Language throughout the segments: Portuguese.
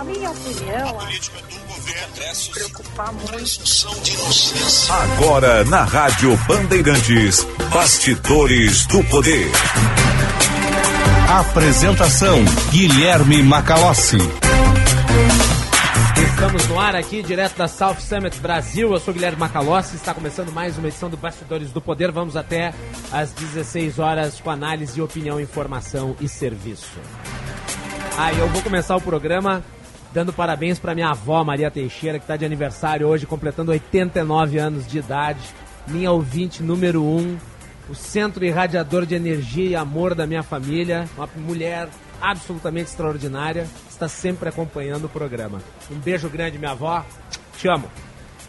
na minha opinião, a preocupar muito. Agora na Rádio Bandeirantes, Bastidores do Poder. Apresentação Guilherme Macalossi. Estamos no ar aqui, direto da South Summit Brasil. Eu sou Guilherme Macalossi. Está começando mais uma edição do Bastidores do Poder. Vamos até às 16 horas com análise, opinião, informação e serviço. Ah, eu vou começar o programa dando parabéns para minha avó Maria Teixeira, que está de aniversário hoje, completando 89 anos de idade. Minha ouvinte número um, o centro irradiador de energia e amor da minha família. Uma mulher absolutamente extraordinária, está sempre acompanhando o programa. Um beijo grande, minha avó. Te amo.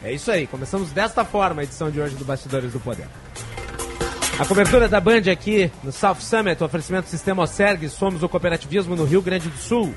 É isso aí, começamos desta forma a edição de hoje do Bastidores do Poder. A cobertura da Band aqui no South Summit, o oferecimento do Sistema Oserg, somos o cooperativismo no Rio Grande do Sul.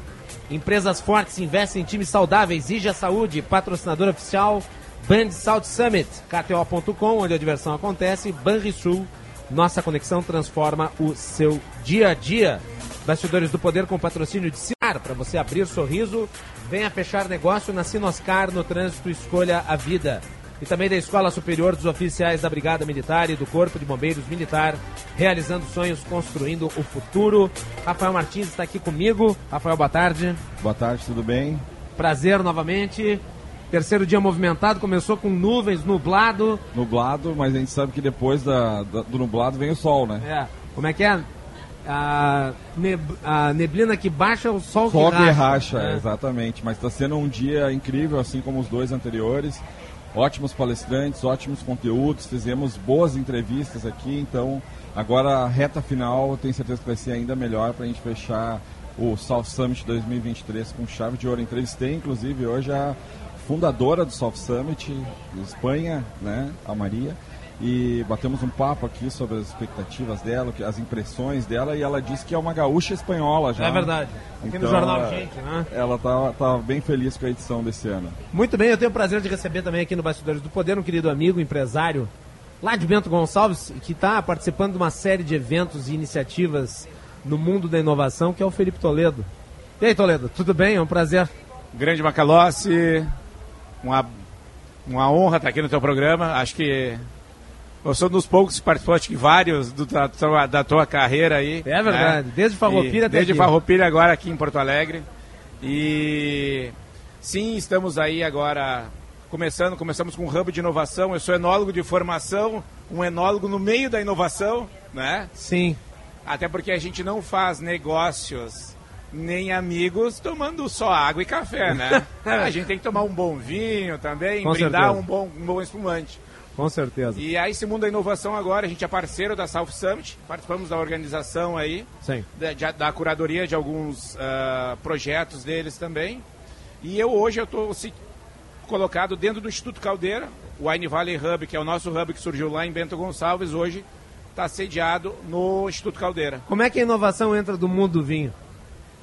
Empresas fortes investem em times saudáveis, Ija Saúde, patrocinador oficial, Band South Summit, KTO.com, onde a diversão acontece, Banrisul, nossa conexão transforma o seu dia a dia. Bastidores do Poder com patrocínio de Sinar, para você abrir sorriso, venha fechar negócio na Sinoscar, no trânsito Escolha a Vida. E também da Escola Superior dos Oficiais da Brigada Militar e do Corpo de Bombeiros Militar, realizando sonhos, construindo o futuro. Rafael Martins está aqui comigo. Rafael, boa tarde. Boa tarde, tudo bem? Prazer novamente. Terceiro dia movimentado, começou com nuvens, nublado. Nublado, mas a gente sabe que depois da, da- do nublado vem o sol, né? É, como é que é? A, neb- a neblina que baixa, o sol, Sol que que racha. racha, É. exatamente. Mas está sendo um dia incrível, assim como os dois anteriores. Ótimos palestrantes, ótimos conteúdos, fizemos boas entrevistas aqui, então agora a reta final tenho certeza que vai ser ainda melhor para a gente fechar o South Summit 2023 com chave de ouro. Entrevistei inclusive hoje a fundadora do South Summit, Espanha, né, a Maria, e batemos um papo aqui sobre as expectativas dela, as impressões dela, e ela disse que é uma gaúcha espanhola já. É verdade. Aqui no Então, Jornal é- Gente, né? Ela tá, tá bem feliz com a edição desse ano. Muito bem, eu tenho o prazer de receber também aqui no Bastidores do Poder um querido amigo, empresário, lá de Bento Gonçalves, que está participando de uma série de eventos e iniciativas no mundo da inovação, que é o Felipe Toledo. E aí, Toledo, tudo bem? É um prazer. Grande Macalossi, uma, uma honra estar aqui no teu programa. Acho que eu sou um dos poucos que participou, acho que vários do- da, tua, da tua carreira aí. É verdade, desde Farroupilha E até Desde aqui. Farroupilha agora aqui em Porto Alegre. E sim, estamos aí agora começando, começamos com um hub de inovação. Eu sou enólogo de formação, um enólogo no meio da inovação, né? Sim. Até porque a gente não faz negócios nem amigos tomando só água e café, né? a gente tem que tomar um bom vinho também, Com brindar certeza. um bom, um bom espumante. Com certeza. E aí, esse mundo da inovação agora, a gente é parceiro da South Summit, participamos da organização aí, Sim. da, de- da curadoria de alguns ah, projetos deles também. E eu hoje eu estou colocado dentro do Instituto Caldeira, o Wine Valley Hub, que é o nosso hub que surgiu lá em Bento Gonçalves, hoje está sediado no Instituto Caldeira. Como é que a inovação entra do mundo do vinho?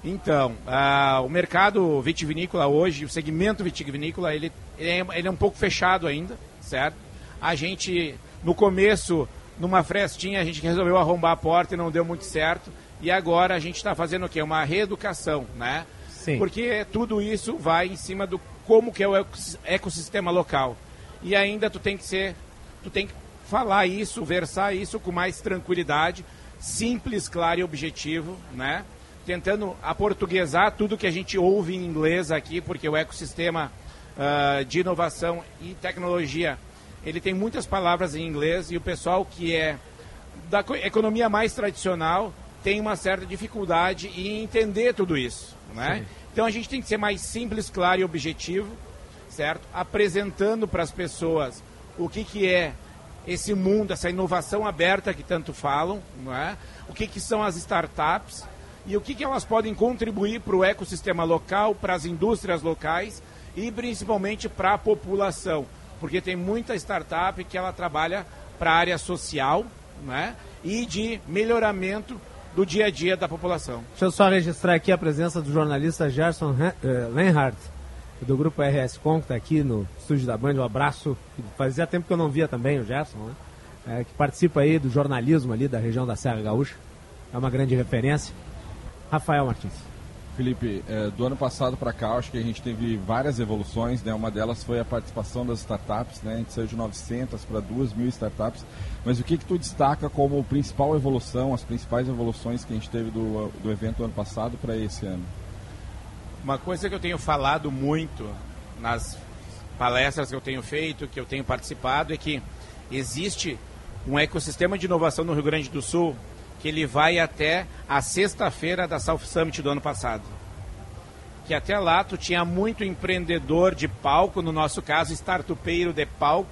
Então, ah, o mercado vitivinícola hoje, o segmento vitivinícola, ele, ele, é, ele é um pouco fechado ainda, certo? A gente, no começo, numa frestinha, a gente resolveu arrombar a porta e não deu muito certo. E agora a gente está fazendo o quê? Uma reeducação, né? Sim. Porque tudo isso vai em cima do como que é o ecos- ecossistema local. E ainda tu tem que ser, tu tem que falar isso, versar isso com mais tranquilidade, simples, claro e objetivo, né? Tentando aportuguesar tudo que a gente ouve em inglês aqui, porque o ecossistema ah, de inovação e tecnologia, ele tem muitas palavras em inglês e o pessoal que é da co- economia mais tradicional tem uma certa dificuldade em entender tudo isso, né? Então a gente tem que ser mais simples, claro e objetivo, certo? Apresentando para as pessoas o que, que é esse mundo, essa inovação aberta que tanto falam, não é? O que, que são as startups e o que, que elas podem contribuir para o ecossistema local, para as indústrias locais e principalmente para a população, porque tem muita startup que ela trabalha para a área social, né? E de melhoramento do dia a dia da população. Deixa eu só registrar aqui a presença do jornalista Gerson Ren- eh, Lenhardt, do grupo RS Com, que está aqui no estúdio da Band. Um abraço. Fazia tempo que eu não via também o Gerson, né? Eh, que participa aí do jornalismo ali da região da Serra Gaúcha. É uma grande referência. Rafael Martins. Felipe, é, do ano passado para cá, acho que a gente teve várias evoluções, né? Uma delas foi a participação das startups, né? A gente saiu de 900 para 2 mil startups. Mas o que que tu destaca como principal evolução, as principais evoluções que a gente teve do, do evento ano passado para esse ano? Uma coisa que eu tenho falado muito nas palestras que eu tenho feito, que eu tenho participado, é que existe um ecossistema de inovação no Rio Grande do Sul que ele vai até a sexta-feira da South Summit do ano passado. Que até lá tu tinha muito empreendedor de palco, no nosso caso, startupeiro de palco,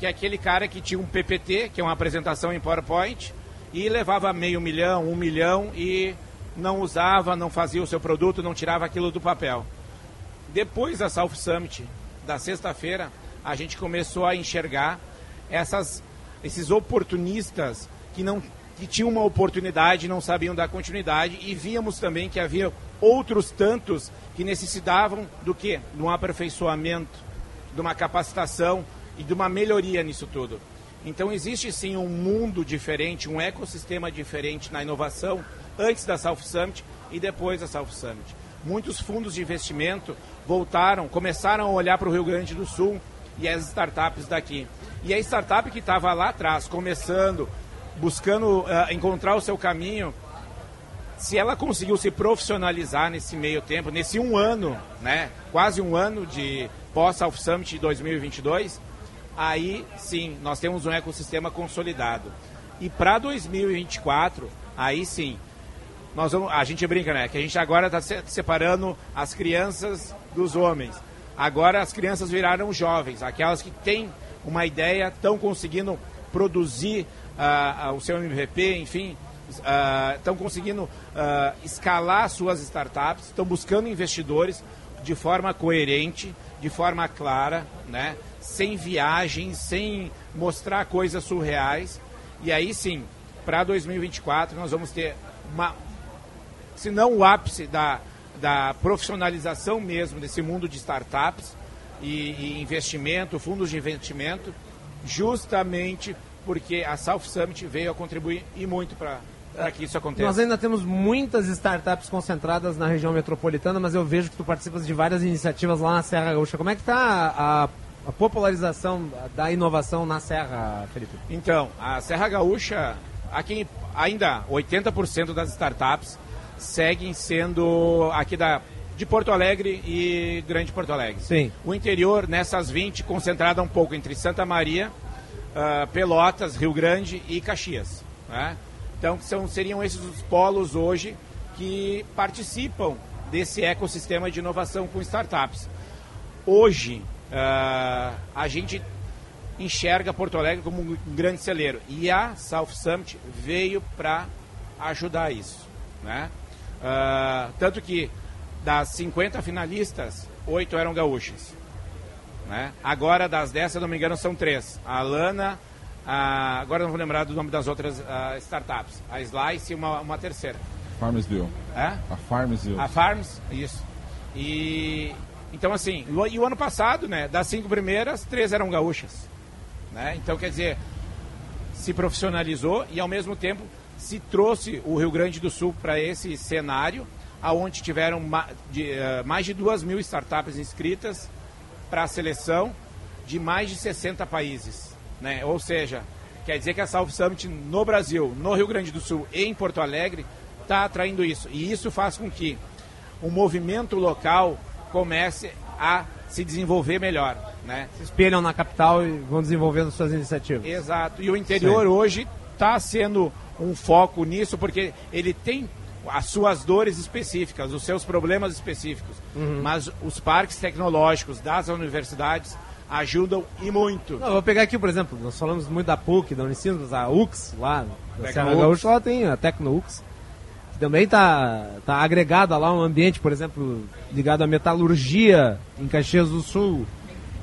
que é aquele cara que tinha um PPT, que é uma apresentação em PowerPoint, e levava meio milhão, um milhão e não usava, não fazia o seu produto, não tirava aquilo do papel. Depois da South Summit, da sexta-feira, a gente começou a enxergar essas, esses oportunistas que não que tinham uma oportunidade e não sabiam dar continuidade e víamos também que havia outros tantos que necessitavam do que? De um aperfeiçoamento, de uma capacitação e de uma melhoria nisso tudo. Então existe sim um mundo diferente, um ecossistema diferente na inovação antes da South Summit e depois da South Summit. Muitos fundos de investimento voltaram, começaram a olhar para o Rio Grande do Sul e as startups daqui. E a startup que estava lá atrás, começando, buscando uh, encontrar o seu caminho, se ela conseguiu se profissionalizar nesse meio tempo, nesse um ano, né, quase um ano de pós-South Summit 2022, aí sim, nós temos um ecossistema consolidado. E para 2024, aí sim, nós vamos, a gente brinca, né, que a gente agora está separando as crianças dos homens. Agora as crianças viraram jovens, aquelas que têm uma ideia, estão conseguindo produzir o seu MVP, enfim, estão conseguindo escalar suas startups, estão buscando investidores de forma coerente, de forma clara, né? sem viagens, sem mostrar coisas surreais. E aí sim, para 2024 nós vamos ter uma, se não o ápice da, da profissionalização mesmo desse mundo de startups e, e investimento, fundos de investimento, justamente porque a South Summit veio a contribuir e muito para para que isso aconteça. Nós ainda temos muitas startups concentradas na região metropolitana, mas eu vejo que tu participas de várias iniciativas lá na Serra Gaúcha. Como é que está a, a, popularização da inovação na Serra, Felipe? Então, a Serra Gaúcha, aqui ainda 80% das startups seguem sendo aqui da de Porto Alegre e Grande Porto Alegre. Sim. O interior, nessas 20, concentrada um pouco entre Santa Maria uh, Pelotas, Rio Grande e Caxias. Né? Então são, seriam esses os polos hoje que participam desse ecossistema de inovação com startups. Hoje uh, a gente enxerga Porto Alegre como um grande celeiro e a South Summit veio para ajudar isso. Né? Uh, tanto que das 50 finalistas, oito eram gaúchas. Né? Agora, das 10, se eu não me engano, são três. A Lana, a... agora não vou lembrar do nome das outras uh, startups. A Slice e uma, uma terceira. Farmsville. É? A Farmsville. A Farms, isso. E então assim, e o ano passado, né, das cinco primeiras, três eram gaúchas. Né? Então, quer dizer, se profissionalizou e ao mesmo tempo se trouxe o Rio Grande do Sul para esse cenário, aonde tiveram eh, mais de duas mil startups inscritas para a seleção de mais de 60 países. Né? Ou seja, quer dizer que a South Summit no Brasil, no Rio Grande do Sul e em Porto Alegre está atraindo isso. E isso faz com que o movimento local comece a se desenvolver melhor. Né? Se espelham na capital e vão desenvolvendo suas iniciativas. Exato. E o interior Sim. hoje está sendo um foco nisso, porque ele tem as suas dores específicas, os seus problemas específicos. Uhum. Mas os parques tecnológicos das universidades ajudam e muito. Não, vou pegar aqui, por exemplo, nós falamos muito da PUC, da Unicinos, a UX lá, da Serra Gaúcha, lá tem a Tecno-UX, que também está tá agregada lá um ambiente, por exemplo, ligado à metalurgia em Caxias do Sul,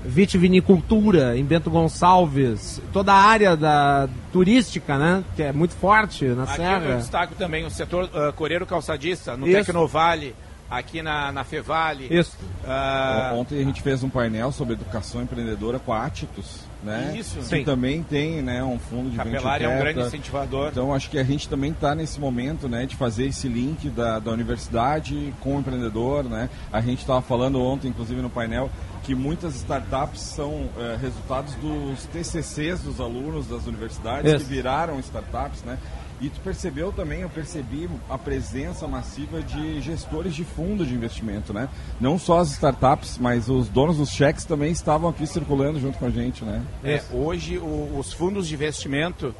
vitivinicultura em Bento Gonçalves, toda a área da turística, né, que é muito forte na Aqui Serra. eu destaco também o setor uh, coreiro calçadista, no Isso. Tecnovale, aqui na, na Fevale. Isso. Ah, Ontem a gente fez um painel sobre educação empreendedora com a Atitus, né? Isso. Que Sim. também tem né, um fundo de Capelar é um grande incentivador. Então acho que a gente também está nesse momento né, de fazer esse link da, da universidade com o empreendedor. Né? A gente estava falando ontem, inclusive no painel, que muitas startups são eh, resultados dos TCCs dos alunos das universidades Isso. que viraram startups, né? E tu percebeu também, eu percebi a presença massiva de gestores de fundo de investimento, né? Não só as startups, mas os donos dos cheques também estavam aqui circulando junto com a gente, né? É, hoje o- os fundos de investimento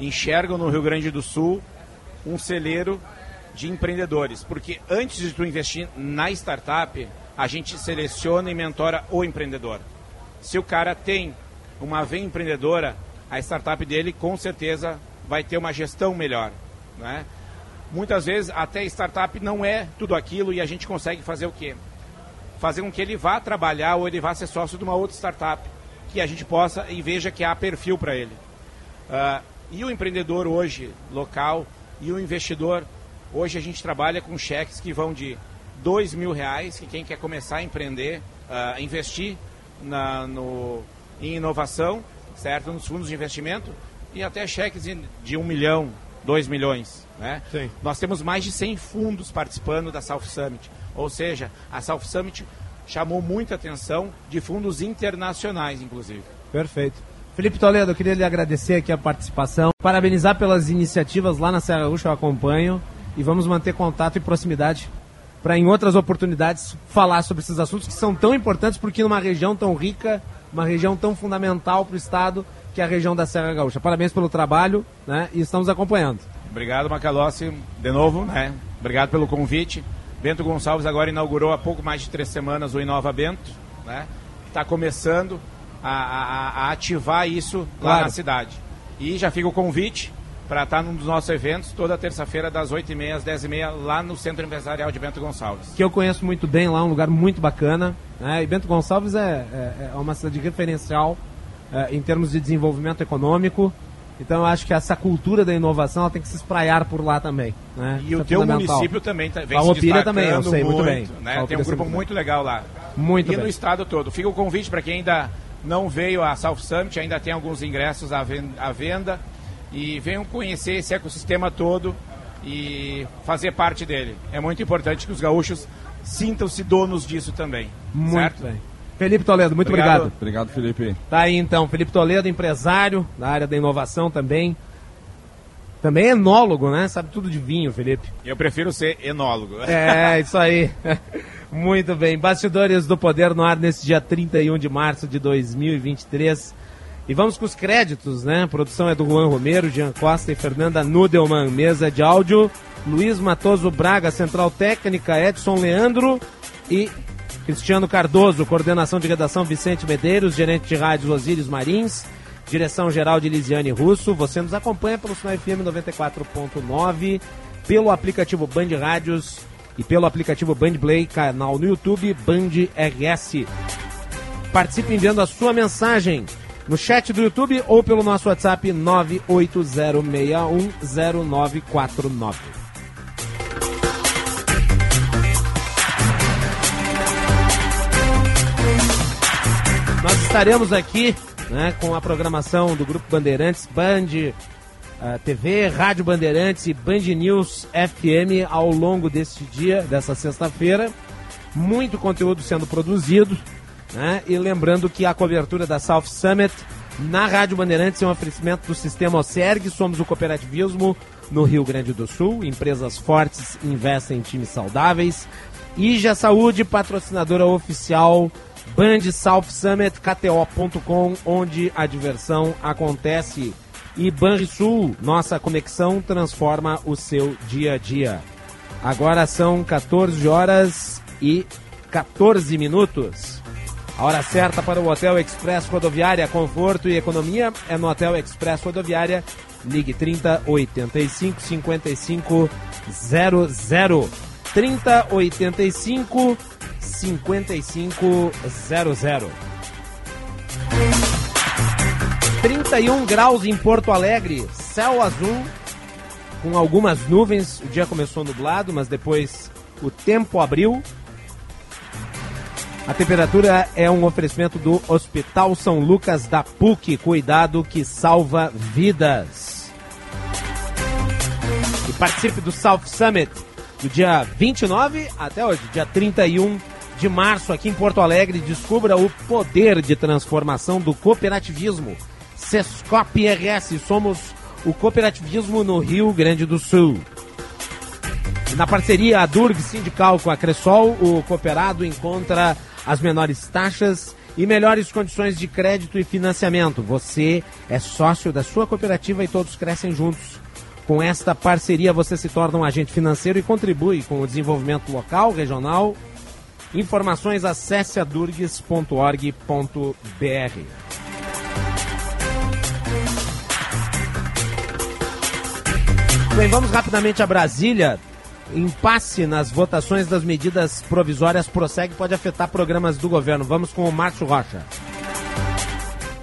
enxergam no Rio Grande do Sul um celeiro de empreendedores, porque antes de tu investir na startup, a gente seleciona e mentora o empreendedor. Se o cara tem uma veia empreendedora, a startup dele com certeza vai ter uma gestão melhor, né? Muitas vezes até startup não é tudo aquilo e a gente consegue fazer o quê? fazer com que ele vá trabalhar ou ele vá ser sócio de uma outra startup que a gente possa e veja que há perfil para ele. Ah, e o empreendedor hoje, local, e o investidor, hoje a gente trabalha com cheques que vão de dois mil reais, que quem quer começar a empreender, ah, investir na, no, em inovação, certo? Nos fundos de investimento, e até cheques de- de um milhão, dois milhões, né? Sim. Nós temos mais de 100 fundos participando da South Summit. Ou seja, a South Summit chamou muita atenção de fundos internacionais, inclusive. Perfeito. Felipe Toledo, eu queria lhe agradecer aqui a participação, parabenizar pelas iniciativas lá na Serra Gaúcha, eu acompanho, e vamos manter contato e proximidade para em outras oportunidades falar sobre esses assuntos que são tão importantes porque numa região tão rica, uma região tão fundamental para o Estado, que é a região da Serra Gaúcha. Parabéns pelo trabalho né, e estamos acompanhando. Obrigado, Macalossi, de novo, né? Obrigado pelo convite. Bento Gonçalves agora inaugurou há pouco mais de três semanas o Inova Bento, né? Está começando a, a- a ativar isso lá Claro. na cidade. E já fica o convite para estar num dos nossos eventos toda terça-feira das 8h30 às 10h30 lá no Centro Empresarial de Bento Gonçalves. que eu conheço muito bem lá, um lugar muito bacana. Né? E Bento Gonçalves é, é, é uma cidade referencial é, em termos de desenvolvimento econômico. Então eu acho que essa cultura da inovação ela tem que se espraiar por lá também. Né? E Isso o é teu município também tá, vem Farroupilha se também, eu sei muito bem. Né? Tem um grupo muito muito legal lá. Muito e bem. no estado todo. Fica o convite para quem ainda não veio à South Summit, ainda tem alguns ingressos à venda. E venham conhecer esse ecossistema todo e fazer parte dele. É muito importante que os gaúchos sintam-se donos disso também. Muito certo? bem. Felipe Toledo, muito Obrigado. obrigado. Obrigado, Felipe. Tá aí então, Felipe Toledo, empresário da área da inovação também. Também enólogo, né? Sabe tudo de vinho, Felipe. Eu prefiro ser enólogo. É, isso aí. Muito bem. Bastidores do Poder no ar nesse dia 31 de março de 2023. E vamos com os créditos, né? A produção é do Juan Romero, Jean Costa e Fernanda Nudelman. Mesa de áudio, Luiz Matoso Braga, Central Técnica, Edson Leandro e Cristiano Cardoso. Coordenação de redação, Vicente Medeiros. Gerente de rádios, Osíris Marins. Direção geral de Lisiane Russo. Você nos acompanha pelo Sinal FM 94.9, pelo aplicativo Band Rádios e pelo aplicativo Band Play, canal no YouTube Band RS. Participe enviando a sua mensagem no chat do YouTube ou pelo nosso WhatsApp 980610949. Nós estaremos aqui né, com a programação do Grupo Bandeirantes, Band ah, TV, Rádio Bandeirantes e Band News FM ao longo deste dia, dessa sexta-feira. Muito conteúdo sendo produzido. Né? E lembrando que a cobertura da South Summit na Rádio Bandeirantes é um oferecimento do Sistema Ocerg. Somos o cooperativismo no Rio Grande do Sul. Empresas fortes investem em times saudáveis. Ija Saúde, patrocinadora oficial Band South Summit, KTO.com, onde a diversão acontece. E Banrisul, nossa conexão transforma o seu dia a dia. Agora são 14 horas e 14 minutos. A hora certa para o Hotel Express Rodoviária. Conforto e economia é no Hotel Express Rodoviária. Ligue 30 85 55 00. 30 85 55 00. 31 graus em Porto Alegre, céu azul, com algumas nuvens. O dia começou nublado, mas depois O tempo abriu. A temperatura é um oferecimento do Hospital São Lucas da PUC. Cuidado que salva vidas. E participe do South Summit do dia 29 até hoje, dia 31 de março, aqui em Porto Alegre. Descubra o poder de transformação do cooperativismo. Sescop RS, somos o cooperativismo no Rio Grande do Sul. Na parceria a Durg Sindical com a Cressol, o cooperado encontra as menores taxas e melhores condições de crédito e financiamento. Você é sócio da sua cooperativa e todos crescem juntos. Com esta parceria, você se torna um agente financeiro e contribui com o desenvolvimento local, regional. Informações acesse a durgues.org.br. Bem, vamos rapidamente a Brasília. Impasse nas votações das medidas provisórias prossegue pode afetar programas do governo. Vamos com o Márcio Rocha.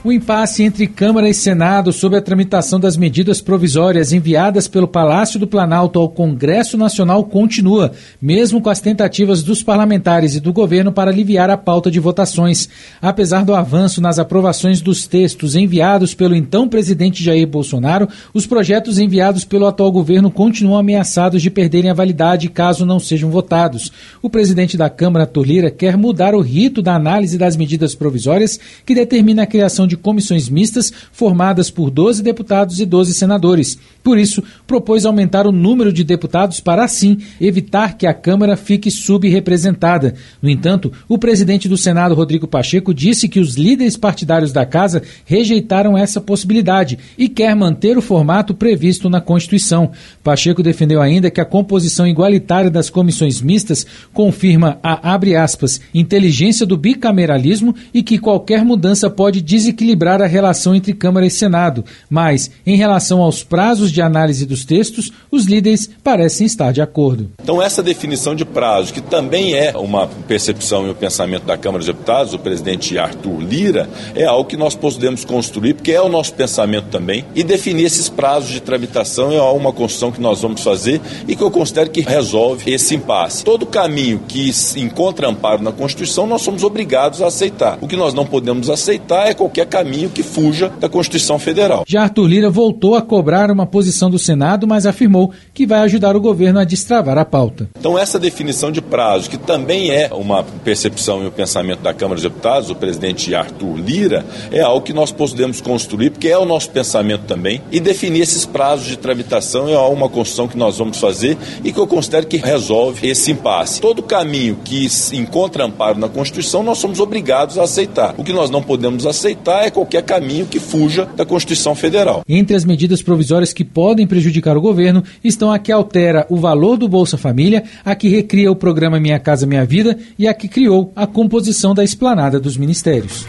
O impasse entre Câmara e Senado sobre a tramitação das medidas provisórias enviadas pelo Palácio do Planalto ao Congresso Nacional continua, mesmo com as tentativas dos parlamentares e do governo para aliviar a pauta de votações. Apesar do avanço nas aprovações dos textos enviados pelo então presidente Jair Bolsonaro, os projetos enviados pelo atual governo continuam ameaçados de perderem a validade caso não sejam votados. O presidente da Câmara, Tolira, quer mudar o rito da análise das medidas provisórias que determina a criação de comissões mistas formadas por 12 deputados e 12 senadores. Por isso, propôs aumentar o número de deputados para, assim, evitar que a Câmara fique subrepresentada. No entanto, o presidente do Senado, Rodrigo Pacheco, disse que os líderes partidários da Casa rejeitaram essa possibilidade e quer manter o formato previsto na Constituição. Pacheco defendeu ainda que a composição igualitária das comissões mistas confirma a, abre aspas, inteligência do bicameralismo e que qualquer mudança pode desequilibrar equilibrar a relação entre Câmara e Senado, mas, em relação aos prazos de análise dos textos, os líderes parecem estar de acordo. Então, essa definição de prazo, que também é uma percepção e o um pensamento da Câmara dos Deputados, o presidente Arthur Lira, é algo que nós podemos construir, porque é o nosso pensamento também, e definir esses prazos de tramitação é uma construção que nós vamos fazer e que eu considero que resolve esse impasse. Todo caminho que encontra amparo na Constituição, nós somos obrigados a aceitar. O que nós não podemos aceitar é qualquer caminho que fuja da Constituição Federal. Já Arthur Lira voltou a cobrar uma posição do Senado, mas afirmou que vai ajudar o governo a destravar a pauta. Então, essa definição de prazo, que também é uma percepção e o um pensamento da Câmara dos Deputados, o presidente Arthur Lira, é algo que nós podemos construir, porque é o nosso pensamento também, e definir esses prazos de tramitação é uma construção que nós vamos fazer e que eu considero que resolve esse impasse. Todo caminho que encontra amparo na Constituição, nós somos obrigados a aceitar. O que nós não podemos aceitar é qualquer caminho que fuja da Constituição Federal. Entre as medidas provisórias que podem prejudicar o governo estão a que altera o valor do Bolsa Família, a que recria o programa Minha Casa Minha Vida e a que criou a composição da esplanada dos ministérios.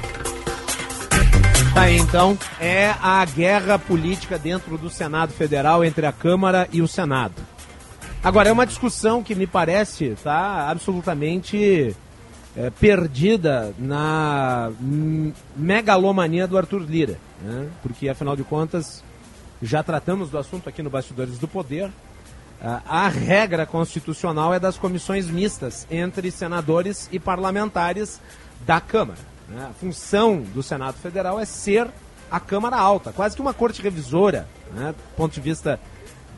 Tá aí, então, é a guerra política dentro do Senado Federal entre a Câmara e o Senado. Agora, é uma discussão que me parece tá absolutamente é, perdida na megalomania do Arthur Lira, né? porque afinal de contas já tratamos do assunto aqui no Bastidores do Poder. A regra constitucional é das comissões mistas entre senadores e parlamentares da Câmara. Né? A função do Senado Federal é ser a Câmara Alta, quase que uma corte revisora, né? do ponto de vista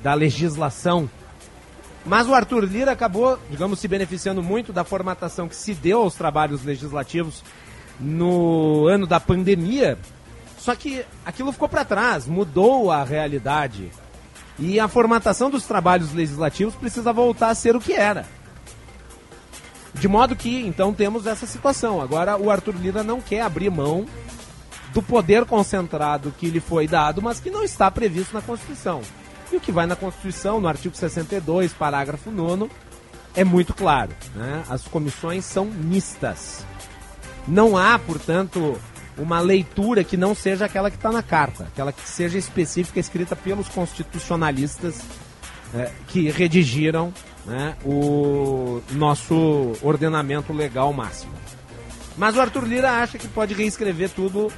da legislação mas o Arthur Lira acabou, digamos, se beneficiando muito da formatação que se deu aos trabalhos legislativos no ano da pandemia. Só que aquilo ficou para trás, mudou a realidade. E a formatação dos trabalhos legislativos precisa voltar a ser o que era. De modo que, então, temos essa situação. Agora, o Arthur Lira não quer abrir mão do poder concentrado que lhe foi dado, mas que não está previsto na Constituição. E o que vai na Constituição, no artigo 62, parágrafo 9, é muito claro. Né? As comissões são mistas. Não há, portanto, uma leitura que não seja aquela que está na carta, aquela que seja específica, escrita pelos constitucionalistas é, que redigiram né, o nosso ordenamento legal máximo. Mas o Arthur Lira acha que pode reescrever tudo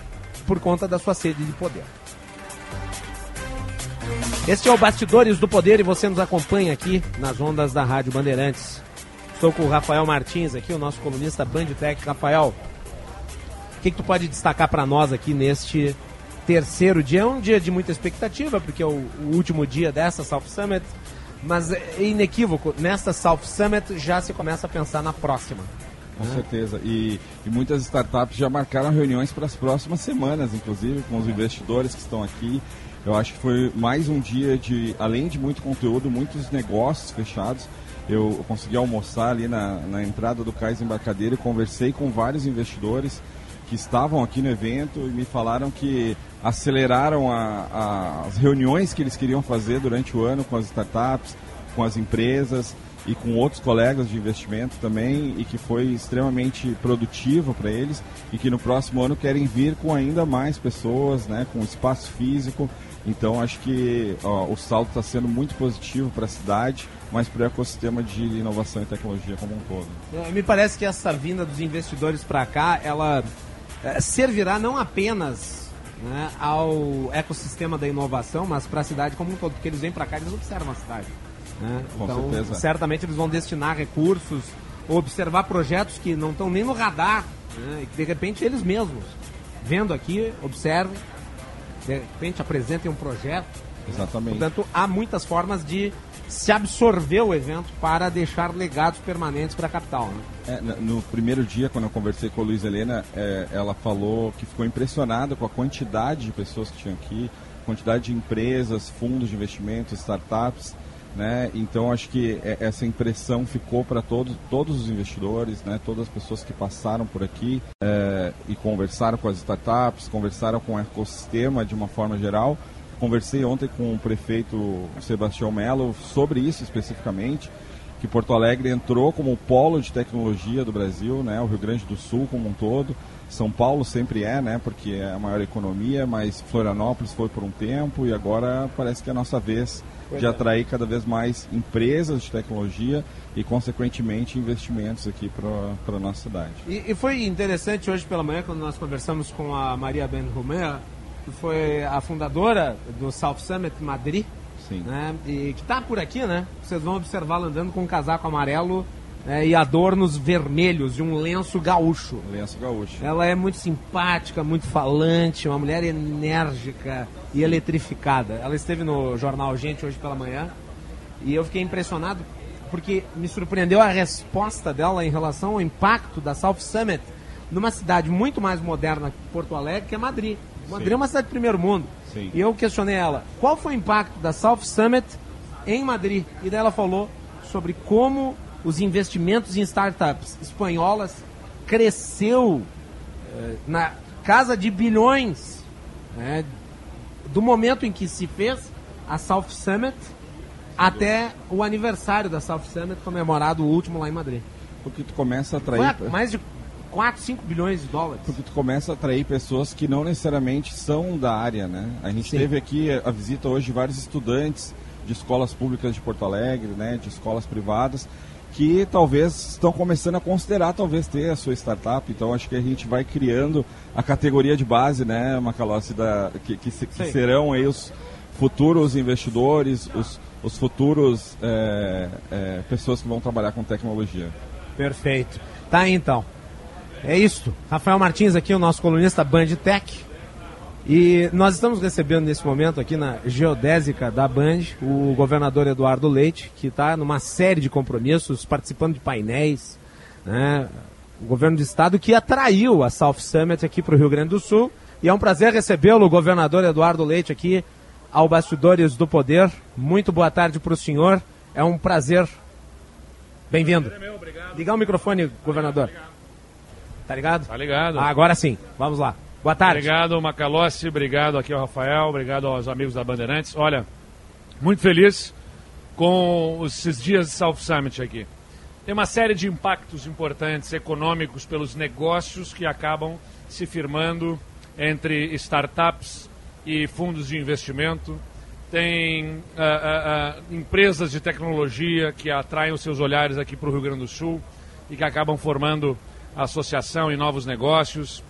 por conta da sua sede de poder. Este é o Bastidores do Poder e você nos acompanha aqui nas ondas da Rádio Bandeirantes. Estou com o Rafael Martins aqui, o nosso colunista Banditech. Rafael, que, que tu pode destacar para nós aqui neste terceiro dia? É um dia de muita expectativa, porque é o, o último dia dessa South Summit, mas é inequívoco, nesta South Summit já se começa a pensar na próxima. Com certeza. E, e, muitas startups já marcaram reuniões para as próximas semanas, inclusive, com os investidores que estão aqui. Eu acho que foi mais um dia de, além de muito conteúdo, muitos negócios fechados. Eu, consegui almoçar ali na, na entrada do Cais Embarcadeiro e conversei com vários investidores que estavam aqui no evento e me falaram que aceleraram a, a, as reuniões que eles queriam fazer durante o ano com as startups, com as empresas e com outros colegas de investimento também e que foi extremamente produtivo para eles e que no próximo ano querem vir com ainda mais pessoas, né, com espaço físico então acho que ó, o salto está sendo muito positivo para a cidade, mas para o ecossistema de inovação e tecnologia como um todo. É, me parece que essa vinda dos investidores para cá, ela servirá não apenas né, ao ecossistema da inovação, mas para a cidade como um todo, porque eles vêm para cá e eles observam a cidade. Né? Então, certeza. certamente eles vão destinar recursos, observar projetos que não estão nem no radar, né, e que de repente eles mesmos, vendo aqui, observem de repente apresentem um projeto. Exatamente. Portanto, há muitas formas de se absorver o evento para deixar legados permanentes para a capital. Né? É, no primeiro dia, quando eu conversei com a Luiz Helena, é, ela falou que ficou impressionada com a quantidade de pessoas que tinham aqui, quantidade de empresas, fundos de investimento, startups. Né? Então acho que é, essa impressão ficou para todos, todos os investidores, né? todas as pessoas que passaram por aqui é, e conversaram com as startups, conversaram com o ecossistema de uma forma geral. Conversei ontem com o prefeito Sebastião Mello sobre isso especificamente, que Porto Alegre entrou como polo de tecnologia do Brasil, né? o Rio Grande do Sul como um todo. São Paulo sempre é, né? Porque é a maior economia, mas Florianópolis foi por um tempo e agora parece que é a nossa vez de atrair cada vez mais empresas de tecnologia e, consequentemente, investimentos aqui para a nossa cidade. E, e, foi interessante hoje pela manhã, quando nós conversamos com a Maria Ben que foi a fundadora do South Summit Madrid, Sim. Né, e que está por aqui, né? Vocês vão observá-la andando com um casaco amarelo né, e adornos vermelhos e um lenço gaúcho. Lenço gaúcho. Ela é muito simpática, muito falante, uma mulher enérgica e eletrificada. Ela esteve no jornal Gente hoje pela manhã e eu fiquei impressionado porque me surpreendeu a resposta dela em relação ao impacto da South Summit numa cidade muito mais moderna que Porto Alegre, que é Madrid. Madrid é uma cidade de primeiro mundo. Sim. E eu questionei ela, qual foi o impacto da South Summit em Madrid? E daí ela falou sobre como os investimentos em startups espanholas cresceu eh, na casa de bilhões né, do momento em que se fez a South Summit até o aniversário da South Summit comemorado o último lá em Madrid. Porque tu começa a atrair Foi mais de 4, 5 bilhões de dólares. Porque tu começa a atrair pessoas que não necessariamente são da área, né? A gente Sim. teve aqui a visita hoje de vários estudantes de escolas públicas de Porto Alegre, né, de escolas privadas, que talvez estão começando a considerar talvez ter a sua startup. Então acho que a gente vai criando a categoria de base, né, Macalossi, da, que, que, que serão aí os futuros investidores, os, os futuros é, é, pessoas que vão trabalhar com tecnologia. Perfeito. Tá aí, então. É isso. Rafael Martins aqui, o nosso colunista Band Tech. E nós estamos recebendo nesse momento aqui na geodésica da Band o governador Eduardo Leite, que está numa série de compromissos, participando de painéis, né? o governo do estado que atraiu a South Summit aqui para o Rio Grande do Sul. E é um prazer recebê-lo, o governador Eduardo Leite, aqui ao Bastidores do Poder. Muito boa tarde para o senhor. É um prazer. Bem-vindo. Ligar o microfone, governador. Tá ligado? Tá ligado. Ah, agora sim. Vamos lá. Boa tarde. Obrigado, Macalossi. Obrigado aqui ao Rafael. Obrigado aos amigos da Bandeirantes. Olha, muito feliz com esses dias de South Summit aqui. Tem uma série de impactos importantes econômicos pelos negócios que acabam se firmando entre startups e fundos de investimento. Tem uh, uh, uh, empresas de tecnologia que atraem os seus olhares aqui para o Rio Grande do Sul e que acabam formando associação e novos negócios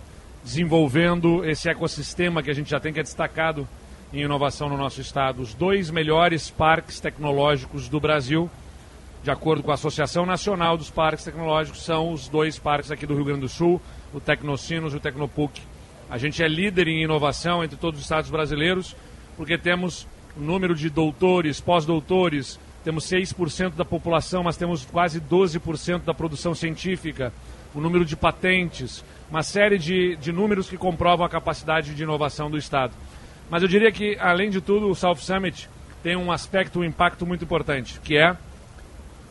desenvolvendo esse ecossistema que a gente já tem que é destacado em inovação no nosso estado. Os dois melhores parques tecnológicos do Brasil de acordo com a Associação Nacional dos Parques Tecnológicos, são os dois parques aqui do Rio Grande do Sul, o Tecnocinos e o Tecnopuc. A gente é líder em inovação entre todos os estados brasileiros, porque temos o número de doutores, pós-doutores, temos 6% da população, mas temos quase 12% da produção científica, o número de patentes, uma série de, de números que comprovam a capacidade de inovação do Estado. Mas eu diria que, além de tudo, o South Summit tem um aspecto, um impacto muito importante, que é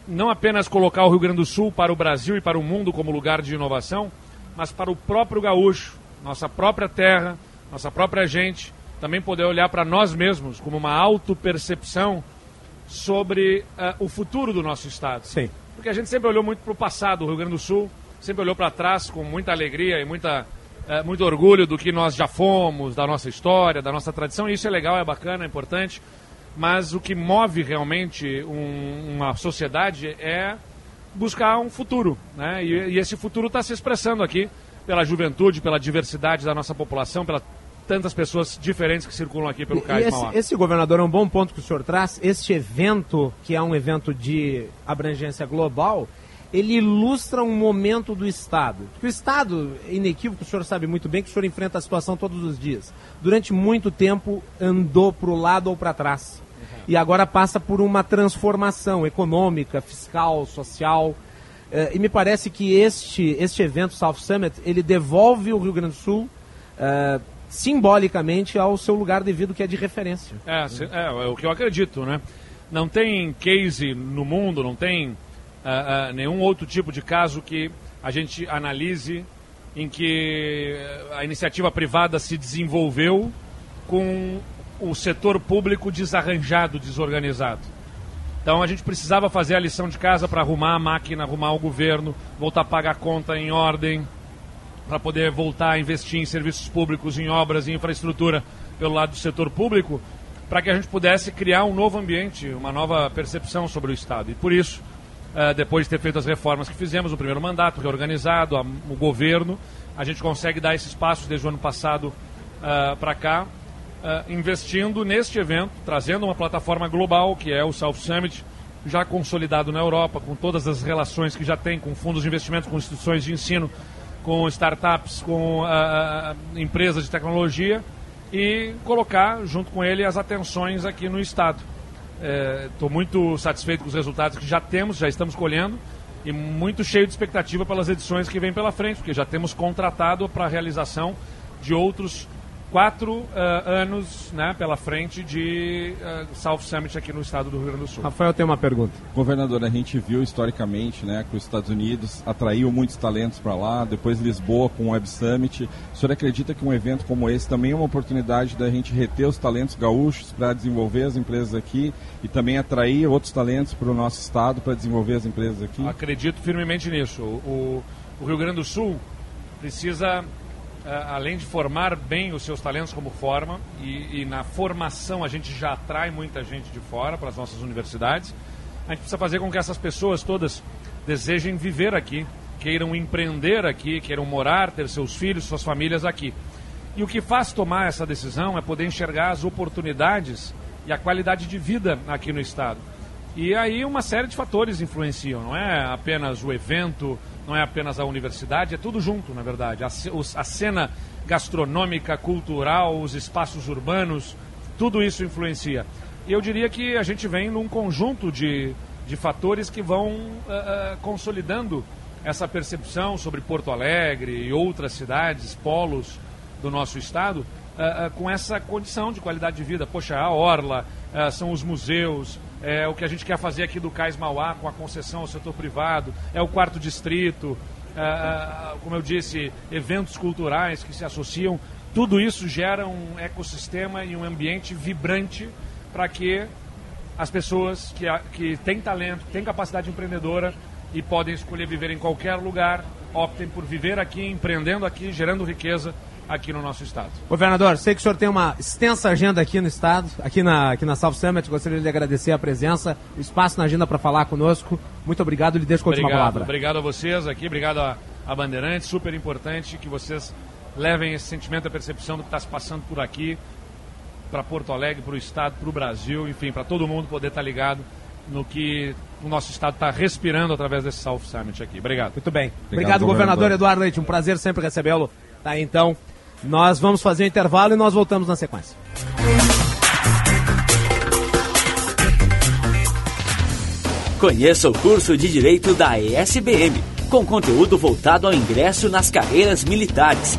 não apenas colocar o Rio Grande do Sul para o Brasil e para o mundo como lugar de inovação, mas para o próprio gaúcho, nossa própria terra, nossa própria gente, também poder olhar para nós mesmos como uma autopercepção sobre uh, o futuro do nosso estado. Sim. Porque a gente sempre olhou muito para o passado, o Rio Grande do Sul sempre olhou para trás com muita alegria e muita, uh, muito orgulho do que nós já fomos, da nossa história, da nossa tradição. Isso é legal, é bacana, é importante. Mas o que move realmente um, uma sociedade é buscar um futuro. Né? E, e esse futuro está se expressando aqui pela juventude, pela diversidade da nossa população, pela tantas pessoas diferentes que circulam aqui pelo Cais esse, esse, governador, é um bom ponto que o senhor traz. Este evento, que é um evento de abrangência global, ele ilustra um momento do Estado. O Estado, inequívoco, o senhor sabe muito bem que o senhor enfrenta a situação todos os dias. Durante muito tempo andou para o lado ou para trás. Uhum. E agora passa por uma transformação econômica, fiscal, social. Uh, e me parece que este, este evento, South Summit, ele devolve o Rio Grande do Sul uh, simbolicamente ao seu lugar devido, que é de referência. É, é, é o que eu acredito, né? Não tem case no mundo, não tem uh, uh, nenhum outro tipo de caso que a gente analise em que a iniciativa privada se desenvolveu com o setor público desarranjado, desorganizado. Então a gente precisava fazer a lição de casa para arrumar a máquina, arrumar o governo, voltar a pagar a conta em ordem, para poder voltar a investir em serviços públicos, em obras, em infraestrutura pelo lado do setor público, para que a gente pudesse criar um novo ambiente, uma nova percepção sobre o Estado. E por isso, uh, depois de ter feito as reformas que fizemos, o primeiro mandato reorganizado, a, o governo, a gente consegue dar esses passos desde o ano passado uh, para cá, uh, investindo neste evento, trazendo uma plataforma global, que é o South Summit, já consolidado na Europa, com todas as relações que já tem com fundos de investimento, com instituições de ensino, com startups, com uh, empresas de tecnologia e colocar junto com ele as atenções aqui no Estado. Estou é, muito satisfeito com os resultados que já temos, já estamos colhendo e muito cheio de expectativa pelas edições que vêm pela frente, porque já temos contratado para a realização de outros quatro uh, anos né, pela frente de uh, South Summit aqui no estado do Rio Grande do Sul. Rafael tem uma pergunta. Governador, a gente viu historicamente né, que os Estados Unidos atraiu muitos talentos para lá, depois Lisboa com o Web Summit. O senhor acredita que um evento como esse também é uma oportunidade da gente reter os talentos gaúchos para desenvolver as empresas aqui e também atrair outros talentos para o nosso estado para desenvolver as empresas aqui? Acredito firmemente nisso. O, o Rio Grande do Sul precisa além de formar bem os seus talentos como forma, e, e, na formação a gente já atrai muita gente de fora para as nossas universidades, a gente precisa fazer com que essas pessoas todas desejem viver aqui, queiram empreender aqui, queiram morar, ter seus filhos, suas famílias aqui. E o que faz tomar essa decisão é poder enxergar as oportunidades e a qualidade de vida aqui no Estado. E aí uma série de fatores influenciam, não é apenas o evento, não é apenas a universidade, é tudo junto, na verdade. A, a cena gastronômica, cultural, os espaços urbanos, tudo isso influencia. E eu diria que a gente vem num conjunto de, de fatores que vão uh, uh, consolidando essa percepção sobre Porto Alegre e outras cidades, polos do nosso estado, uh, com essa condição de qualidade de vida. Poxa, a Orla, são os museus, é o que a gente quer fazer aqui do Cais Mauá com a concessão ao setor privado, é o quarto distrito, é, é, como eu disse, eventos culturais que se associam. Tudo isso gera um ecossistema e um ambiente vibrante para que as pessoas que, que têm talento, têm capacidade empreendedora e podem escolher viver em qualquer lugar, optem por viver aqui, empreendendo aqui, gerando riqueza aqui no nosso estado. Governador, sei que o senhor tem uma extensa agenda aqui no estado, aqui na, aqui na South Summit. Gostaria de agradecer a presença, o espaço na agenda para falar conosco. Muito obrigado, lhe deixo a última palavra. Obrigado a vocês aqui, obrigado a, a Bandeirantes. Super importante que vocês levem esse sentimento, a percepção do que está se passando por aqui, para Porto Alegre, para o estado, para o Brasil, enfim, para todo mundo poder estar tá ligado no que o nosso estado está respirando através desse South Summit aqui. Obrigado. Muito bem. Obrigado, Obrigado governador, governador Eduardo Leite. Um prazer sempre recebê-lo. Tá, então, nós vamos fazer um intervalo e nós voltamos na sequência. Conheça o curso de Direito da ESBM, com conteúdo voltado ao ingresso nas carreiras militares.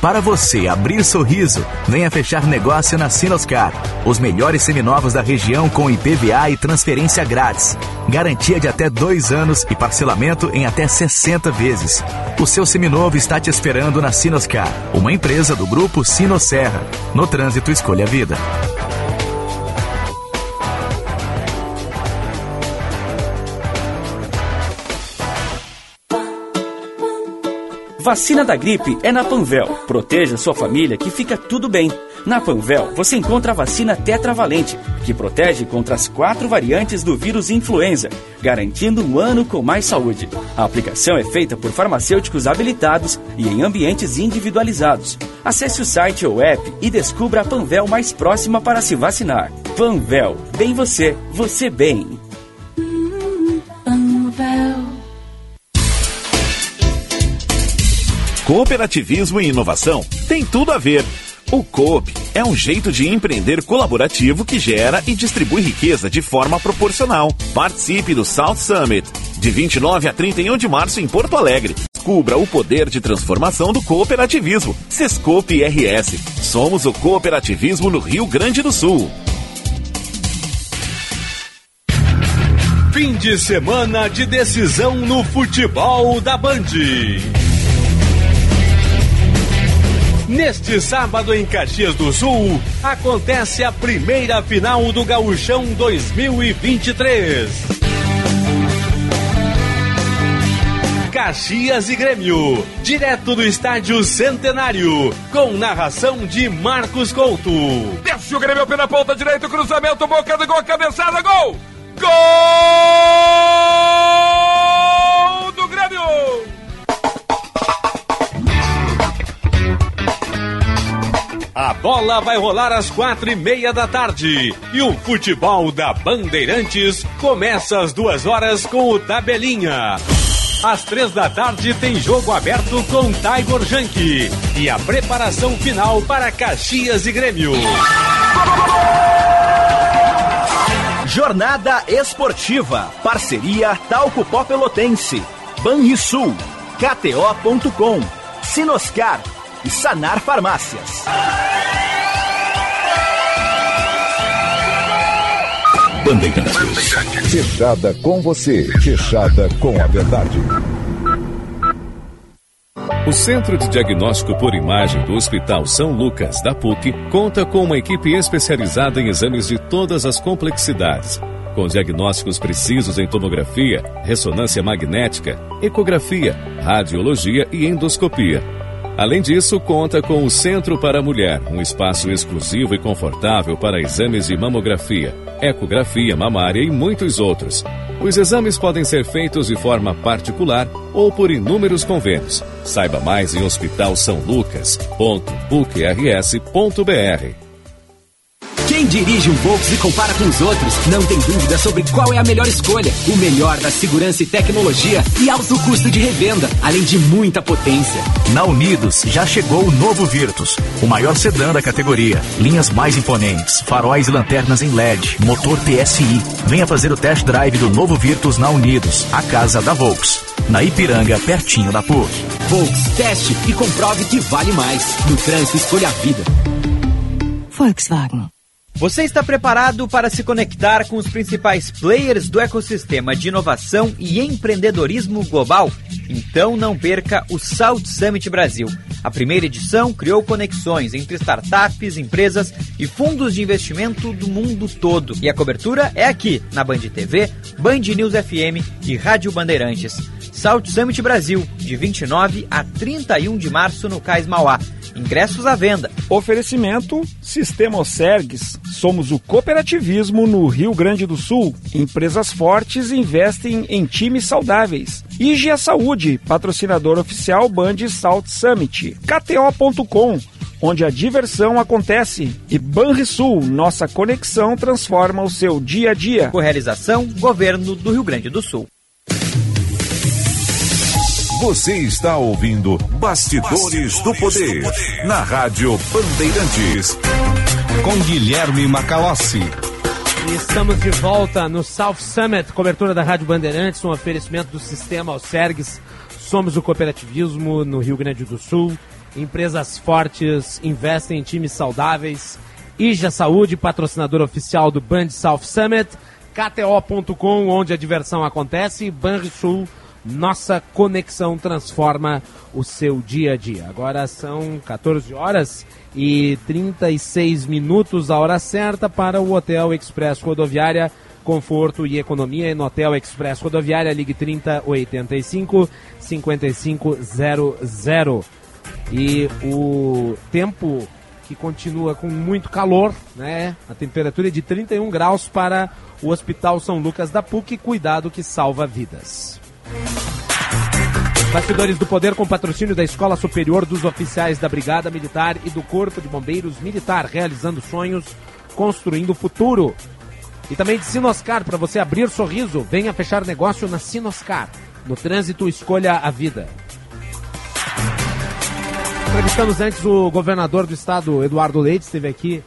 Para você abrir sorriso, venha fechar negócio na Sinoscar. Os melhores seminovos da região com IPVA e transferência grátis. Garantia de até dois anos e parcelamento em até 60 vezes. O seu seminovo está te esperando na Sinoscar, uma empresa do grupo Sinosserra. No trânsito, escolha a vida. Vacina da gripe é na Panvel. Proteja sua família que fica tudo bem. Na Panvel, você encontra a vacina tetravalente, que protege contra as quatro variantes do vírus influenza, garantindo um ano com mais saúde. A aplicação é feita por farmacêuticos habilitados e em ambientes individualizados. Acesse o site ou app e descubra a Panvel mais próxima para se vacinar. Panvel, bem você, você bem. Cooperativismo e inovação tem tudo a ver. O Coop é um jeito de empreender colaborativo que gera e distribui riqueza de forma proporcional. Participe do South Summit, de 29 a 31 de março em Porto Alegre. Descubra o poder de transformação do cooperativismo. Sescope RS. Somos o cooperativismo no Rio Grande do Sul. Fim de semana de decisão no futebol da Band. Neste sábado em Caxias do Sul, acontece a primeira final do Gauchão 2023. Caxias e Grêmio, direto do estádio Centenário, com narração de Marcos Couto. Desce o Grêmio pela ponta direita, cruzamento, boca do gol, cabeçada, gol! Gol bola vai rolar às quatro e meia da tarde e o futebol da Bandeirantes começa às duas horas com o Tabelinha. Às três da tarde tem jogo aberto com Tiger Junk e a preparação final para Caxias e Grêmio. Jornada Esportiva. Parceria Talco Pó Pelotense. Banrisul. KTO.com. Sinoscar e Sanar Farmácias. Bandeirantes. Fechada com você, fechada com a verdade. O Centro de Diagnóstico por Imagem do Hospital São Lucas, da PUC, conta com uma equipe especializada em exames de todas as complexidades, com diagnósticos precisos em tomografia, ressonância magnética, ecografia, radiologia e endoscopia Além disso, conta com o Centro para a Mulher, um espaço exclusivo e confortável para exames de mamografia, ecografia mamária e muitos outros. Os exames podem ser feitos de forma particular ou por inúmeros convênios. Saiba mais em hospitalsaulucas.uqrs.br. Quem dirige um Volks e compara com os outros não tem dúvida sobre qual é a melhor escolha. O melhor da segurança e tecnologia e alto custo de revenda, além de muita potência. Na Unidos já chegou o novo Virtus, o maior sedã da categoria. Linhas mais imponentes, faróis e lanternas em LED, motor TSI. Venha fazer o test drive do novo Virtus na Unidos, a casa da Volks. Na Ipiranga, pertinho da PUC. Volks, teste e comprove que vale mais. No trânsito, escolha a vida. Volkswagen. Você está preparado para se conectar com os principais players do ecossistema de inovação e empreendedorismo global? Então não perca o South Summit Brasil. A primeira edição criou conexões entre startups, empresas e fundos de investimento do mundo todo. E a cobertura é aqui, na Band TV, Band News FM e Rádio Bandeirantes. Salt Summit Brasil, de 29 a 31 de março no Cais Mauá. Ingressos à venda. Oferecimento Sistema Osergues. Somos o cooperativismo no Rio Grande do Sul. Empresas fortes investem em times saudáveis. IGA Saúde, patrocinador oficial Band Salt Summit. KTO.com onde a diversão acontece. E Banrisul, nossa conexão transforma o seu dia a dia. Com realização, Governo do Rio Grande do Sul. Você está ouvindo Bastidores, Bastidores do, poder, do, poder, na Rádio Bandeirantes. Com Guilherme Macalossi. Estamos de volta no South Summit, cobertura da Rádio Bandeirantes, um oferecimento do Sistema Alcergues. Somos o cooperativismo no Rio Grande do Sul. Empresas fortes investem em times saudáveis. Ija Saúde, patrocinador oficial do Band South Summit. KTO.com, onde a diversão acontece. Banrisul, nossa conexão transforma o seu dia a dia. Agora são 14 horas e 36 minutos, a hora certa para o Hotel Express Rodoviária. Conforto e economia no Hotel Express Rodoviária, ligue 3085 5500. E o tempo que continua com muito calor, né? A temperatura é de 31 graus para o Hospital São Lucas da PUC. Cuidado que salva vidas. Bastidores do Poder com patrocínio da Escola Superior dos Oficiais da Brigada Militar e do Corpo de Bombeiros Militar, realizando sonhos, construindo futuro. E também de Sinoscar, para você abrir sorriso, venha fechar negócio na Sinoscar. No trânsito, escolha a vida. Entrevistamos antes o governador do estado, Eduardo Leite, esteve aqui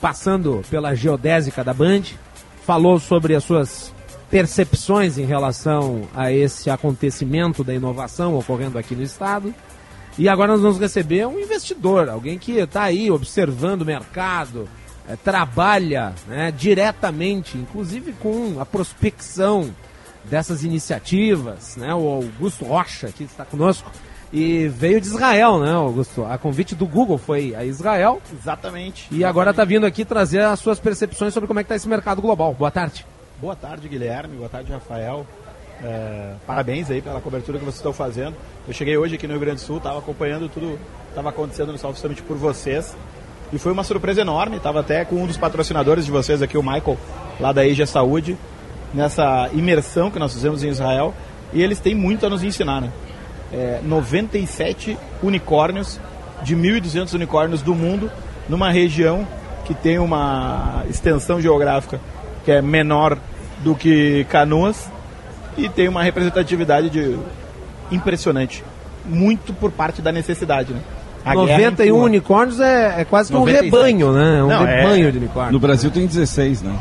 passando pela geodésica da Band, falou sobre as suas percepções em relação a esse acontecimento da inovação ocorrendo aqui no estado. E agora nós vamos receber um investidor, alguém que está aí observando o mercado, é, trabalha né, diretamente, inclusive com a prospecção dessas iniciativas. Né, o Augusto Rocha, que está conosco, e veio de Israel, né, Augusto? A convite do Google foi a Israel. Exatamente. E agora está vindo aqui trazer as suas percepções sobre como é que está esse mercado global. Boa tarde. Boa tarde, Guilherme. Boa tarde, Rafael. É, parabéns aí pela cobertura que vocês estão fazendo. Eu cheguei hoje aqui no Rio Grande do Sul, estava acompanhando tudo que estava acontecendo no South Summit por vocês. E foi uma surpresa enorme. Estava até com um dos patrocinadores de vocês aqui, o Michael, lá da Asia Saúde, nessa imersão que nós fizemos em Israel. E eles têm muito a nos ensinar, né? É, 97 unicórnios, de 1.200 unicórnios do mundo, numa região que tem uma extensão geográfica que é menor do que Canoas e tem uma representatividade de impressionante. Muito por parte da necessidade, né? A 91 unicórnios é, é quase que um rebanho, né? É um Não, rebanho é... de unicórnios. No Brasil tem 16, né?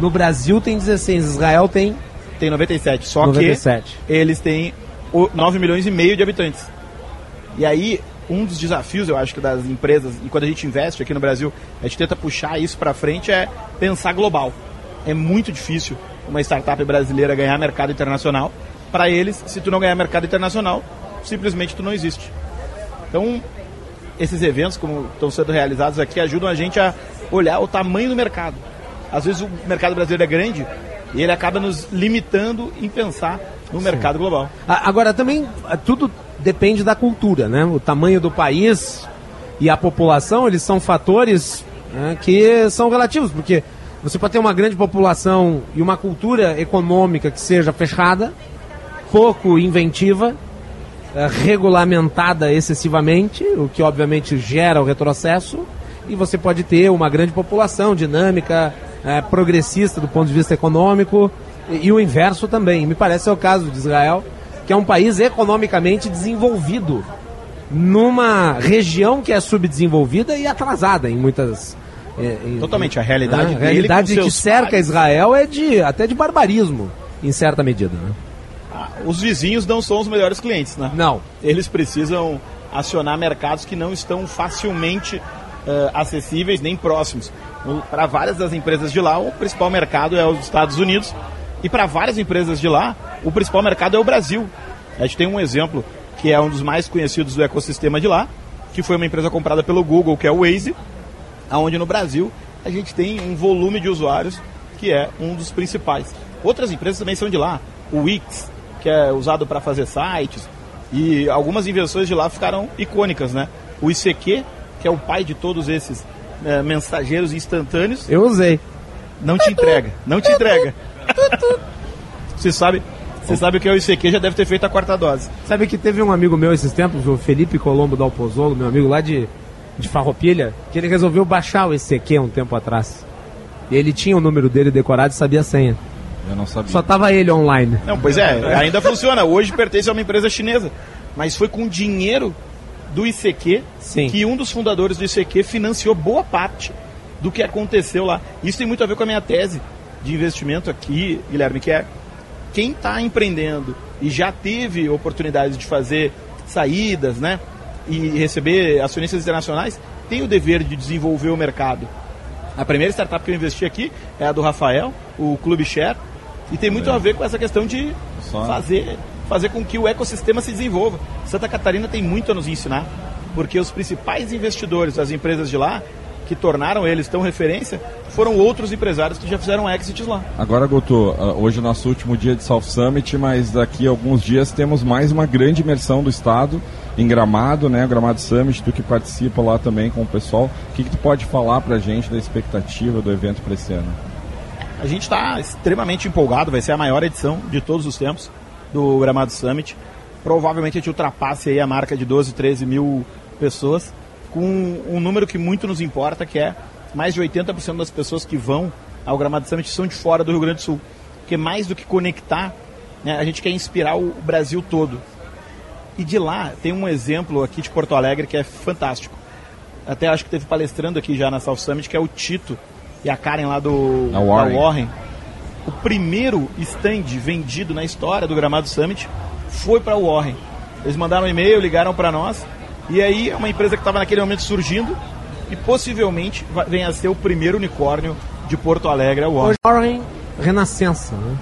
No Brasil tem 16, Israel tem tem 97, só 97. que eles têm 9 milhões e meio de habitantes. E aí, um dos desafios, eu acho que das empresas, e quando a gente investe aqui no Brasil, a gente tenta puxar isso para frente, é pensar global é muito difícil uma startup brasileira ganhar mercado internacional. Para eles, se tu não ganhar mercado internacional, simplesmente tu não existe. Então, esses eventos, como estão sendo realizados aqui, ajudam a gente a olhar o tamanho do mercado. Às vezes o mercado brasileiro é grande e ele acaba nos limitando em pensar no Sim. mercado global. Agora, também, tudo depende da cultura, né? O tamanho do país e a população, eles são fatores né, que são relativos, porque você pode ter uma grande população e uma cultura econômica que seja fechada, pouco inventiva, eh, regulamentada excessivamente, o que obviamente gera o retrocesso, e você pode ter uma grande população dinâmica, é, progressista do ponto de vista econômico, e, e, o inverso também. Me parece é o caso de Israel, que é um país economicamente desenvolvido, numa região que é subdesenvolvida e atrasada em muitas Totalmente, a realidade A realidade que cerca pais. Israel é de até de barbarismo, em certa medida. Né? Ah, os vizinhos não são os melhores clientes, né? Não. Eles precisam acionar mercados que não estão facilmente uh, acessíveis nem próximos. Para várias das empresas de lá, o principal mercado é os Estados Unidos. E para várias empresas de lá, o principal mercado é o Brasil. A gente tem um exemplo que é um dos mais conhecidos do ecossistema de lá, que foi uma empresa comprada pelo Google, que é o Waze, aonde no Brasil a gente tem um volume de usuários que é um dos principais. Outras empresas também são de lá. O Wix, que é usado para fazer sites. E algumas invenções de lá ficaram icônicas, né? O ICQ, que é o pai de todos esses é, mensageiros instantâneos. Eu usei. Não te entrega, não te entrega. Você sabe, você sabe o que é o ICQ, já deve ter feito a quarta dose. Sabe que teve um amigo meu esses tempos, o Felipe Colombo do Alpozolo, meu amigo lá de, de Farroupilha, que ele resolveu baixar o ICQ um tempo atrás. E ele tinha o número dele decorado e sabia a senha. Eu não sabia. Só tava ele online. Não, pois é, ainda funciona. Hoje pertence a uma empresa chinesa. Mas foi com dinheiro do ICQ Sim. que um dos fundadores do ICQ financiou boa parte do que aconteceu lá. Isso tem muito a ver com a minha tese de investimento aqui, Guilherme, que é quem está empreendendo e já teve oportunidades de fazer saídas, né? E receber acionistas internacionais, tem o dever de desenvolver o mercado. A primeira startup que eu investi aqui é a do Rafael, o Clube Share, e tem muito a ver com essa questão de Só- fazer, fazer com que o ecossistema se desenvolva. Santa Catarina tem muito a nos ensinar, porque os principais investidores das empresas de lá, que tornaram eles tão referência, foram outros empresários que já fizeram exits lá. Agora, Goto, ah, hoje é nosso último dia de South Summit, mas daqui a alguns dias temos mais uma grande imersão do Estado em Gramado, né? Gramado Summit, tu que participa lá também com o pessoal. O que, que tu pode falar pra gente da expectativa do evento para esse ano? A gente está extremamente empolgado, vai ser a maior edição de todos os tempos do Gramado Summit. Provavelmente a gente ultrapasse aí a marca de 12, 13 mil pessoas, com um número que muito nos importa, que é mais de 80% das pessoas que vão ao Gramado Summit são de fora do Rio Grande do Sul. Porque mais do que conectar, né, a gente quer inspirar o Brasil todo. E de lá tem um exemplo aqui de Porto Alegre que é fantástico. Até acho que teve palestrando aqui já na South Summit, que é o Tito e a Karen lá do A Warren. da Warren. O primeiro stand vendido na história do Gramado Summit foi para o Warren. Eles mandaram um e-mail, ligaram para nós, e aí é uma empresa que estava naquele momento surgindo e possivelmente vai- venha a ser o primeiro unicórnio de Porto Alegre, a Warren. Hoje, Warren Renascença, né?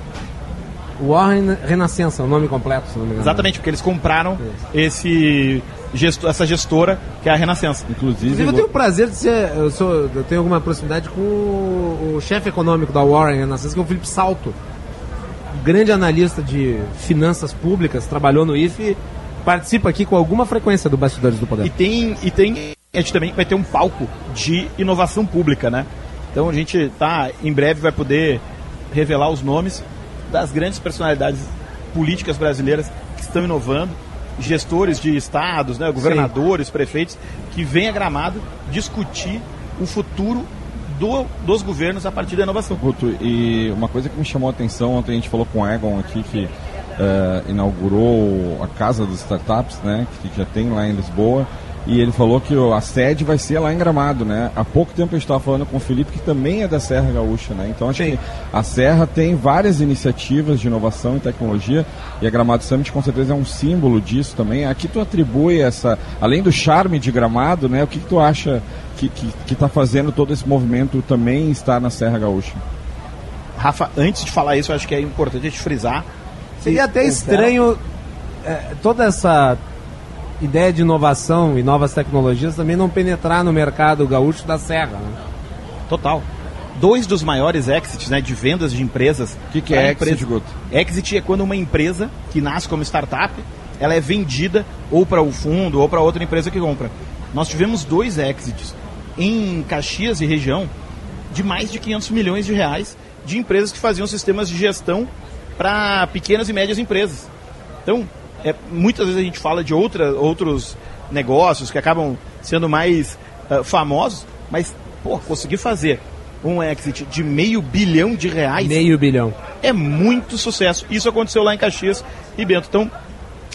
Warren Renascença, o nome completo, se não me engano. Exatamente, porque eles compraram esse gesto- essa gestora que é a Renascença. Inclusive, Inclusive, eu tenho o prazer de ser. Eu, sou, eu tenho alguma proximidade com o, o chefe econômico da Warren Renascença, que é o Felipe Salto. Grande analista de finanças públicas, trabalhou no IFE, participa aqui com alguma frequência do Bastidores do Poder. E tem, e tem, a gente também vai ter um palco de inovação pública, né? Então a gente tá, em breve vai poder revelar os nomes das grandes personalidades políticas brasileiras que estão inovando, gestores de estados, né, governadores, prefeitos, que vêm a Gramado discutir o futuro do- dos governos a partir da inovação. Guto, e uma coisa que me chamou a atenção, ontem a gente falou com o Egon aqui, que eh, inaugurou a Casa das Startups, né, que já tem lá em Lisboa, e ele falou que a sede vai ser lá em Gramado, né? Há pouco tempo a gente estava falando com o Felipe, que também é da Serra Gaúcha, né? Então acho que a Serra tem várias iniciativas de inovação e tecnologia, e a Gramado Summit com certeza é um símbolo disso também. Aqui tu atribui essa, além do charme de Gramado, né? O que, que tu acha que está que, tá fazendo todo esse movimento também estar na Serra Gaúcha? Rafa, antes de falar isso, eu acho que é importante a gente frisar. Seria até estranho é, toda essa ideia de inovação e novas tecnologias também não penetrar no mercado gaúcho da Serra. Né? Total. Dois dos maiores exits né, de vendas de empresas. O que, que é exit, Guto? Exit é quando uma empresa que nasce como startup, ela é vendida ou para o fundo ou para outra empresa que compra. Nós tivemos dois exits em Caxias e região de mais de 500 milhões de reais de empresas que faziam sistemas de gestão para pequenas e médias empresas. Então, é, muitas vezes a gente fala de outra, outros negócios que acabam sendo mais ah, famosos, mas, pô, conseguir fazer um exit de meio bilhão de reais Meio bilhão. é muito sucesso. Isso aconteceu lá em Caxias e Bento. Então,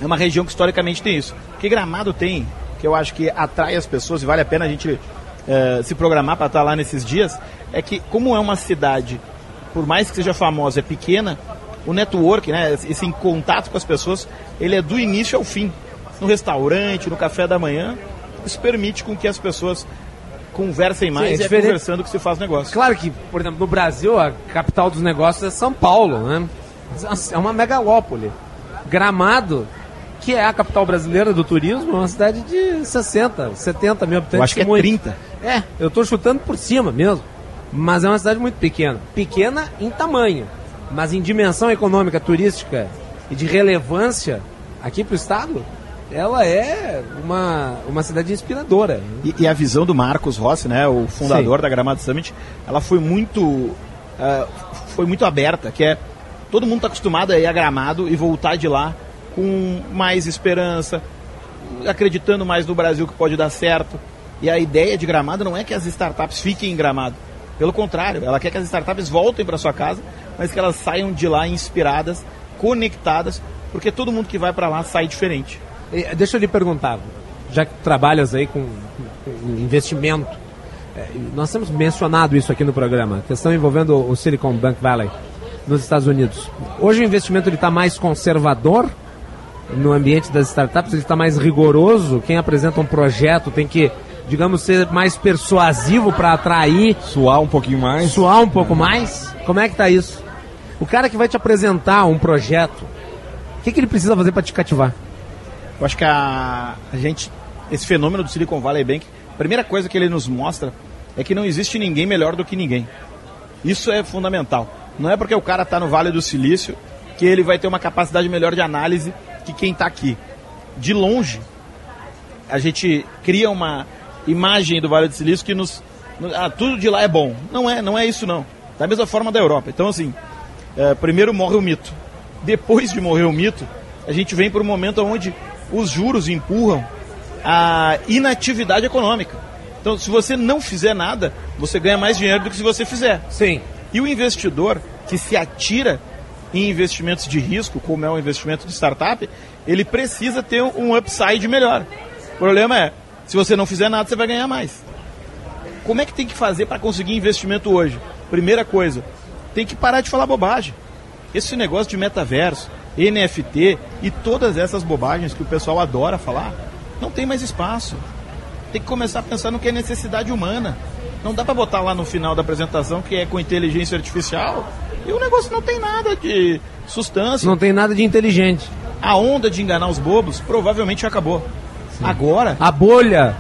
é uma região que historicamente tem isso. O que Gramado tem, que eu acho que atrai as pessoas e vale a pena a gente eh, se programar para estar lá nesses dias, é que como é uma cidade, por mais que seja famosa, é pequena, o network, né, esse contato com as pessoas, ele é do início ao fim. No restaurante, no café da manhã, isso permite com que as pessoas conversem mais é e é diferente. conversando que se faz negócio. Claro que, por exemplo, no Brasil, a capital dos negócios é São Paulo, né? É uma megalópole. Gramado, que é a capital brasileira do turismo, é uma cidade de 60, 70 mil habitantes. Eu acho que é muito. 30. É, eu tô chutando por cima mesmo. Mas é uma cidade muito pequena. Pequena em tamanho, mas em dimensão econômica, turística e de relevância aqui para o estado, ela é uma, uma cidade inspiradora. E, e, a visão do Marcos Rossi, né, o fundador Sim. da Gramado Summit, ela foi muito, uh, foi muito aberta, que é todo mundo está acostumado a ir a Gramado e voltar de lá com mais esperança, acreditando mais no Brasil que pode dar certo. E a ideia de Gramado não é que as startups fiquem em Gramado. Pelo contrário, ela quer que as startups voltem para sua casa, mas que elas saiam de lá inspiradas, conectadas, porque todo mundo que vai para lá sai diferente. Deixa eu lhe perguntar, já que trabalhas aí com, com investimento, é, nós temos mencionado isso aqui no programa, questão envolvendo o Silicon Bank Valley nos Estados Unidos. Hoje o investimento está mais conservador no ambiente das startups, ele está mais rigoroso. Quem apresenta um projeto tem que, digamos, ser mais persuasivo para atrair. Suar um pouquinho mais. Suar um pouco mais. Como é que está isso? O cara que vai te apresentar um projeto, o que, que ele precisa fazer para te cativar? Eu acho que a, a gente, esse fenômeno do Silicon Valley Bank, a primeira coisa que ele nos mostra é que não existe ninguém melhor do que ninguém. Isso é fundamental. Não é porque o cara está no Vale do Silício que ele vai ter uma capacidade melhor de análise que quem está aqui. De longe, a gente cria uma imagem do Vale do Silício que nos. Ah, tudo de lá é bom. Não é, não é isso não. Da mesma forma da Europa. Então, assim, é, primeiro morre o mito. Depois de morrer o mito, a gente vem para um momento onde os juros empurram a inatividade econômica. Então, se você não fizer nada, você ganha mais dinheiro do que se você fizer. Sim. E o investidor que se atira em investimentos de risco, como é o investimento de startup, ele precisa ter um upside melhor. O problema é, se você não fizer nada, você vai ganhar mais. Como é que tem que fazer para conseguir investimento hoje? Primeira coisa, tem que parar de falar bobagem. Esse negócio de metaverso, NFT e todas essas bobagens que o pessoal adora falar, não tem mais espaço. Tem que começar a pensar no que é necessidade humana. Não dá para botar lá no final da apresentação que é com inteligência artificial e o negócio não tem nada de substância. Não tem nada de inteligente. A onda de enganar os bobos provavelmente acabou. Sim. Agora. A bolha.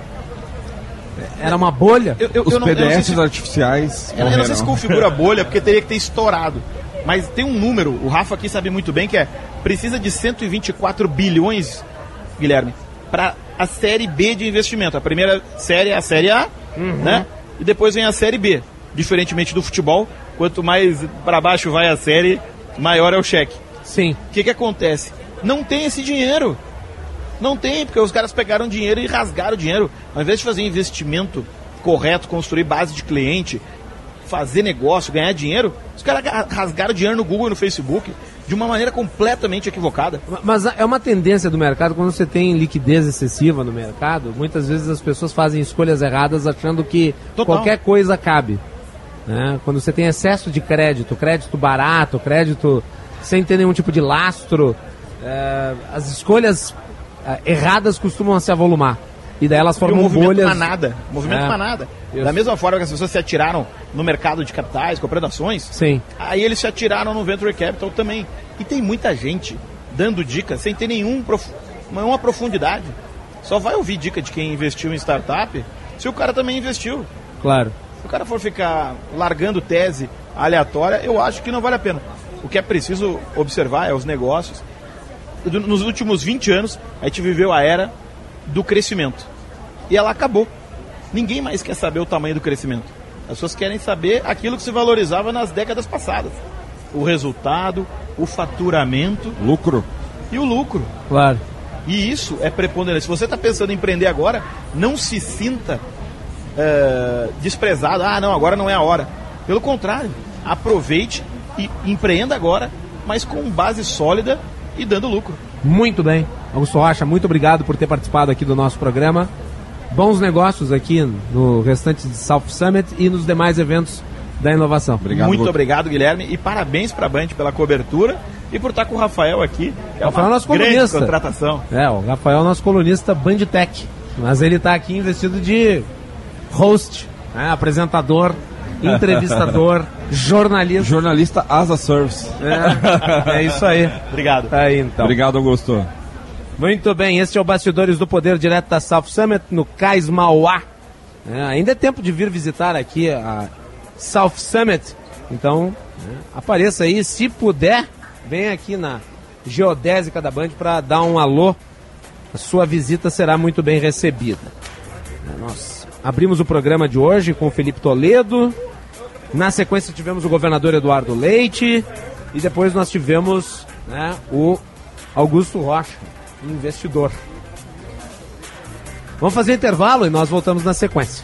Era uma bolha? Eu, eu, os eu não, PDFs se, artificiais. Eu, não sei se configura a bolha, porque teria que ter estourado. Mas tem um número, o Rafa aqui sabe muito bem, que é precisa de 124 bilhões, Guilherme, para a série B de investimento. A primeira série é a série A, uhum. né? E depois vem a série B. Diferentemente do futebol, quanto mais para baixo vai a série, maior é o cheque. Sim. O que, que acontece? Não tem esse dinheiro. Não tem, porque os caras pegaram dinheiro e rasgaram o dinheiro. Ao invés de fazer investimento correto, construir base de cliente, fazer negócio, ganhar dinheiro, os caras rasgaram dinheiro no Google e no Facebook de uma maneira completamente equivocada. Mas é uma tendência do mercado, quando você tem liquidez excessiva no mercado, muitas vezes as pessoas fazem escolhas erradas achando que Total. qualquer coisa cabe. Né? Quando você tem excesso de crédito, crédito barato, crédito sem ter nenhum tipo de lastro, é, as escolhas erradas costumam se avolumar. E daí elas formam e movimento bolhas. Manada. Movimento é. manada. Isso. Da mesma forma que as pessoas se atiraram no mercado de capitais, comprando ações, Sim. aí eles se atiraram no Venture Capital também. E tem muita gente dando dicas sem ter nenhum prof... nenhuma profundidade. Só vai ouvir dica de quem investiu em startup se o cara também investiu. Claro. Se o cara for ficar largando tese aleatória, eu acho que não vale a pena. O que é preciso observar é os negócios. Nos últimos 20 anos, a gente viveu a era do crescimento. E ela acabou. Ninguém mais quer saber o tamanho do crescimento. As pessoas querem saber aquilo que se valorizava nas décadas passadas. O resultado, o faturamento. Lucro. E o lucro. Claro. E isso é preponderante. Se você está pensando em empreender agora, não se sinta é, desprezado. Ah, não, agora não é a hora. Pelo contrário, aproveite e empreenda agora, mas com base sólida e dando lucro. Muito bem. Augusto Rocha, muito obrigado por ter participado aqui do nosso programa. Bons negócios aqui no restante de South Summit e nos demais eventos da inovação. Obrigado, muito obrigado, Guilherme, e parabéns para a Band pela cobertura e por estar com o Rafael aqui. É Rafael é nosso colunista. contratação. É, o Rafael é nosso colunista Bandtech. Mas ele está aqui investido de host, né, apresentador, entrevistador, jornalista. Jornalista Asa Service. É, é isso aí. Obrigado. É aí, então. Obrigado, Augusto. Muito bem, este é o Bastidores do Poder direto da South Summit no Cais Mauá. É, ainda é tempo de vir visitar aqui a South Summit. Então, é, apareça aí, se puder, vem aqui na geodésica da Band para dar um alô. A sua visita será muito bem recebida. Nós abrimos o programa de hoje com o Felipe Toledo. Na sequência tivemos o governador Eduardo Leite e depois nós tivemos né, o Augusto Rocha, investidor. Vamos fazer intervalo e nós voltamos na sequência.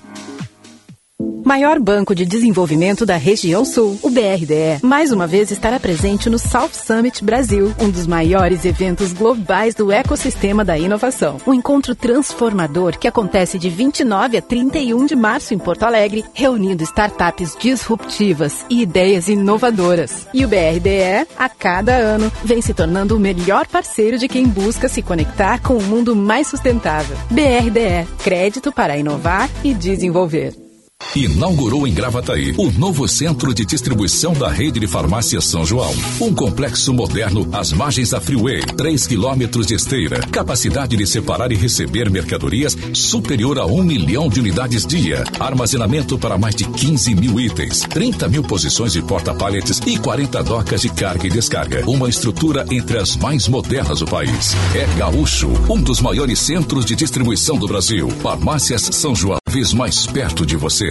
Maior banco de desenvolvimento da região sul, o BRDE, mais uma vez estará presente no South Summit Brasil, um dos maiores eventos globais do ecossistema da inovação. Um encontro transformador que acontece de 29 a 31 de março em Porto Alegre, reunindo startups disruptivas e ideias inovadoras. E o BRDE, a cada ano, vem se tornando o melhor parceiro de quem busca se conectar com um mundo mais sustentável. BRDE, crédito para inovar e desenvolver. Inaugurou em Gravataí o novo centro de distribuição da rede de farmácia São João. Um complexo moderno às margens da Freeway, 3 quilômetros de esteira, capacidade de separar e receber mercadorias superior a um milhão de unidades dia, armazenamento para mais de 15 mil itens, 30 mil posições de porta-paletes e 40 docas de carga e descarga. Uma estrutura entre as mais modernas do país. É Gaúcho, um dos maiores centros de distribuição do Brasil. Farmácias São João, vez mais perto de você.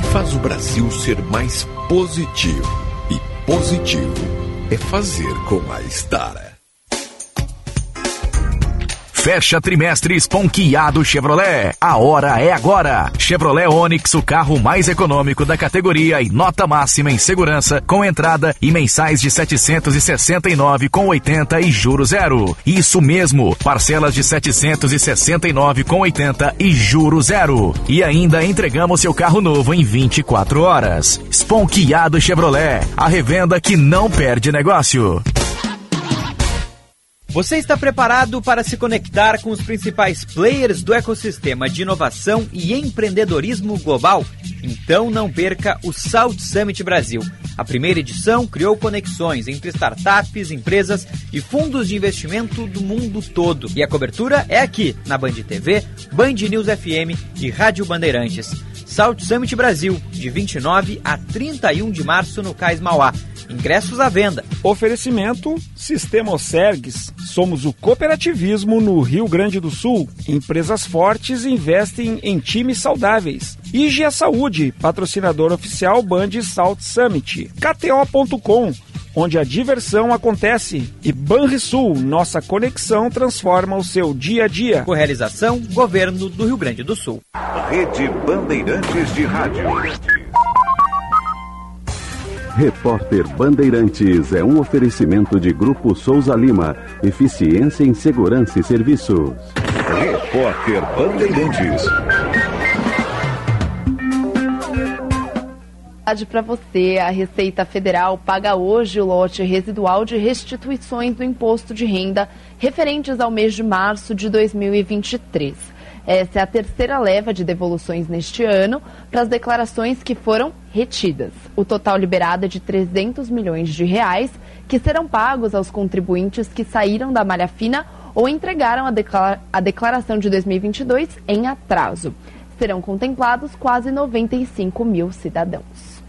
e faz o Brasil ser mais positivo positivo é fazer com a Estara. Fecha trimestre esponquiado Chevrolet. A hora é agora. Chevrolet Onix, o carro mais econômico da categoria e nota máxima em segurança, com entrada e mensais de 769 com 80 e juros zero. Isso mesmo, parcelas de 769 com 80 e juros zero. E ainda entregamos seu carro novo em 24 horas. Esponquiado Chevrolet, a revenda que não perde negócio. Você está preparado para se conectar com os principais players do ecossistema de inovação e empreendedorismo global? Então não perca o South Summit Brasil. A primeira edição criou conexões entre startups, empresas e fundos de investimento do mundo todo. E a cobertura é aqui, na Band TV, Band News FM e Rádio Bandeirantes. South Summit Brasil, de 29 a 31 de março no Cais Mauá. Ingressos à venda. Oferecimento Sistema Osergues. Somos o cooperativismo no Rio Grande do Sul. Empresas fortes investem em times saudáveis. IGA Saúde, patrocinador oficial Band South Summit. KTO.com onde a diversão acontece. E Banrisul, nossa conexão transforma o seu dia a dia. Com realização, Governo do Rio Grande do Sul. Rede Bandeirantes de Rádio. Repórter Bandeirantes é um oferecimento de Grupo Souza Lima. Eficiência em Segurança e Serviços. Repórter Bandeirantes. Para você, a Receita Federal paga hoje o lote residual de restituições do imposto de renda referentes ao mês de março de 2023. Essa é a terceira leva de devoluções neste ano para as declarações que foram retidas. O total liberado é de 300 milhões de reais, que serão pagos aos contribuintes que saíram da malha fina ou entregaram a, declara a declaração de 2022 em atraso. Serão contemplados quase 95 mil cidadãos.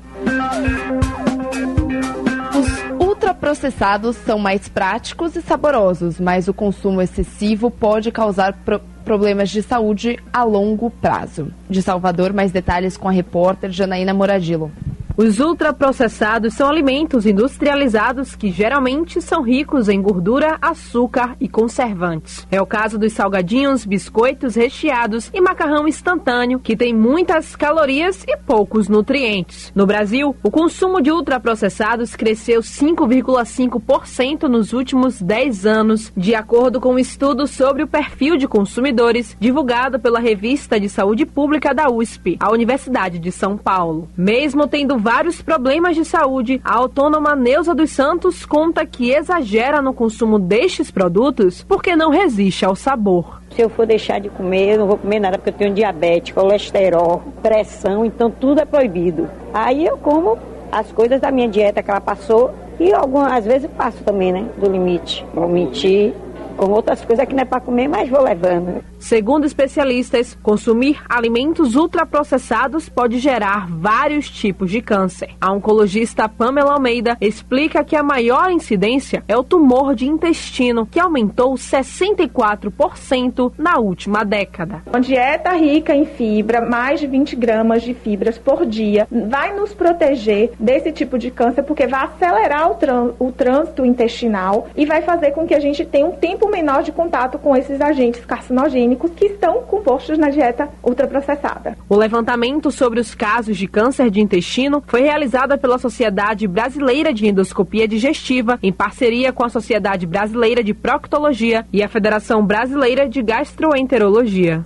Os ultraprocessados são mais práticos e saborosos, mas o consumo excessivo pode causar pro problemas de saúde a longo prazo. De Salvador, mais detalhes com a repórter Janaína Moradilo. Os ultraprocessados são alimentos industrializados que geralmente são ricos em gordura, açúcar e conservantes. É o caso dos salgadinhos, biscoitos recheados e macarrão instantâneo, que tem muitas calorias e poucos nutrientes. No Brasil, o consumo de ultraprocessados cresceu 5,5% nos últimos 10 anos, de acordo com um estudo sobre o perfil de consumidores divulgado pela Revista de Saúde Pública da USP, a Universidade de São Paulo. Mesmo tendo vários problemas de saúde, a autônoma Neuza dos Santos conta que exagera no consumo destes produtos porque não resiste ao sabor. Se eu for deixar de comer, eu não vou comer nada porque eu tenho diabetes, colesterol, pressão, então tudo é proibido. Aí eu como as coisas da minha dieta que ela passou e algumas, às vezes passo também, né, do limite. Vou mentir, com outras coisas que não é para comer, mas vou levando. Segundo especialistas, consumir alimentos ultraprocessados pode gerar vários tipos de câncer. A oncologista Pamela Almeida explica que a maior incidência é o tumor de intestino, que aumentou 64% na última década. Uma dieta rica em fibra, mais de 20 gramas de fibras por dia, vai nos proteger desse tipo de câncer, porque vai acelerar o, trân o trânsito intestinal e vai fazer com que a gente tenha um tempo menor de contato com esses agentes carcinogênicos que estão compostos na dieta ultraprocessada. O levantamento sobre os casos de câncer de intestino foi realizado pela Sociedade Brasileira de Endoscopia Digestiva, em parceria com a Sociedade Brasileira de Proctologia e a Federação Brasileira de Gastroenterologia.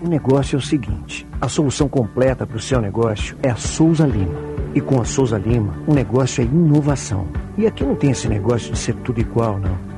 O negócio é o seguinte: a solução completa para o seu negócio é a Souza Lima. E com a Souza Lima, o negócio é inovação. E aqui não tem esse negócio de ser tudo igual, não.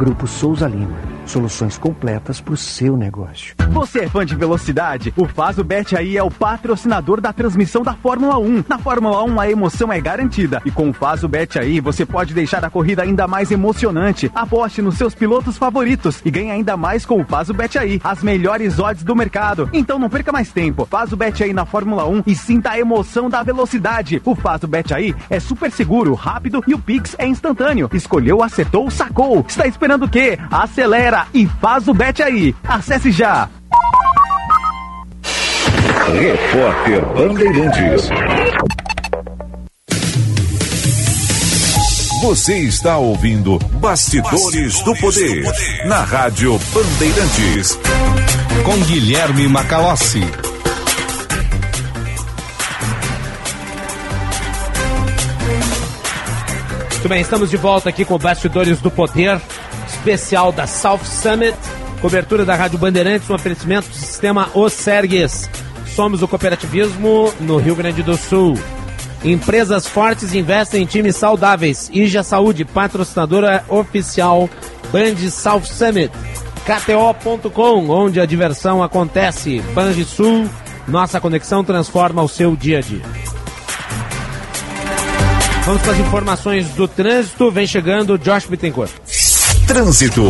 Grupo Souza Lima. Soluções completas para o seu negócio. Você é fã de velocidade? O Fazo Bet aí é o patrocinador da transmissão da Fórmula 1. Na Fórmula 1 a emoção é garantida e com o Fazo Bet aí você pode deixar a corrida ainda mais emocionante. Aposte nos seus pilotos favoritos e ganhe ainda mais com o Fazo Bet aí, as melhores odds do mercado. Então não perca mais tempo. Faz o Bet aí na Fórmula 1 e sinta a emoção da velocidade. O Fazo Bet aí é super seguro, rápido e o Pix é instantâneo. Escolheu, acertou, sacou. Está esperando o quê? Acelera e faz o bet aí. Acesse já. Repórter Bandeirantes. Você está ouvindo Bastidores, Bastidores do, poder, do Poder na Rádio Bandeirantes. Com Guilherme Macalossi. Muito bem, estamos de volta aqui com Bastidores do Poder especial da South Summit, cobertura da Rádio Bandeirantes, um oferecimento do sistema Os Sergues. Somos o cooperativismo no Rio Grande do Sul. Empresas fortes investem em times saudáveis. Ija Saúde, patrocinadora oficial Band South Summit. KTO.com, onde a diversão acontece. Banrisul, nossa conexão transforma o seu dia a dia. Vamos para as informações do trânsito. Vem chegando Josh Bittencourt. Trânsito.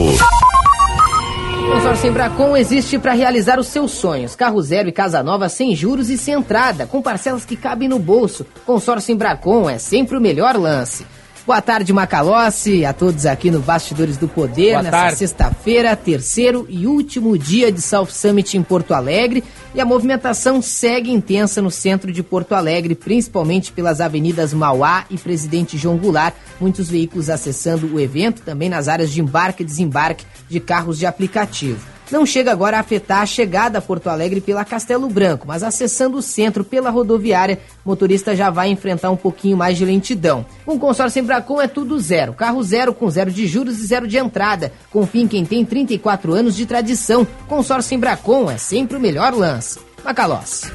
Consórcio Embracon existe para realizar os seus sonhos. Carro zero e casa nova sem juros e sem entrada, com parcelas que cabem no bolso. Consórcio Embracon é sempre o melhor lance. Boa tarde, Macalossi, a todos aqui no Bastidores do Poder, Boa nessa sexta-feira, terceiro e último dia de South Summit em Porto Alegre. E a movimentação segue intensa no centro de Porto Alegre, principalmente pelas avenidas Mauá e Presidente João Goulart. Muitos veículos acessando o evento, também nas áreas de embarque e desembarque de carros de aplicativo não chega agora a afetar a chegada a Porto Alegre pela Castelo Branco, mas acessando o centro pela rodoviária, o motorista já vai enfrentar um pouquinho mais de lentidão. O consórcio Embracon é tudo zero. Carro zero com zero de juros e zero de entrada. Confie em quem tem 34 anos de tradição. Consórcio Embracon é sempre o melhor lance. Macalós.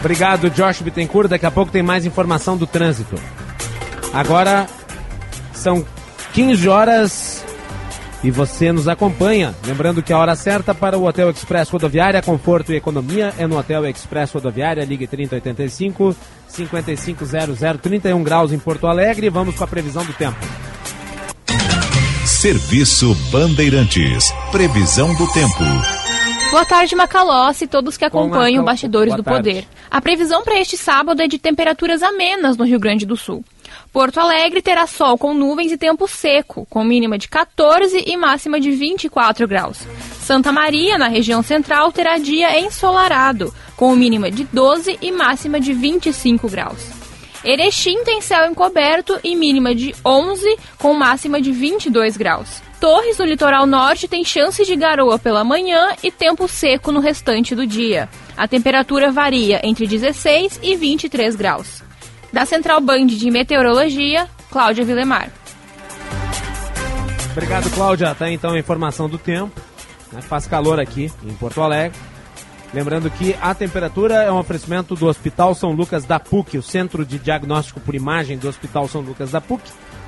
Obrigado, Josh Bittencourt. Daqui a pouco tem mais informação do trânsito. Agora são 15 horas e você nos acompanha. Lembrando que a hora certa para o Hotel Express Rodoviária, conforto e economia é no Hotel Express Rodoviária, ligue 3085 5500 31 graus em Porto Alegre. Vamos com a previsão do tempo. Serviço Bandeirantes. Previsão do tempo. Boa tarde, Macalossi e todos que acompanham Bastidores Boa do tarde. Poder. A previsão para este sábado é de temperaturas amenas no Rio Grande do Sul. Porto Alegre terá sol com nuvens e tempo seco, com mínima de 14 e máxima de 24 graus. Santa Maria, na região central, terá dia ensolarado, com mínima de 12 e máxima de 25 graus. Erechim tem céu encoberto e mínima de 11, com máxima de 22 graus. Torres, no litoral norte, tem chance de garoa pela manhã e tempo seco no restante do dia. A temperatura varia entre 16 e 23 graus. Da Central Band de Meteorologia, Cláudia Vilemar. Obrigado, Cláudia. Tá então a informação do tempo. né? Faz calor aqui em Porto Alegre. Lembrando que a temperatura é um oferecimento do Hospital São Lucas da PUC, o Centro de Diagnóstico por Imagem do Hospital São Lucas da PUC.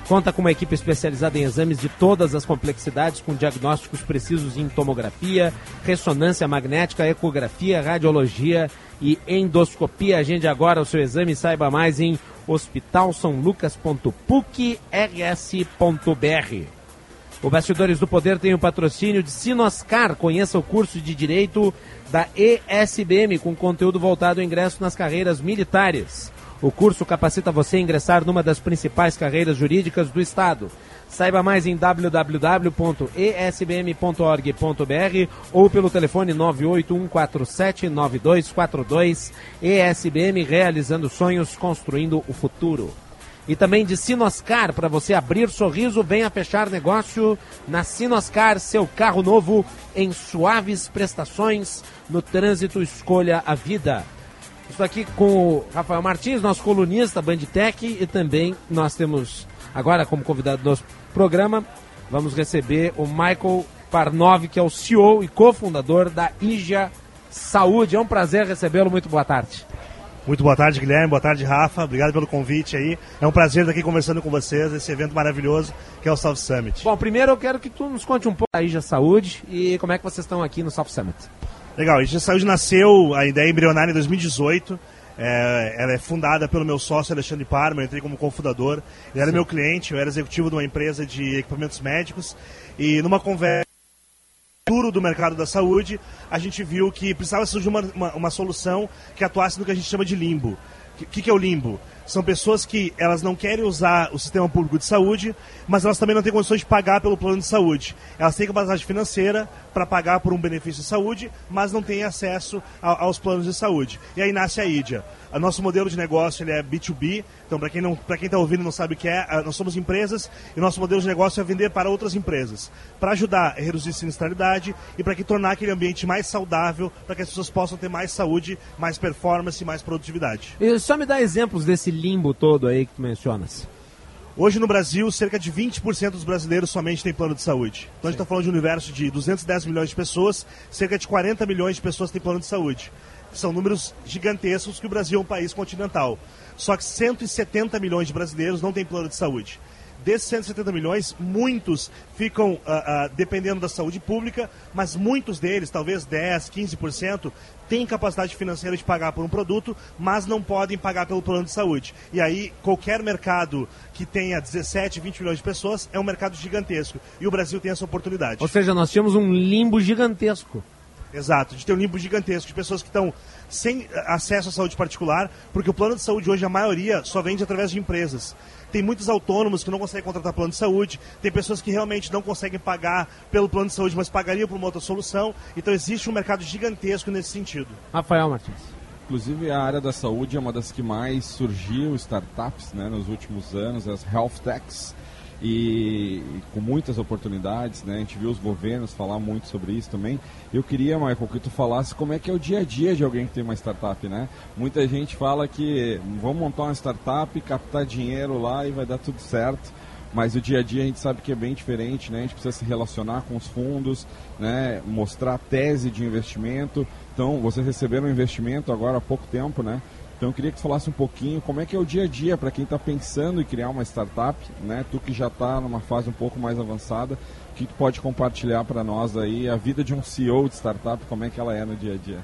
Conta com uma equipe especializada em exames de todas as complexidades, com diagnósticos precisos em tomografia, ressonância magnética, ecografia, radiologia e endoscopia. Agende agora o seu exame e saiba mais em hospitalsaulucas.pucrs.br. O Bastidores do Poder tem o patrocínio de Sinoscar. Conheça o curso de Direito da ESBM com conteúdo voltado ao ingresso nas carreiras militares. O curso capacita você a ingressar numa das principais carreiras jurídicas do Estado. Saiba mais em www.esbm.org.br ou pelo telefone 981479242. ESBM realizando sonhos, construindo o futuro. E também de Sinoscar, para você abrir sorriso, venha fechar negócio na Sinoscar, seu carro novo em suaves prestações. No trânsito, escolha a vida. Estou aqui com o Rafael Martins, nosso colunista Banditec, e também nós temos agora como convidado do nosso programa, vamos receber o Michael Parnov, que é o CEO e cofundador da IJA Saúde. É um prazer recebê-lo, muito boa tarde. Muito boa tarde, Guilherme. Boa tarde, Rafa. Obrigado pelo convite aí. É um prazer estar aqui conversando com vocês, esse evento maravilhoso que é o South Summit. Bom, primeiro eu quero que tu nos conte um pouco da IJA Saúde e como é que vocês estão aqui no South Summit. Legal, a Saúde nasceu, a ideia embrionária em 2018. É, ela é fundada pelo meu sócio Alexandre Parma, eu entrei como cofundador. Ele era Sim. meu cliente, eu era executivo de uma empresa de equipamentos médicos. E numa conversa futuro do mercado da saúde, a gente viu que precisava surgir uma, uma, uma solução que atuasse no que a gente chama de limbo. O que, que é o limbo? São pessoas que elas não querem usar o sistema público de saúde, mas elas também não têm condições de pagar pelo plano de saúde. Elas têm capacidade financeira para pagar por um benefício de saúde, mas não têm acesso a- aos planos de saúde. E aí nasce a IDIA. O nosso modelo de negócio ele é B2B, então para quem não, para quem está ouvindo e não sabe o que é, ah, nós somos empresas e nosso modelo de negócio é vender para outras empresas, para ajudar a reduzir sinistralidade e para que tornar aquele ambiente mais saudável, para que as pessoas possam ter mais saúde, mais performance e mais produtividade. E só me dá exemplos desse limbo todo aí que tu mencionas. Hoje no Brasil, cerca de 20% dos brasileiros somente têm plano de saúde. Então a gente está falando de um universo de 210 milhões de pessoas, cerca de 40 milhões de pessoas têm plano de saúde. São números gigantescos que o Brasil é um país continental. Só que 170 milhões de brasileiros não têm plano de saúde. Desses 170 milhões, muitos ficam ah, ah, dependendo da saúde pública, mas muitos deles, talvez 10, 15%, têm capacidade financeira de pagar por um produto, mas não podem pagar pelo plano de saúde. E aí, qualquer mercado que tenha 17, 20 milhões de pessoas é um mercado gigantesco. E o Brasil tem essa oportunidade. Ou seja, nós tínhamos um limbo gigantesco. Exato, de ter um limbo gigantesco de pessoas que estão sem eh, acesso à saúde particular, porque o plano de saúde hoje, a maioria, só vende através de empresas. Tem muitos autônomos que não conseguem contratar plano de saúde, tem pessoas que realmente não conseguem pagar pelo plano de saúde, mas pagariam por uma outra solução. Então existe um mercado gigantesco nesse sentido. Rafael Martins. Inclusive a área da saúde é uma das que mais surgiu startups né, nos últimos anos, as health techs, e, e com muitas oportunidades, né? A gente viu os governos falar muito sobre isso também. Eu queria, Michael, que tu falasse como é que é o dia a dia de alguém que tem uma startup, né? Muita gente fala que vamos montar uma startup, captar dinheiro lá e vai dar tudo certo. Mas o dia a dia a gente sabe que é bem diferente, né? A gente precisa se relacionar com os fundos, né? Mostrar tese de investimento. Então, vocês receberam um investimento agora há pouco tempo, né? Então eu queria que tu falasse um pouquinho como é que é o dia a dia para quem está pensando em criar uma startup, né? Tu que já está numa fase um pouco mais avançada, o que tu pode compartilhar para nós aí a vida de um CEO de startup, como é que ela é no dia a dia?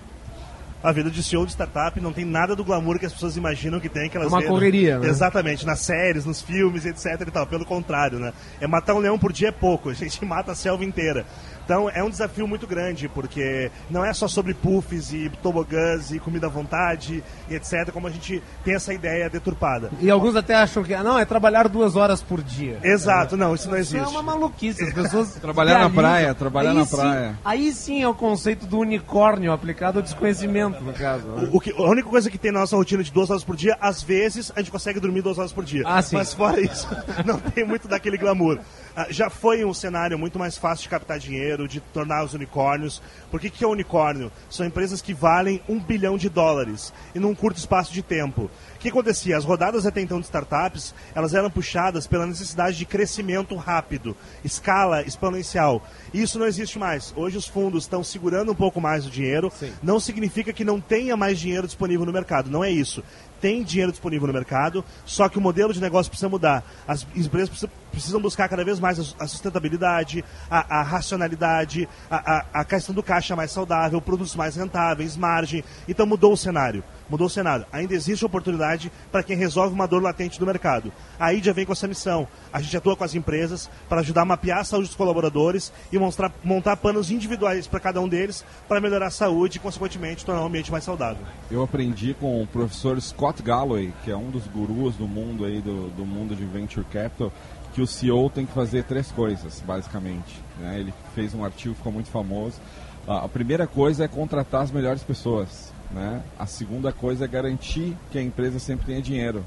a vida de CEO de startup não tem nada do glamour que as pessoas imaginam que tem. Que elas Uma vêem, correria, né? Exatamente, nas séries, nos filmes, etc e tal. Pelo contrário, né? É matar um leão por dia é pouco, a gente mata a selva inteira. Então é um desafio muito grande, porque não é só sobre puffs e tobogãs e comida à vontade e etc, como a gente tem essa ideia deturpada. E alguns até acham que ah, não, é trabalhar duas horas por dia. Exato, não, isso não Isso existe. é uma maluquice. As pessoas Trabalhar na idealizam. praia, trabalhar Aí na sim- praia. Aí sim é o conceito do unicórnio aplicado ao desconhecimento, no caso. né? O que, a única coisa que tem na nossa rotina de duas horas por dia, às vezes a gente consegue dormir duas horas por dia. Ah, sim. Mas fora isso, não tem muito daquele glamour. Ah, já foi um cenário muito mais fácil de captar dinheiro, de tornar os unicórnios. Por que, que é unicórnio? São empresas que valem um bilhão de dólares e num curto espaço de tempo. O que acontecia? As rodadas até então de startups, elas eram puxadas pela necessidade de crescimento rápido, escala exponencial. E isso não existe mais. Hoje os fundos estão segurando um pouco mais o dinheiro. Não significa que não tenha mais dinheiro disponível no mercado. Não é isso. Tem dinheiro disponível no mercado, só que o modelo de negócio precisa mudar. As empresas precisam- buscar cada vez mais a a sustentabilidade, a, a racionalidade, a, a, a questão do caixa mais saudável, produtos mais rentáveis, margem. Então mudou o cenário. Mudou o cenário. Ainda existe oportunidade para quem resolve uma dor latente do mercado. A IDIA vem com essa missão. A gente atua com as empresas para ajudar a mapear a saúde dos colaboradores e mostrar, montar planos individuais para cada um deles para melhorar a saúde e, consequentemente, tornar o ambiente mais saudável. Eu aprendi com o professor Scott Galloway, que é um dos gurus do mundo aí do, do mundo de venture capital, que o CEO tem que fazer três coisas, basicamente. né? Ele fez um artigo, ficou muito famoso. A primeira coisa é contratar as melhores pessoas. Né? A segunda coisa é garantir que a empresa sempre tenha dinheiro.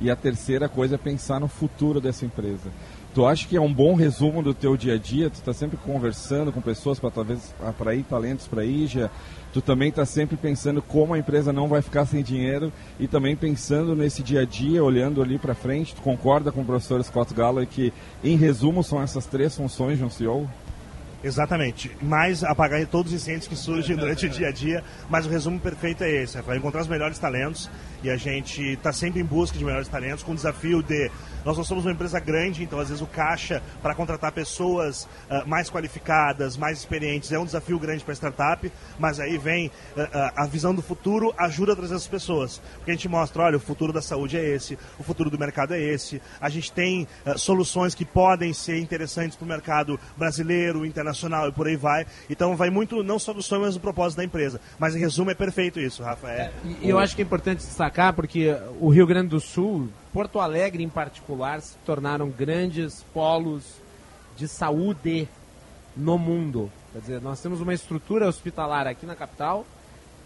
E a terceira coisa é pensar no futuro dessa empresa. Tu acha que é um bom resumo do teu dia a dia? Tu está sempre conversando com pessoas para talvez atrair talentos para a IJA. Tu também está sempre pensando como a empresa não vai ficar sem dinheiro e também pensando nesse dia a dia, olhando ali para frente. Tu concorda com o professor Scott Galloway que, em resumo, são essas três funções de um CEO? Exatamente. Mais apagar todos os incêndios que surgem durante o dia a dia, mas o resumo perfeito é esse, vai encontrar os melhores talentos e a gente está sempre em busca de melhores talentos com o desafio de nós não somos uma empresa grande, então às vezes o caixa para contratar pessoas ah, mais qualificadas, mais experientes é um desafio grande para a startup, mas aí vem ah, a visão do futuro ajuda a trazer essas pessoas, porque a gente mostra, olha, o futuro da saúde é esse, o futuro do mercado é esse, a gente tem ah, soluções que podem ser interessantes para o mercado brasileiro, internacional e por aí vai. Então vai muito não só do sonho, mas do propósito da empresa. Mas em resumo é perfeito isso, Rafa. É, eu acho que é importante destacar porque o Rio Grande do Sul, Porto Alegre em particular, se tornaram grandes polos de saúde no mundo. Quer dizer, nós temos uma estrutura hospitalar aqui na capital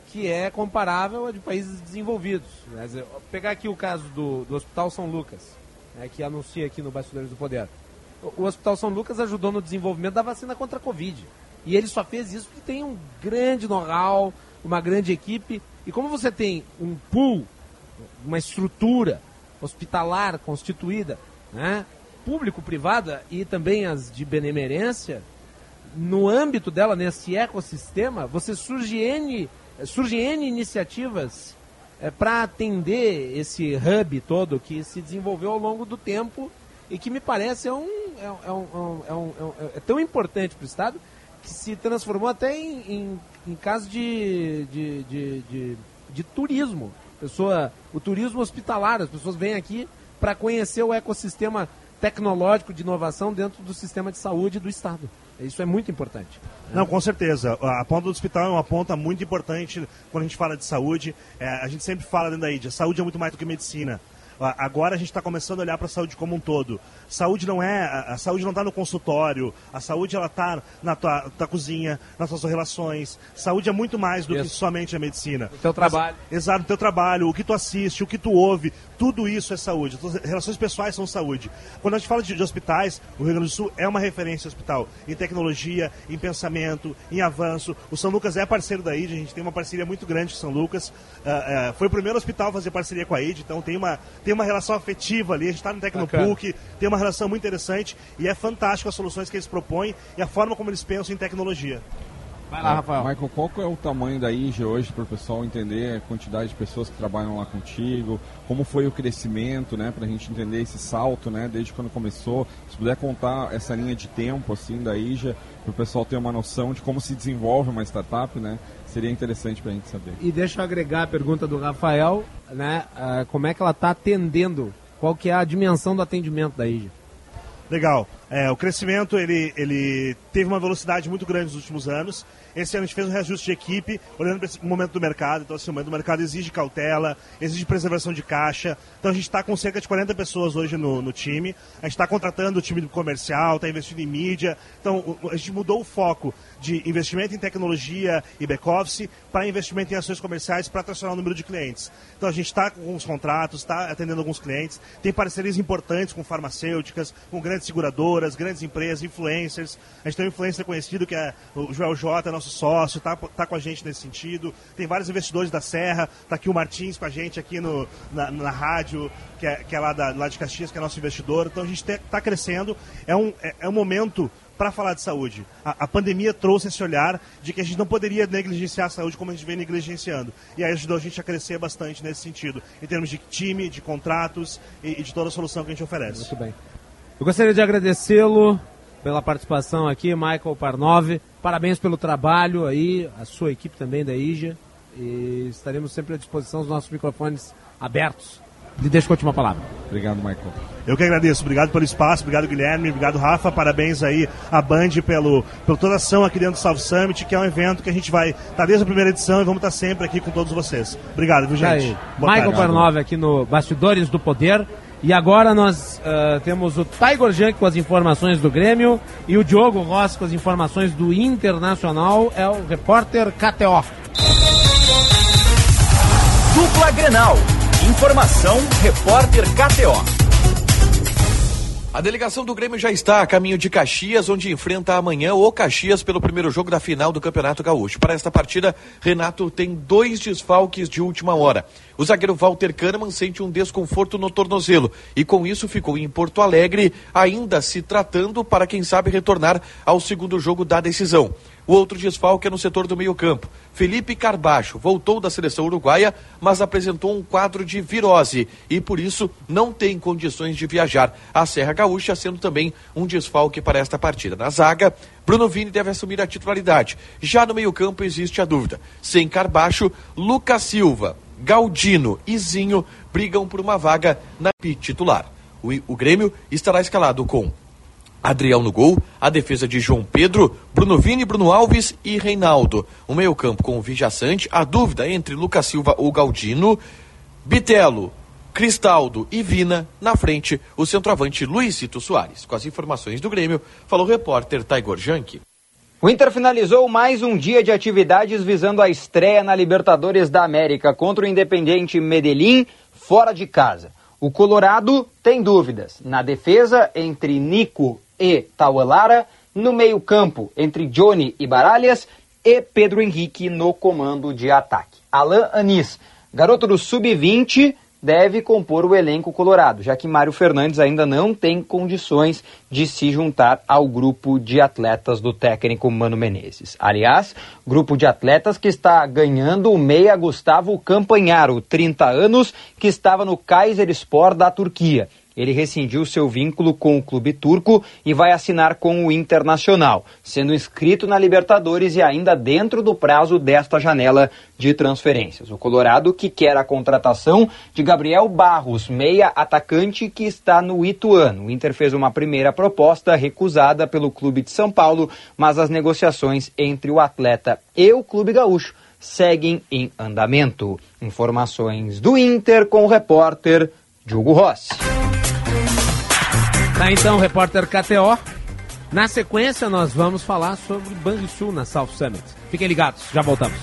que é comparável a de países desenvolvidos. Quer dizer, pegar aqui o caso do, do Hospital São Lucas, né, que anuncia aqui no Bastidores do Poder. O, o Hospital São Lucas ajudou no desenvolvimento da vacina contra a Covid. E ele só fez isso porque tem um grande know-how, uma grande equipe. E como você tem um pool, uma estrutura hospitalar constituída, né, público-privada e também as de benemerência, no âmbito dela, nesse ecossistema, você surge N, surge N iniciativas para atender esse hub todo que se desenvolveu ao longo do tempo e que me parece é, um, é, um- é um- é um- é é um- é tão importante para o Estado que se transformou até em, em, em caso de, de, de, de, de turismo. Pessoa, o turismo hospitalar, as pessoas vêm aqui para conhecer o ecossistema tecnológico de inovação dentro do sistema de saúde do Estado. Isso é muito importante. Não, com certeza. A ponta do hospital é uma ponta muito importante quando a gente fala de saúde. É, a gente sempre fala dentro da IDIA, saúde é muito mais do que medicina. Agora a gente está começando a olhar para a saúde como um todo. Saúde não é a, a saúde não está no consultório. A saúde ela está na tua, tua cozinha, nas tuas relações. Saúde é muito mais do que somente a medicina. O teu trabalho. Exato, o teu trabalho, o que tu assiste, o que tu ouve, tudo isso é saúde. As tuas relações pessoais são saúde. Quando a gente fala de, de hospitais, o Rio Grande do Sul é uma referência hospital em tecnologia, em pensamento, em avanço. O São Lucas é parceiro da ID, a gente tem uma parceria muito grande com o São Lucas. Ah, ah, foi o primeiro hospital a fazer parceria com a ID, então tem uma, tem uma relação afetiva ali. A gente está no Tecnopuc, tem uma relação muito interessante e é fantástico as soluções que eles propõem e a forma como eles pensam em tecnologia. Vai lá, Rafael. Michael, qual que é o tamanho da IG hoje para o pessoal entender a quantidade de pessoas que trabalham lá contigo? Como foi o crescimento, né? Para a gente entender esse salto, né? Desde quando começou. Se puder contar essa linha de tempo, assim, da IGA, para o pessoal ter uma noção de como se desenvolve uma startup, né? Seria interessante para a gente saber. E deixa eu agregar a pergunta do Rafael, né? Uh, como é que ela está atendendo? Qual que é a dimensão do atendimento da IGA? Legal. É, o crescimento ele, ele teve uma velocidade muito grande nos últimos anos. Esse ano a gente fez um reajuste de equipe, olhando para esse momento do mercado. Então, assim, o momento do mercado exige cautela, exige preservação de caixa. Então, a gente está com cerca de 40 pessoas hoje no, no time. A gente está contratando o time comercial, está investindo em mídia. Então, a gente mudou o foco de investimento em tecnologia e back-office para investimento em ações comerciais para atracionar o número de clientes. Então, a gente está com alguns contratos, está atendendo alguns clientes, tem parcerias importantes com farmacêuticas, com grandes seguradoras, grandes empresas, influencers. A gente tem um influencer conhecido que é o Joel J, nosso sócio, está tá com a gente nesse sentido. Tem vários investidores da Serra, está aqui o Martins com a gente aqui no, na, na rádio, que é, que é lá, da, lá de Caxias, que é nosso investidor. Então a gente está crescendo. É um, é, é um momento para falar de saúde. A, a, pandemia trouxe esse olhar de que a gente não poderia negligenciar a saúde como a gente vem negligenciando. E aí ajudou a gente a crescer bastante nesse sentido, em termos de time, de contratos e, e de toda a solução que a gente oferece. Muito bem. Eu gostaria de agradecê-lo pela participação aqui, Michael Parnove. Parabéns pelo trabalho aí, a sua equipe também da IGA. E estaremos sempre à disposição, os nossos microfones abertos. E deixa eu continuar a palavra. Obrigado, Michael. Eu que agradeço. Obrigado pelo espaço, obrigado, Guilherme, obrigado, Rafa. Parabéns aí à Band pelo, pelo toda a ação aqui dentro do South Summit, que é um evento que a gente vai estar tá desde a primeira edição e vamos estar sempre aqui com todos vocês. Obrigado, viu, gente? Tá Michael Parnove aqui no Bastidores do Poder. E agora nós uh, temos o Tiger Junk com as informações do Grêmio e o Diogo Ross com as informações do Internacional. É o repórter KTO. Dupla Grenal. Informação, repórter KTO. A delegação do Grêmio já está a caminho de Caxias, onde enfrenta amanhã o Caxias pelo primeiro jogo da final do Campeonato Gaúcho. Para esta partida, Renato tem dois desfalques de última hora. O zagueiro Walter Kahneman sente um desconforto no tornozelo e com isso ficou em Porto Alegre, ainda se tratando para quem sabe retornar ao segundo jogo da decisão. O outro desfalque é no setor do meio-campo. Felipe Carbacho voltou da seleção uruguaia, mas apresentou um quadro de virose e por isso não tem condições de viajar à Serra Gaúcha, sendo também um desfalque para esta partida. Na zaga, Bruno Vini deve assumir a titularidade. Já no meio-campo existe a dúvida. Sem Carbacho, Lucas Silva, Galdino e Zinho brigam por uma vaga na titular. O, o Grêmio estará escalado com Adriel no gol, a defesa de João Pedro, Bruno Vini, Bruno Alves e Reinaldo. O meio-campo com o Vijaçante, a dúvida entre Lucas Silva ou Galdino, Bitelo, Cristaldo e Vina. Na frente, o centroavante Luizito Soares. Com as informações do Grêmio, falou o repórter Taigor Janke. O Inter finalizou mais um dia de atividades visando a estreia na Libertadores da América contra o Independiente Medellín, fora de casa. O Colorado tem dúvidas. Na defesa, entre Nico e Tauelara, no meio-campo entre Johnny e Baralhas e Pedro Henrique no comando de ataque. Alain Anis, garoto do sub-20, deve compor o elenco colorado, já que Mário Fernandes ainda não tem condições de se juntar ao grupo de atletas do técnico Mano Menezes. Aliás, grupo de atletas que está ganhando o meia Gustavo Campanharo, 30 anos, que estava no Kayserispor da Turquia ele rescindiu seu vínculo com o clube turco e vai assinar com o Internacional, sendo inscrito na Libertadores e ainda dentro do prazo desta janela de transferências. O Colorado que quer a contratação de Gabriel Barros, meia atacante que está no Ituano. O Inter fez uma primeira proposta recusada pelo clube de São Paulo, mas as negociações entre o atleta e o clube gaúcho seguem em andamento. Informações do Inter com o repórter Diogo Rossi. Tá então, repórter KTO. Na sequência, nós vamos falar sobre Banrisul na South Summit. Fiquem ligados, já voltamos.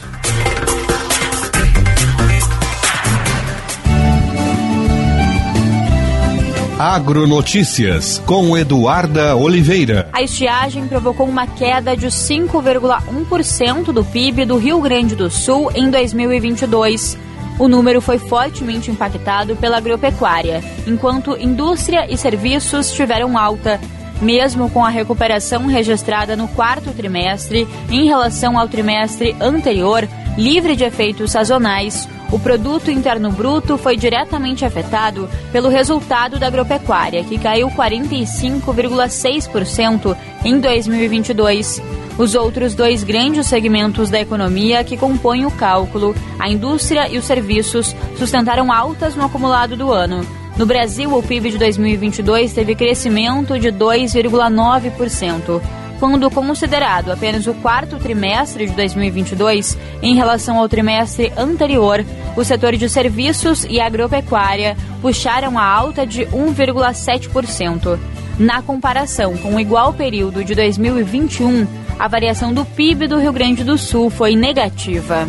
Agronotícias com Eduarda Oliveira. A estiagem provocou uma queda de 5,1% do PIB do Rio Grande do Sul em 2022. O número foi fortemente impactado pela agropecuária, enquanto indústria e serviços tiveram alta. mesmo com a recuperação registrada no quarto trimestre em relação ao trimestre anterior, livre de efeitos sazonais, o produto interno bruto foi diretamente afetado pelo resultado da agropecuária, que caiu 45,6% em 2022. Os outros dois grandes segmentos da economia que compõem o cálculo, a indústria e os serviços, sustentaram altas no acumulado do ano. No Brasil, o PIB de 2022 teve crescimento de 2,9% quando considerado apenas o quarto trimestre de 2022 em relação ao trimestre anterior, o setor de serviços e agropecuária puxaram a alta de 1,7%. Na comparação com o igual período de 2021, a variação do PIB do Rio Grande do Sul foi negativa.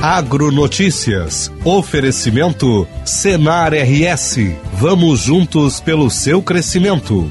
Agronotícias. Oferecimento Senar RS. Vamos juntos pelo seu crescimento.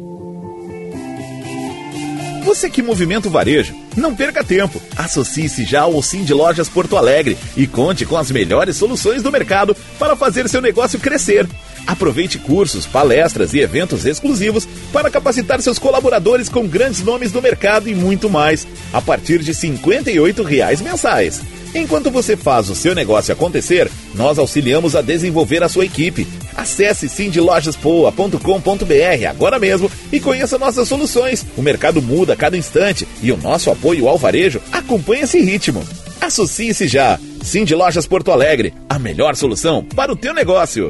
Você que movimenta o varejo, não perca tempo. Associe-se já ao Sim de Lojas Porto Alegre e conte com as melhores soluções do mercado para fazer seu negócio crescer. Aproveite cursos, palestras e eventos exclusivos para capacitar seus colaboradores com grandes nomes do mercado e muito mais, a partir de 58 reais mensais. Enquanto você faz o seu negócio acontecer, nós auxiliamos a desenvolver a sua equipe. Acesse sindlojaspoa.com.br agora mesmo e conheça nossas soluções. O mercado muda a cada instante e o nosso apoio ao varejo acompanha esse ritmo. Associe-se já. Cindy Lojas Porto Alegre, a melhor solução para o teu negócio.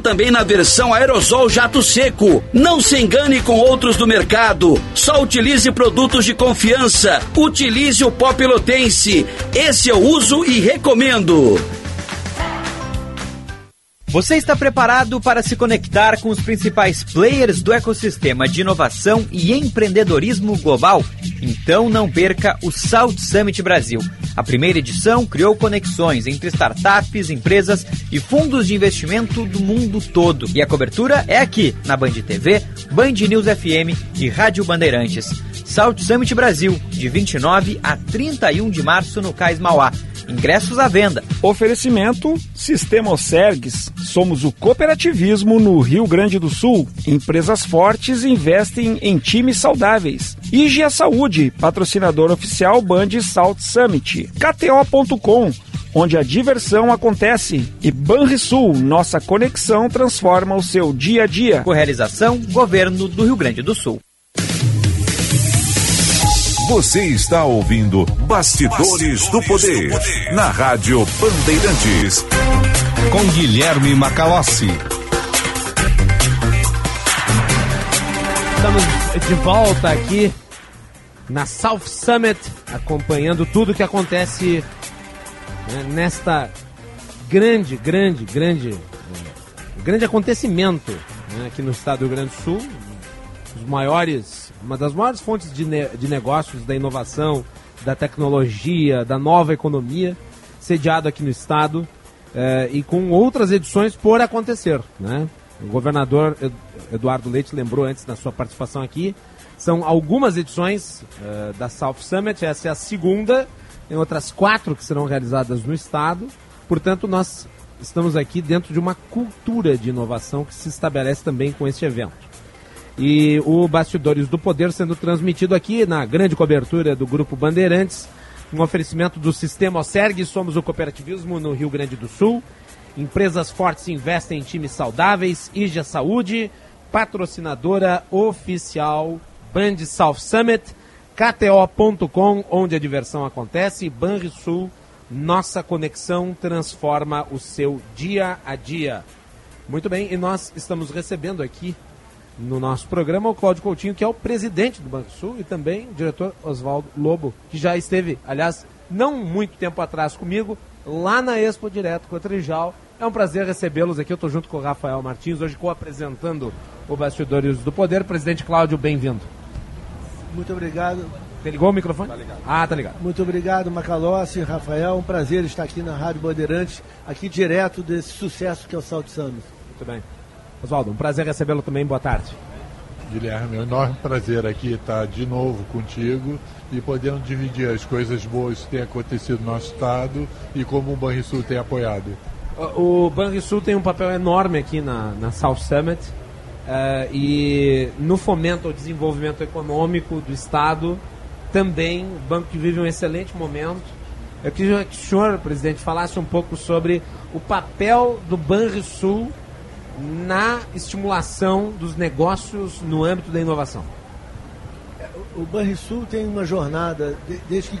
também na versão aerosol jato seco. Não se engane com outros do mercado. Só utilize produtos de confiança. Utilize o pó pelotense. Esse eu uso e recomendo. Você está preparado para se conectar com os principais players do ecossistema de inovação e empreendedorismo global? Então não perca o South Summit Brasil. A primeira edição criou conexões entre startups, empresas e fundos de investimento do mundo todo. E a cobertura é aqui, na Band TV, Band News FM e Rádio Bandeirantes. South Summit Brasil, de 29 a 31 de março no Cais Mauá. Ingressos à venda. Oferecimento Sistema Osergues. Somos o cooperativismo no Rio Grande do Sul. Empresas fortes investem em times saudáveis. IGA Saúde, patrocinador oficial Band South Summit. KTO.com onde a diversão acontece. E Banrisul, nossa conexão transforma o seu dia a dia. Com realização, Governo do Rio Grande do Sul. Você está ouvindo Bastidores, Bastidores do, poder, do, Poder, na Rádio Bandeirantes. Com Guilherme Macalossi. Estamos de volta aqui na South Summit, acompanhando tudo que acontece né, nesta grande, grande, grande, é, grande acontecimento né, aqui no estado do Rio Grande do Sul. Os maiores uma das maiores fontes de, ne de negócios da inovação, da tecnologia, da nova economia, sediado aqui no estado. Eh, e com outras edições por acontecer. Né? O governador Ed- Eduardo Leite lembrou antes na sua participação aqui. São algumas edições eh, da South Summit, essa é a segunda, tem outras quatro que serão realizadas no estado. Portanto, nós estamos aqui dentro de uma cultura de inovação que se estabelece também com este evento. E o Bastidores do Poder sendo transmitido aqui na grande cobertura do Grupo Bandeirantes, um oferecimento do Sistema Oserg, somos o cooperativismo no Rio Grande do Sul. Empresas fortes investem em times saudáveis, IJA Saúde, patrocinadora oficial Band South Summit, KTO.com, onde a diversão acontece, Banrisul, nossa conexão transforma o seu dia a dia. Muito bem, e nós estamos recebendo aqui no nosso programa o Cláudio Coutinho, que é o presidente do Banco Sul, e também o diretor Oswaldo Lobo, que já esteve, aliás, não muito tempo atrás comigo, lá na Expo Direto com a Trijal. É um prazer recebê-los aqui. Eu estou junto com o Rafael Martins, hoje co-apresentando o Bastidores do Poder. Presidente Cláudio, bem-vindo. Muito obrigado. Você ligou o microfone? Tá ligado. Ah, tá ligado. Muito obrigado, Macalossi, Rafael. Um prazer estar aqui na Rádio Bandeirantes, aqui direto desse sucesso que é o Salt Summit. Muito bem. Oswaldo, um prazer recebê-lo também. Boa tarde. Guilherme, é um enorme prazer aqui estar de novo contigo e podendo dividir as coisas boas que têm acontecido no nosso estado e como o Banrisul tem apoiado. O o Banrisul tem um papel enorme aqui na, na South Summit eh, e no fomento ao desenvolvimento econômico do Estado também o banco que vive um excelente momento. Eu queria que o senhor, presidente, falasse um pouco sobre o papel do Banrisul na estimulação dos negócios no âmbito da inovação. O Banrisul tem uma jornada, de- desde que,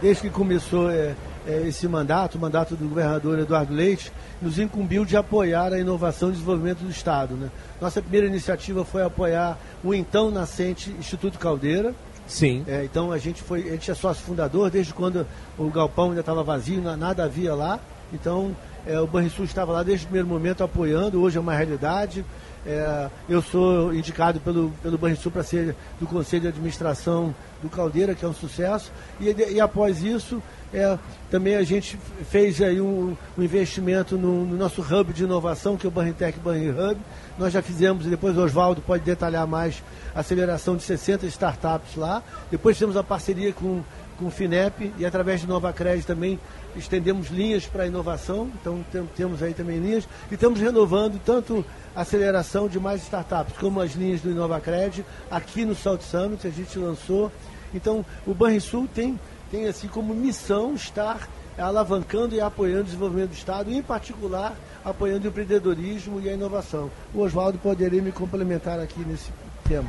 desde que começou é, é, esse mandato, o mandato do governador Eduardo Leite, nos incumbiu de apoiar a inovação e desenvolvimento do Estado. Né? Nossa primeira iniciativa foi apoiar o então nascente Instituto Caldeira. Sim. É, então a gente foi, a gente é sócio fundador desde quando o galpão ainda estava vazio, na- nada havia lá. Então é, o Banrisul estava lá desde o primeiro momento apoiando, hoje é uma realidade. É, eu sou indicado pelo, pelo Banrisul para ser do Conselho de Administração do Caldeira, que é um sucesso. E, e após isso, é, também a gente fez aí um, um investimento no, no nosso hub de inovação, que é o Banritec Banri Hub. Nós já fizemos, e depois o Oswaldo pode detalhar mais, a aceleração de 60 startups lá. Depois temos a parceria com, com o FINEP e através de Nova Crédito também estendemos linhas para inovação, então tem- temos aí também linhas, e estamos renovando tanto a aceleração de mais startups, como as linhas do InovaCred, aqui no Salt Summit, a gente lançou. Então, o Banrisul tem, tem assim como missão estar alavancando e apoiando o desenvolvimento do Estado, e, em particular apoiando o empreendedorismo e a inovação. O Oswaldo poderia me complementar aqui nesse tema.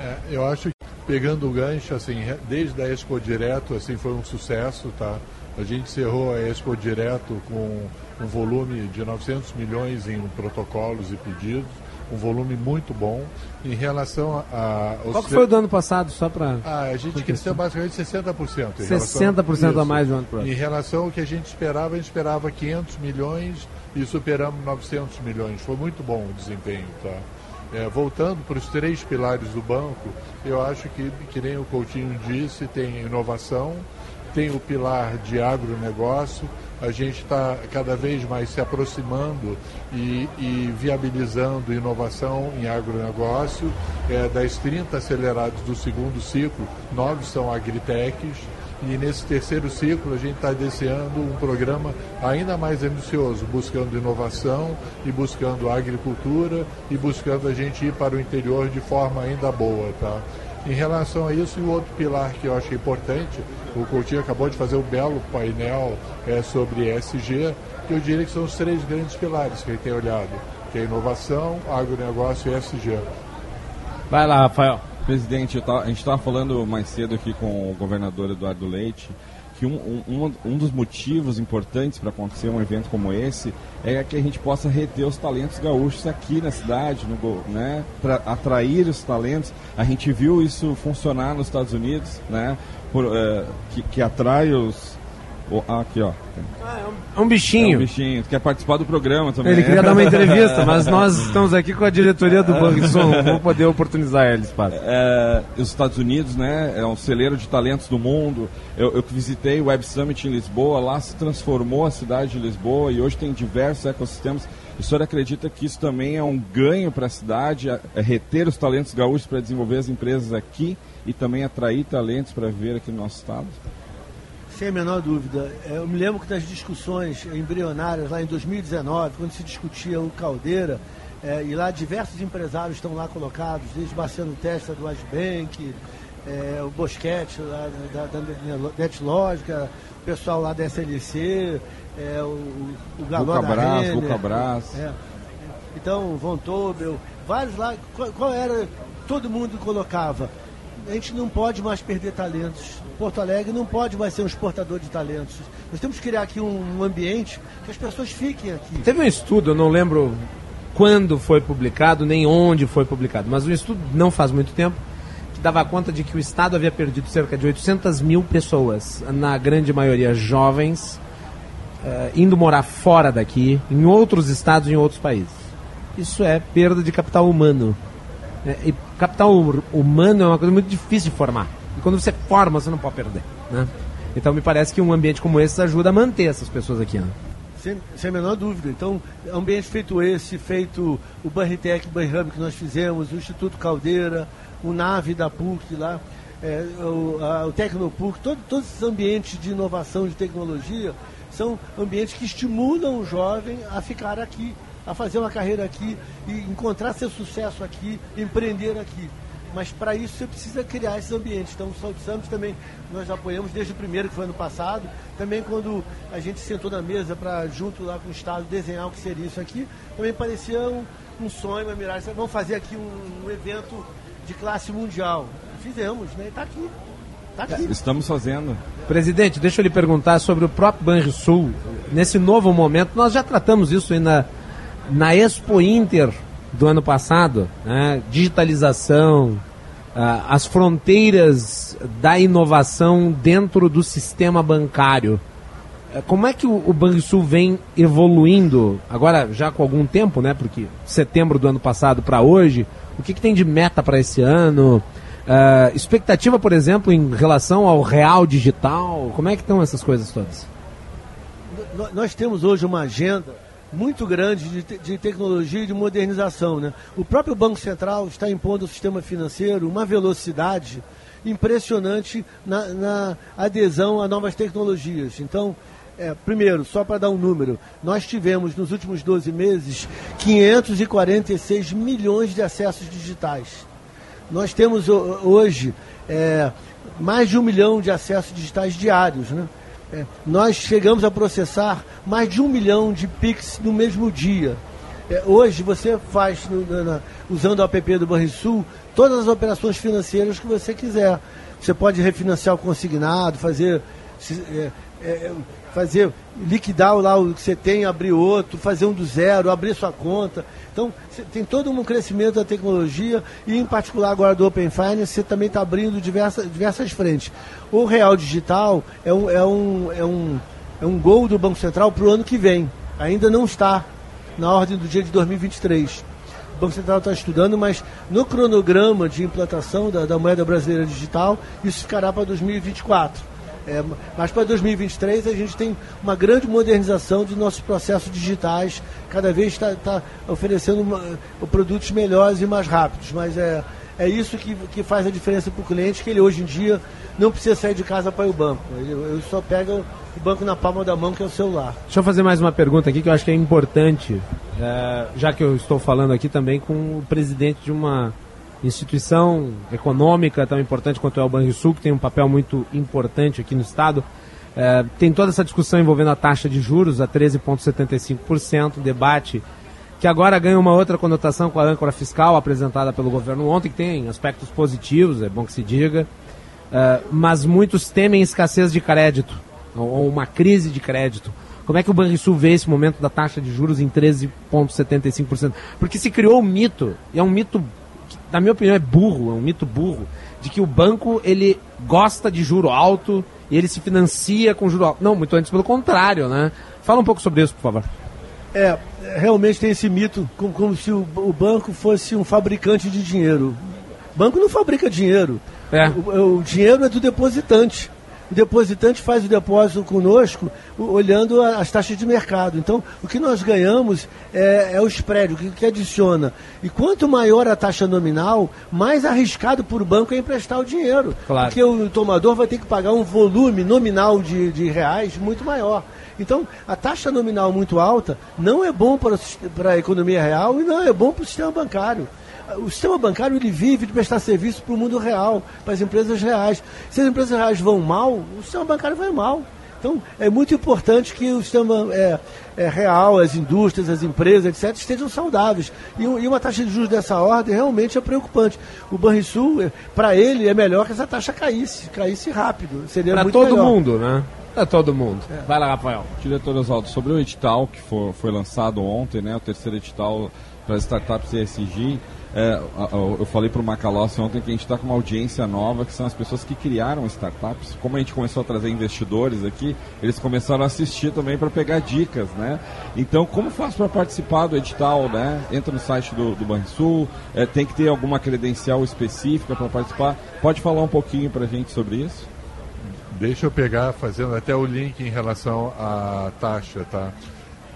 É, eu acho que pegando o gancho, assim, desde a Expo Direto, assim, foi um sucesso, tá? A gente encerrou a Expo Direto com um volume de 900 milhões em protocolos e pedidos, um volume muito bom. Em relação a... Qual que foi o do ano passado, só para... Ah, a gente cresceu basicamente 60%. em 60% a Isso. mais do ano passado. Em relação ao que a gente esperava, a gente esperava 500 milhões e superamos 900 milhões. Foi muito bom o desempenho, tá? É, voltando para os três pilares do banco, eu acho que, que nem o Coutinho disse, tem inovação, tem o pilar de agronegócio, a gente está cada vez mais se aproximando e, e viabilizando inovação em agronegócio. É, das 30 acelerados do segundo ciclo, nove são agritechs. E nesse terceiro ciclo a gente está deseando um programa ainda mais ambicioso, buscando inovação e buscando agricultura e buscando a gente ir para o interior de forma ainda boa, tá? Em relação a isso, e o outro pilar que eu acho importante, o Coutinho acabou de fazer um belo painel é, sobre ESG, que eu diria que são os três grandes pilares que ele tem olhado, que é inovação, agronegócio e ESG. Vai lá, Rafael. Presidente, a gente estava falando mais cedo aqui com o governador Eduardo Leite que um, um, um- dos motivos importantes para acontecer um evento como esse é que a gente possa reter os talentos gaúchos aqui na cidade, no, né, para atrair os talentos. A gente viu isso funcionar nos Estados Unidos, né, por, eh, que, que atrai os, O, ah, aqui, ó. É um bichinho. É um bichinho. Quer participar do programa também. Ele queria dar uma entrevista, mas nós estamos aqui com a diretoria do Banrisul, não vou poder oportunizar ele espaço. É, os Estados Unidos, né, é um celeiro de talentos do mundo. Eu, eu visitei o Web Summit em Lisboa, lá se transformou a cidade de Lisboa e hoje tem diversos ecossistemas. O senhor acredita que isso também é um ganho para a cidade, é, é reter os talentos gaúchos para desenvolver as empresas aqui e também atrair talentos para viver aqui no nosso estado? Sem a menor dúvida. É, eu me lembro que nas discussões embrionárias, lá em 2019, quando se discutia o Caldeira, é, e lá diversos empresários estão lá colocados, desde Marcelo Testa do Asbank, é, o Bosquete lá da, da, da NetLógica, o pessoal lá da SLC, é, o, o Galó da Renner, Buca Brás. é. Então, Von Tobel, vários lá. Qual, qual era? Todo mundo colocava. A gente não pode mais perder talentos. Porto Alegre não pode mais ser um exportador de talentos. Nós temos que criar aqui um, um ambiente que as pessoas fiquem aqui. Teve um estudo, eu não lembro quando foi publicado, nem onde foi publicado, mas um estudo não faz muito tempo, que dava conta de que o Estado havia perdido cerca de 800 mil pessoas, na grande maioria jovens, eh, indo morar fora daqui, em outros estados, em outros países. Isso é perda de capital humano. É, e capital hu- humano é uma coisa muito difícil de formar. E quando você forma, você não pode perder. Né? Então me parece que um ambiente como esse ajuda a manter essas pessoas aqui. Né? Sem, sem a menor dúvida. Então, ambiente feito esse, feito o Banritec, o Banhub que nós fizemos, o Instituto Caldeira, o NAVE da PUC lá, é, o, a, o Tecnopuc, todo, todos esses ambientes de inovação, de tecnologia, são ambientes que estimulam o jovem a ficar aqui, a fazer uma carreira aqui e encontrar seu sucesso aqui, empreender aqui. Mas para isso você precisa criar esses ambientes. Então o Summit também nós apoiamos desde o primeiro, que foi ano passado. Também quando a gente sentou na mesa para, junto lá com o Estado, desenhar o que seria isso aqui, também parecia um, um sonho, uma miragem. Vamos fazer aqui um, um evento de classe mundial. Fizemos, né? Está aqui. Está aqui. Estamos fazendo. Presidente, deixa eu lhe perguntar sobre o próprio Banrisul. Nesse novo momento, nós já tratamos isso aí na, na Expo Inter do ano passado, né? digitalização, ah, as fronteiras da inovação dentro do sistema bancário. Eh, Como é que o, o Banrisul vem evoluindo, agora já com algum tempo, né? Porque setembro do ano passado para hoje, o que, que tem de meta para esse ano? Ah, expectativa, por exemplo, em relação ao real digital? Como é que estão essas coisas todas? Nós temos hoje uma agenda muito grande de, de tecnologia e de modernização. Né? O próprio Banco Central está impondo ao sistema financeiro uma velocidade impressionante na, na adesão a novas tecnologias. Então, é, primeiro, só para dar um número, nós tivemos nos últimos 12 meses 546 milhões de acessos digitais. Nós temos ho- hoje é, mais de um milhão de acessos digitais diários. Né? É, nós chegamos a processar mais de um milhão de PIX no mesmo dia. É, hoje você faz, no- na- usando o app do Banrisul, todas as operações financeiras que você quiser. Você pode refinanciar o consignado, fazer, se- é, é, fazer liquidar lá o que você tem, abrir outro, fazer um do zero, abrir sua conta. Então, tem todo um crescimento da tecnologia e, em particular, agora do Open Finance, você também está abrindo diversas, diversas frentes. O Real Digital é um, é um, é um, é um gol do Banco Central para o ano que vem. Ainda não está na ordem do dia de 2023. O Banco Central está estudando, mas no cronograma de implantação da, da moeda brasileira digital, isso ficará para 2024. É, mas para 2023 a gente tem uma grande modernização de nossos processos digitais, cada vez está tá oferecendo uma- produtos melhores e mais rápidos. Mas é, é isso que, que faz a diferença para o cliente, que ele hoje em dia não precisa sair de casa para ir ao banco. Ele, ele só pega o banco na palma da mão, que é o celular. Deixa eu fazer mais uma pergunta aqui que eu acho que é importante, eh, já que eu estou falando aqui também com o presidente de uma instituição econômica tão importante quanto é o Banrisul, que tem um papel muito importante aqui no Estado. Eh, tem toda essa discussão envolvendo a taxa de juros a 13,75%, debate que agora ganha uma outra conotação com a âncora fiscal apresentada pelo governo ontem, que tem aspectos positivos, é bom que se diga, eh, mas muitos temem escassez de crédito, ou ou uma crise de crédito. Como é que o Banrisul vê esse momento da taxa de juros em 13,75%? Porque se criou um mito, e é um mito na minha opinião, é burro, é um mito burro, de que o banco ele gosta de juro alto e ele se financia com juro alto. Não, muito antes pelo contrário, né? Fala um pouco sobre isso, por favor. É, realmente tem esse mito, como, como se o, o, banco fosse um fabricante de dinheiro. O banco não fabrica dinheiro. É. O, o dinheiro é do depositante o depositante faz o depósito conosco olhando as taxas de mercado. Então, o que nós ganhamos é, é o spread, o que, que, adiciona. E quanto maior a taxa nominal, mais arriscado para o banco é emprestar o dinheiro. Claro. Porque o tomador vai ter que pagar um volume nominal de, de reais muito maior. Então, a taxa nominal muito alta não é bom para, para a economia real e não é bom para o sistema bancário o sistema bancário ele vive de prestar serviço para o mundo real, para as empresas reais. Se as empresas reais vão mal, o sistema bancário vai mal. Então, é muito importante que o sistema é, é real, as indústrias, as empresas, etc., estejam saudáveis. E, e, uma taxa de juros dessa ordem realmente é preocupante. O Banrisul, é, para ele, é melhor que essa taxa caísse, caísse rápido. Seria Para todo melhor. mundo, né? Para todo mundo. É. Vai lá, Rafael. Diretor Oswaldo, sobre o edital que foi, foi lançado ontem, né, o terceiro edital para startups ESG, é, eu falei para o Macalossi ontem que a gente está com uma audiência nova, que são as pessoas que criaram startups. Como a gente começou a trazer investidores aqui, eles começaram a assistir também para pegar dicas, né? Então, como faz para participar do edital, né? Entra no site do, do Banrisul, é, tem que ter alguma credencial específica para participar. Pode falar um pouquinho para a gente sobre isso? Deixa eu pegar, fazendo até o link em relação à taxa, tá?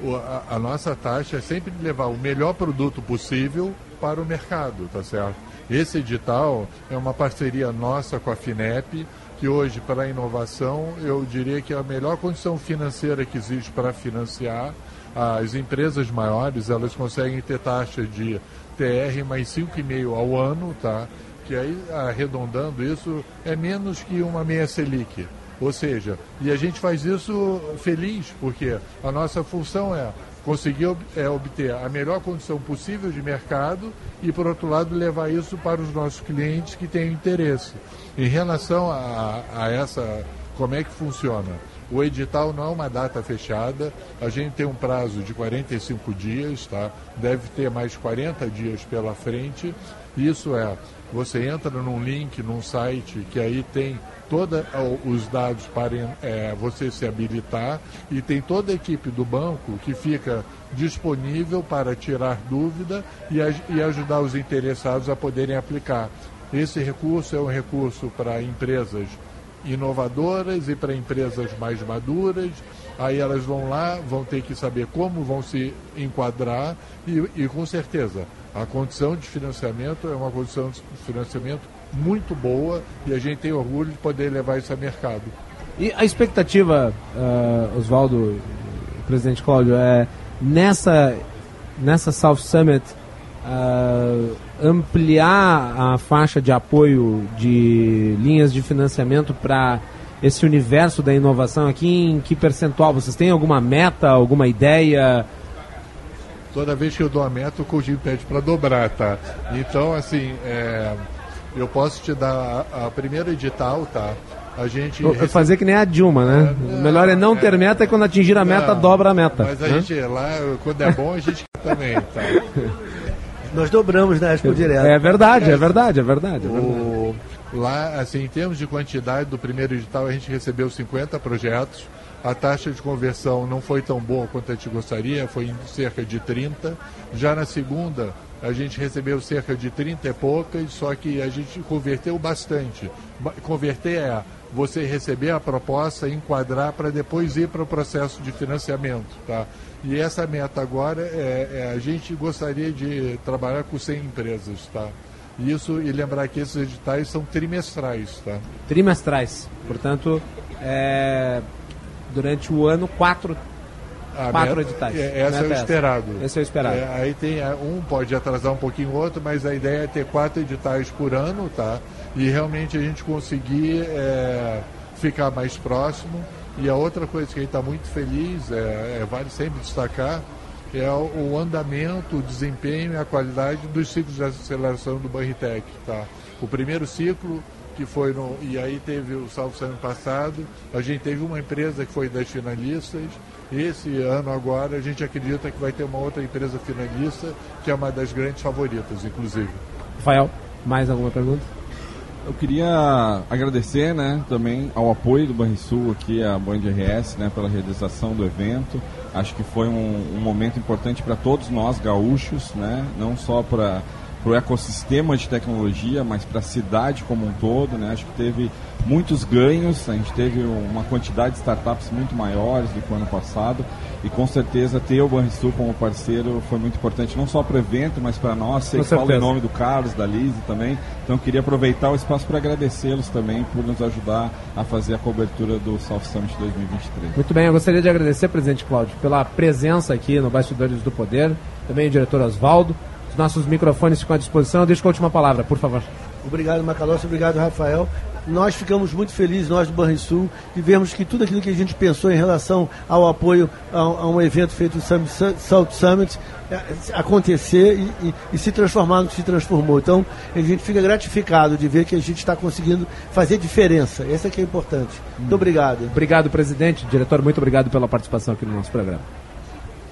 O, a, a nossa taxa é sempre levar o melhor produto possível para o mercado, tá certo? Esse edital é uma parceria nossa com a FINEP, que hoje, para a inovação, eu diria que é a melhor condição financeira que existe para financiar. As empresas maiores, elas conseguem ter taxa de TR mais 5,5 ao ano, tá? Que aí, arredondando isso, é menos que uma meia Selic. Ou seja, e a gente faz isso feliz, porque a nossa função é conseguir é, obter a melhor condição possível de mercado e, por outro lado, levar isso para os nossos clientes que têm interesse. Em relação a, a essa, como é que funciona? O edital não é uma data fechada, a gente tem um prazo de 45 dias, tá? deve ter mais 40 dias pela frente. Isso é, você entra num link, num site que aí tem todos os dados para é, você se habilitar e tem toda a equipe do banco que fica disponível para tirar dúvida e, e ajudar os interessados a poderem aplicar. Esse recurso é um recurso para empresas inovadoras e para empresas mais maduras. Aí elas vão lá, vão ter que saber como vão se enquadrar e, e com certeza a condição de financiamento é uma condição de financiamento muito boa e a gente tem orgulho de poder levar isso a mercado. E a expectativa, uh, Oswaldo, presidente Cláudio, é nessa, nessa South Summit uh, ampliar a faixa de apoio de linhas de financiamento para esse universo da inovação aqui? Em que percentual? Vocês têm alguma meta, alguma ideia? Toda vez que eu dou a meta, o Coutinho pede para dobrar, tá? Então, assim, é, eu posso te dar a, a primeira edital, tá? A gente. Recebe... Fazer que nem a Dilma, né? É, não, Melhor é não ter é, meta e quando atingir a meta, não, dobra a meta. Mas a né? gente lá, quando é bom, a gente também, tá? Nós dobramos na Expo Direto. É verdade, é verdade, é verdade. É verdade. O... Lá, assim, em termos de quantidade do primeiro edital, a gente recebeu 50 projetos. A taxa de conversão não foi tão boa quanto a gente gostaria, foi em cerca de 30. Já na segunda, a gente recebeu cerca de 30 e poucas, só que a gente converteu bastante. Converter é você receber a proposta, enquadrar para depois ir para o processo de financiamento. Tá? E essa meta agora é, é, a gente gostaria de trabalhar com 100 empresas. Tá? Isso e lembrar que esses editais são trimestrais. Tá? Trimestrais. Portanto, é, durante o ano, quatro a quatro meta, editais. É, essa é o esperado. Esse é o esperado. É, aí tem é, um pode atrasar um pouquinho o outro, mas a ideia é ter quatro editais por ano, tá? E realmente a gente conseguir é, ficar mais próximo. E a outra coisa que a gente está muito feliz, é, é, vale sempre destacar, é o, o, andamento, o desempenho e a qualidade dos ciclos de aceleração do Banritec, tá? O primeiro ciclo que foi no. E aí teve o Salvo ano passado, a gente teve uma empresa que foi das finalistas, esse ano agora a gente acredita que vai ter uma outra empresa finalista, que é uma das grandes favoritas, inclusive. Rafael, mais alguma pergunta? Eu queria agradecer, né, também ao apoio do Banrisul aqui, a Band RS, né, pela realização do evento. Acho que foi um, um momento importante para todos nós gaúchos, né, não só para para o ecossistema de tecnologia, mas para a cidade como um todo. Né? Acho que teve muitos ganhos, a gente teve uma quantidade de startups muito maiores do que o ano passado e com certeza ter o Banrisul como parceiro foi muito importante, não só para o evento, mas para nós. Sei que falo em nome do Carlos, da Lise também, então eu queria aproveitar o espaço para agradecê-los também por nos ajudar a fazer a cobertura do South Summit 2023. Muito bem, eu gostaria de agradecer, presidente Cláudio, pela presença aqui no Bastidores do Poder, também o diretor Oswaldo, os nossos microfones ficam à disposição. Deixa com a última palavra, por favor. Obrigado, Macalossi. Obrigado, Rafael. Nós ficamos muito felizes, nós do Banrisul, de vermos que tudo aquilo que a gente pensou em relação ao apoio a, a um evento feito no Summit, South Summit é, acontecer e, e, e, se transformar no que se transformou. Então, a gente fica gratificado de ver que a gente está conseguindo fazer diferença. Essa é que é importante. Muito hum. obrigado. Obrigado, presidente. Diretor, muito obrigado pela participação aqui no nosso programa.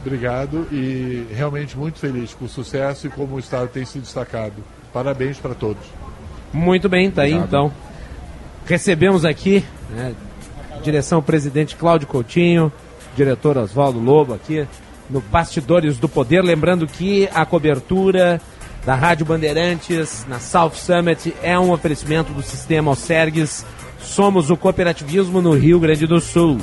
Obrigado e realmente muito feliz com o sucesso e como o Estado tem se destacado. Parabéns para todos. Muito bem, tá Obrigado. aí então. Recebemos aqui, né, direção presidente Cláudio Coutinho, diretor Oswaldo Lobo aqui no Bastidores do Poder. Lembrando que a cobertura da Rádio Bandeirantes na South Summit é um oferecimento do sistema Alcergues. Somos o cooperativismo no Rio Grande do Sul.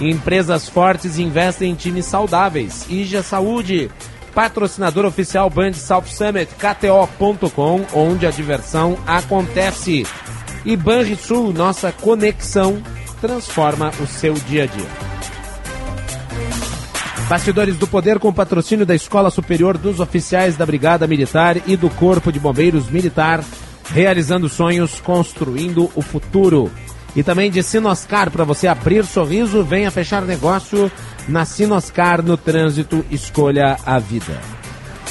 Empresas fortes investem em times saudáveis. Ija Saúde, patrocinador oficial Band South Summit, KTO.com, onde a diversão acontece. E Banrisul, nossa conexão transforma o seu dia a dia. Bastidores do Poder com patrocínio da Escola Superior dos Oficiais da Brigada Militar e do Corpo de Bombeiros Militar, realizando sonhos, construindo o futuro. E também de Sinoscar, para você abrir sorriso, venha fechar negócio na Sinoscar no trânsito, escolha a vida.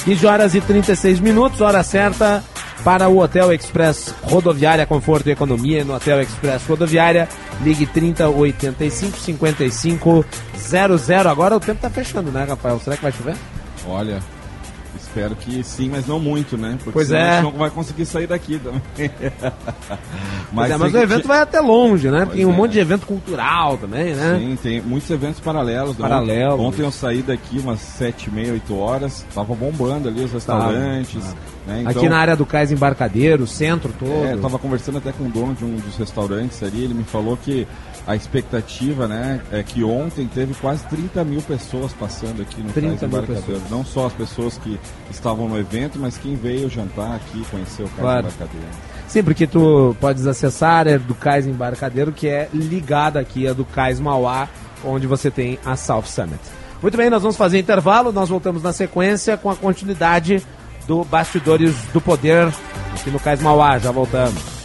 15 horas e 36 minutos, hora certa para o Hotel Express Rodoviária Conforto e Economia no Hotel Express Rodoviária. Ligue 30 85 55 00. Agora o tempo está fechando, né, Rafael? Será que vai chover? Olha, Espero que sim, mas não muito, né? Porque pois é. não vai conseguir sair daqui também. mas, é, mas o evento vai até longe, né? Pois tem um é. monte de evento cultural também, né? Sim, tem muitos eventos paralelos. Paralelos. Ontem eu saí daqui umas sete e meia, oito horas. Tava bombando ali os restaurantes. Tá. Né? Então, Aqui na área do Cais Embarcadeiro, centro todo. É, eu tava conversando até com o dono de um dos restaurantes ali. Ele me falou que a expectativa, né, é que ontem teve quase 30 mil pessoas passando aqui no Cais Embarcadeiro. Não só as pessoas que estavam no evento, mas quem veio jantar aqui, conhecer o Cais claro. Embarcadeiro. Sim, porque tu podes acessar a área do Cais Embarcadeiro, que é ligada aqui a do Cais Mauá, onde você tem a South Summit. Muito bem, nós vamos fazer intervalo, nós voltamos na sequência com a continuidade do Bastidores do Poder aqui no Cais Mauá. Já voltamos.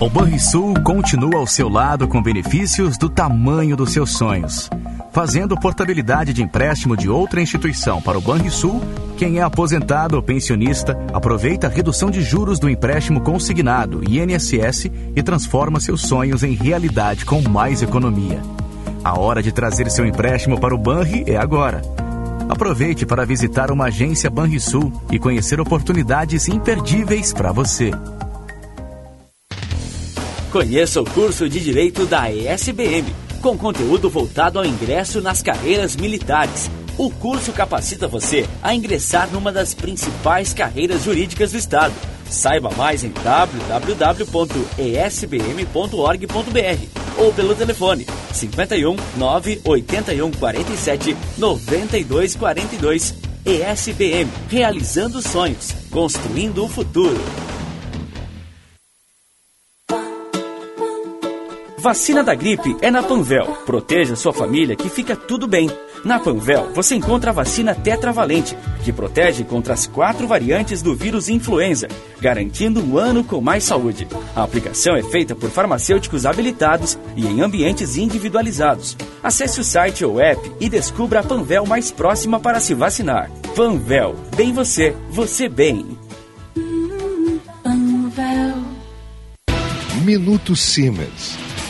O Banrisul continua ao seu lado com benefícios do tamanho dos seus sonhos. Fazendo portabilidade de empréstimo de outra instituição para o Banrisul, quem é aposentado ou pensionista aproveita a redução de juros do empréstimo consignado INSS e transforma seus sonhos em realidade com mais economia. A hora de trazer seu empréstimo para o Banri é agora. Aproveite para visitar uma agência Banrisul e conhecer oportunidades imperdíveis para você. Conheça o curso de Direito da ESBM, com conteúdo voltado ao ingresso nas carreiras militares. O curso capacita você a ingressar numa das principais carreiras jurídicas do Estado. Saiba mais em www.esbm.org.br ou pelo telefone 51 981 47 92 42. ESBM, realizando sonhos, construindo o futuro. Vacina da gripe é na Panvel. Proteja sua família que fica tudo bem. Na Panvel, você encontra a vacina tetravalente, que protege contra as quatro variantes do vírus influenza, garantindo um ano com mais saúde. A aplicação é feita por farmacêuticos habilitados e em ambientes individualizados. Acesse o site ou app e descubra a Panvel mais próxima para se vacinar. Panvel, bem você, você bem. Minuto Siemens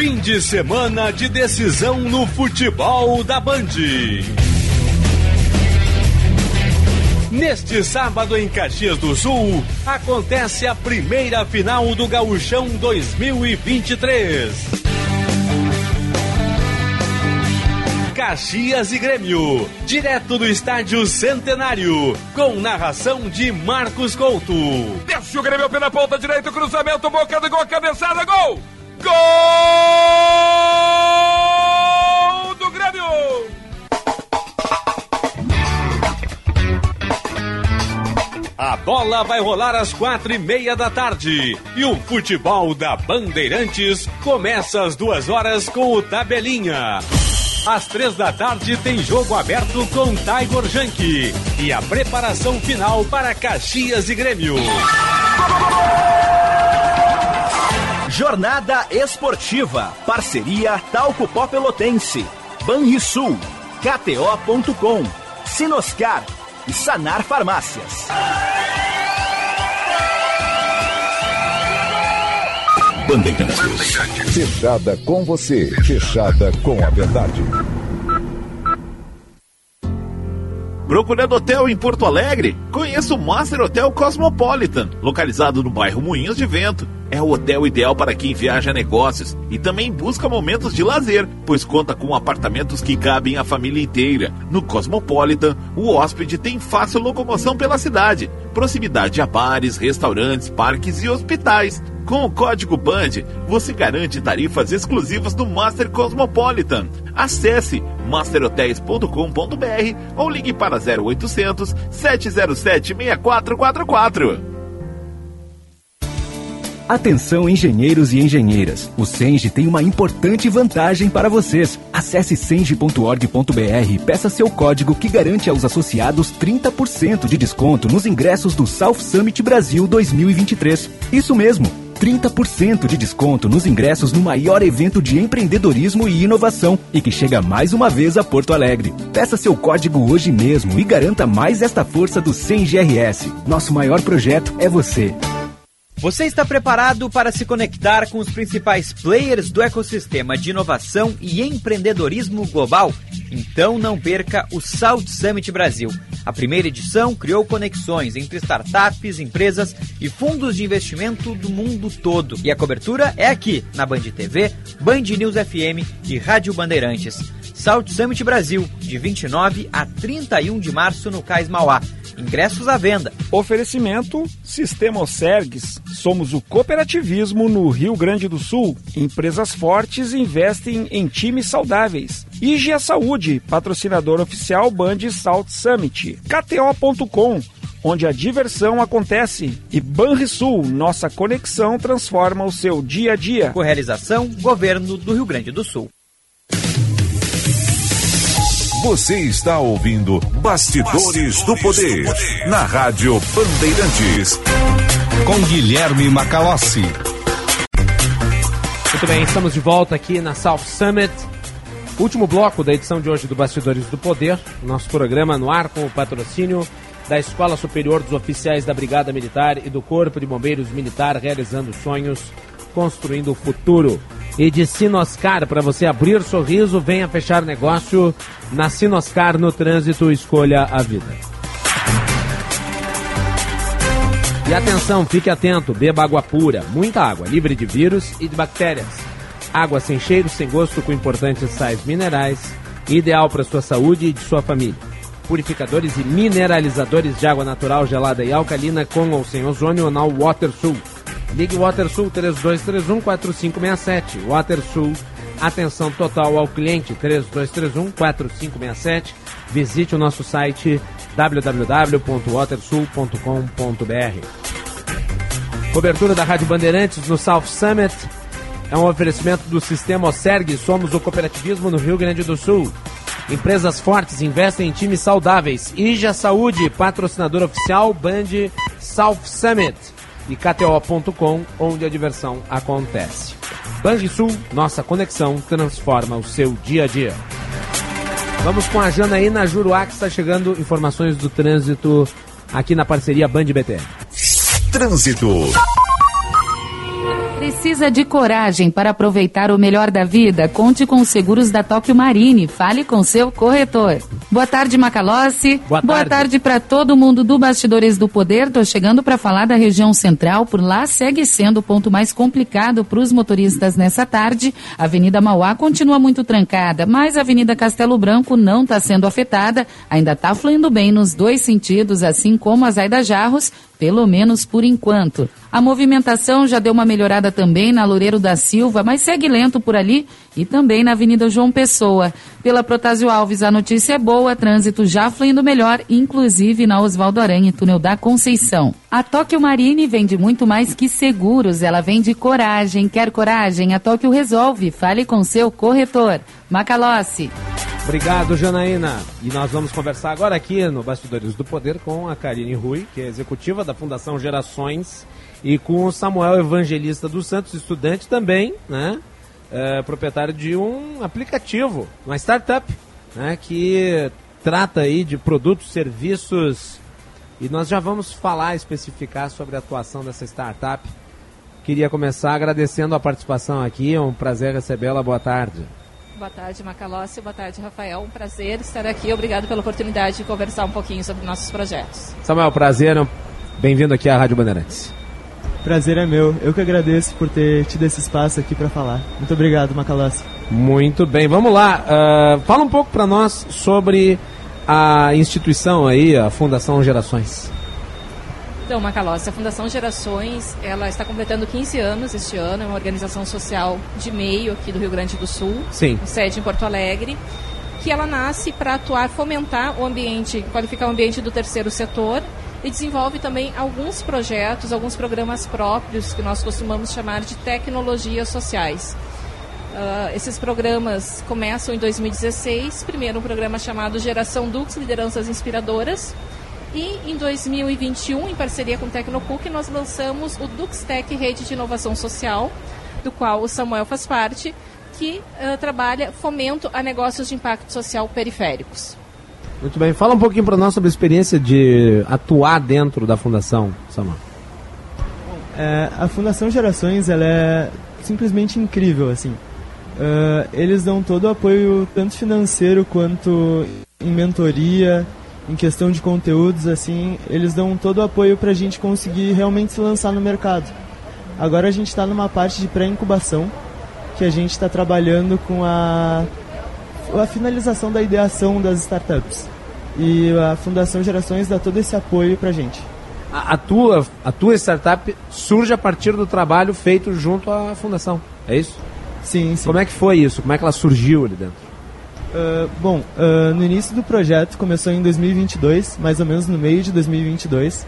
Fim de semana de decisão no futebol da Band. Neste sábado em Caxias do Sul, acontece a primeira final do Gauchão 2023. Caxias e Grêmio, direto do Estádio Centenário, com narração de Marcos Couto. Desce o Grêmio pela ponta direita, cruzamento, boca do gol, cabeçada, gol! Gol do Grêmio! A bola vai rolar às quatro e meia da tarde. E o futebol da Bandeirantes começa às duas horas com o Tabelinha. Às três da tarde tem jogo aberto com Tiger Junk. E a preparação final para Caxias e Grêmio. Jornada Esportiva. Parceria Talco Pó Pelotense. Banrisul. KTO.com. Sinoscar. E Sanar Farmácias. Bandeirantes. Fechada com você. Fechada com a verdade. Procurando hotel em Porto Alegre? Conheça o Master Hotel Cosmopolitan, localizado no bairro Moinhos de Vento. É o hotel ideal para quem viaja negócios e também busca momentos de lazer, pois conta com apartamentos que cabem a família inteira. No Cosmopolitan, o hóspede tem fácil locomoção pela cidade, proximidade a bares, restaurantes, parques e hospitais. Com o código BAND, você garante tarifas exclusivas do Master Cosmopolitan. Acesse masterhotels.com.br ou ligue para 0800 707 6444. Atenção engenheiros e engenheiras. O Senge tem uma importante vantagem para vocês. Acesse senge.org.br e peça seu código que garante aos associados 30% de desconto nos ingressos do South Summit Brasil 2023. Isso mesmo. 30% de desconto nos ingressos no maior evento de empreendedorismo e inovação e que chega mais uma vez a Porto Alegre. Peça seu código hoje mesmo e garanta mais esta força do CEM-GRS. Nosso maior projeto é você. Você está preparado para se conectar com os principais players do ecossistema de inovação e empreendedorismo global? Então não perca o South Summit Brasil. A primeira edição criou conexões entre startups, empresas e fundos de investimento do mundo todo. E a cobertura é aqui, na Band TV, Band News FM e Rádio Bandeirantes. South Summit Brasil, de 29 a 31 de março no Cais Mauá. Ingressos à venda. Oferecimento Sistema Sergues. Somos o cooperativismo no Rio Grande do Sul. Empresas fortes investem em times saudáveis. IGA Saúde, patrocinador oficial Band South Summit. KTO.com onde a diversão acontece. E Banrisul, nossa conexão transforma o seu dia a dia. Com realização, Governo do Rio Grande do Sul. Você está ouvindo Bastidores, Bastidores do, poder, do Poder na Rádio Bandeirantes. Com Guilherme Macalossi. Muito bem, estamos de volta aqui na South Summit. Último bloco da edição de hoje do Bastidores do Poder. Nosso programa no ar com o patrocínio da Escola Superior dos Oficiais da Brigada Militar e do Corpo de Bombeiros Militar, realizando sonhos, construindo o futuro e de Sinoscar. Para você abrir sorriso, venha fechar negócio na Sinoscar no trânsito, escolha a vida. E atenção, fique atento, beba água pura, muita água, livre de vírus e de bactérias. Água sem cheiro, sem gosto, com importantes sais minerais, ideal para sua saúde e de sua família. Purificadores e mineralizadores de água natural, gelada e alcalina, com ou sem ozônio, na WaterSul. Ligue WaterSul 3231-4567. WaterSul, atenção total ao cliente 3231-4567. Visite o nosso site www.watersul.com.br. Cobertura da Rádio Bandeirantes no South Summit. é um oferecimento do Sistema Oserg. Somos o cooperativismo no Rio Grande do Sul. Empresas fortes investem em times saudáveis. Ija Saúde, patrocinador oficial Band South Summit. E KTO.com, onde a diversão acontece. Banrisul, nossa conexão transforma o seu dia a dia. Vamos com a Janaína Juruá, que está chegando informações do trânsito aqui na parceria Band BT. Trânsito. Precisa de coragem para aproveitar o melhor da vida? Conte com os seguros da Tóquio Marine. Fale com seu corretor. Boa tarde, Macalossi. Boa Boa tarde. tarde para todo mundo do Bastidores do Poder. Tô chegando para falar da região central. Por lá segue sendo o ponto mais complicado para os motoristas nessa tarde. A Avenida Mauá continua muito trancada, mas a Avenida Castelo Branco não está sendo afetada. Ainda está fluindo bem nos dois sentidos, assim como a Zaida Jarros, pelo menos por enquanto. A movimentação já deu uma melhorada também na Loureiro da Silva, mas segue lento por ali e também na Avenida João Pessoa. Pela Protásio Alves, a notícia é boa, trânsito já fluindo melhor, inclusive na Oswaldo Aranha, túnel da Conceição. A Tóquio Marine vende muito mais que seguros, ela vende coragem. Quer coragem? A Tóquio resolve. Fale com seu corretor. Macalossi. Obrigado, Janaína. E nós vamos conversar agora aqui no Bastidores do Poder com a Karine Rui, que é executiva da Fundação Gerações, e com o Samuel Evangelista dos Santos, estudante também, né? É, proprietário de um aplicativo, uma startup, né? Que trata aí de produtos, serviços, e nós já vamos falar, especificar sobre a atuação dessa startup. Queria começar agradecendo a participação aqui, é um prazer recebê-la. Boa tarde. Boa tarde, Macalossi. Boa tarde, Rafael. Um prazer estar aqui. Obrigado pela oportunidade de conversar um pouquinho sobre nossos projetos. Samuel, prazer, bem-vindo aqui à Rádio Bandeirantes. Prazer é meu. Eu que agradeço por ter tido esse espaço aqui para falar. Muito obrigado, Macalossi. Muito bem, vamos lá. Uh, fala um pouco para nós sobre a instituição aí, a Fundação Gerações. Então, Macalossi, a Fundação Gerações, ela está completando 15 anos este ano, é uma organização social de meio aqui do Rio Grande do Sul, Sim. sede em Porto Alegre, que ela nasce para atuar, fomentar o ambiente, qualificar o ambiente do terceiro setor e desenvolve também alguns projetos, alguns programas próprios que nós costumamos chamar de tecnologias sociais. Uh, esses programas começam em 2016. Primeiro, um programa chamado Geração Dux Lideranças Inspiradoras. E em 2021, em parceria com o Tecnocook, nós lançamos o DuxTech Rede de Inovação Social, do qual o Samuel faz parte, que uh, trabalha fomento a negócios de impacto social periféricos. Muito bem, fala um pouquinho para nós sobre a experiência de atuar dentro da Fundação, Samuel. É, a Fundação Gerações ela é simplesmente incrível, assim. Uh, eles dão todo o apoio, tanto financeiro quanto em mentoria, em questão de conteúdos, assim. Eles dão todo o apoio para a gente conseguir realmente se lançar no mercado. Agora a gente está numa parte de pré-incubação, que a gente está trabalhando com a, a finalização da ideação das startups. E a Fundação Gerações dá todo esse apoio para a gente. A, tua, a tua startup surge a partir do trabalho feito junto à Fundação, é isso? Sim, sim. Como é que foi isso? Como é que ela surgiu ali dentro? Uh, bom, uh, no início do projeto, começou em 2022, mais ou menos no meio de 2022,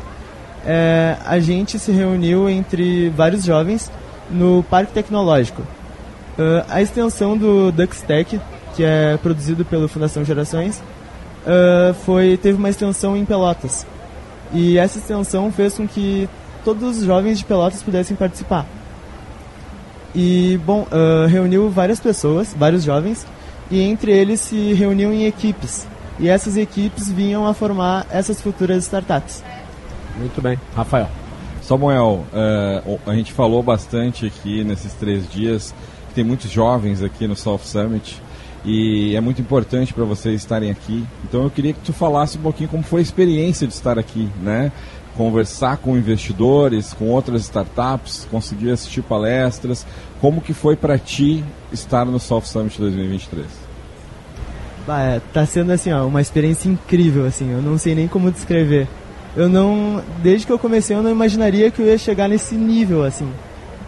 é, a gente se reuniu entre vários jovens no Parque Tecnológico. Uh, a extensão do DuxTech, que é produzido pela Fundação Gerações, foi, teve uma extensão em Pelotas. E essa extensão fez com que todos os jovens de Pelotas pudessem participar. E, bom, reuniu várias pessoas, vários jovens, e entre eles se reuniam em equipes. E essas equipes vinham a formar essas futuras startups. Muito bem. Rafael. Samuel, uh, a gente falou bastante aqui nesses três dias, que tem muitos jovens aqui no South Summit, e é muito importante para vocês estarem aqui. Então eu queria que tu falasse um pouquinho como foi a experiência de estar aqui, né? Conversar com investidores, com outras startups, conseguir assistir palestras. Como que foi para ti estar no Soft Summit 2023? Bah, é, tá sendo assim, ó, uma experiência incrível, assim. Eu não sei nem como descrever. Eu não, desde que eu comecei, eu não imaginaria que eu ia chegar nesse nível, assim.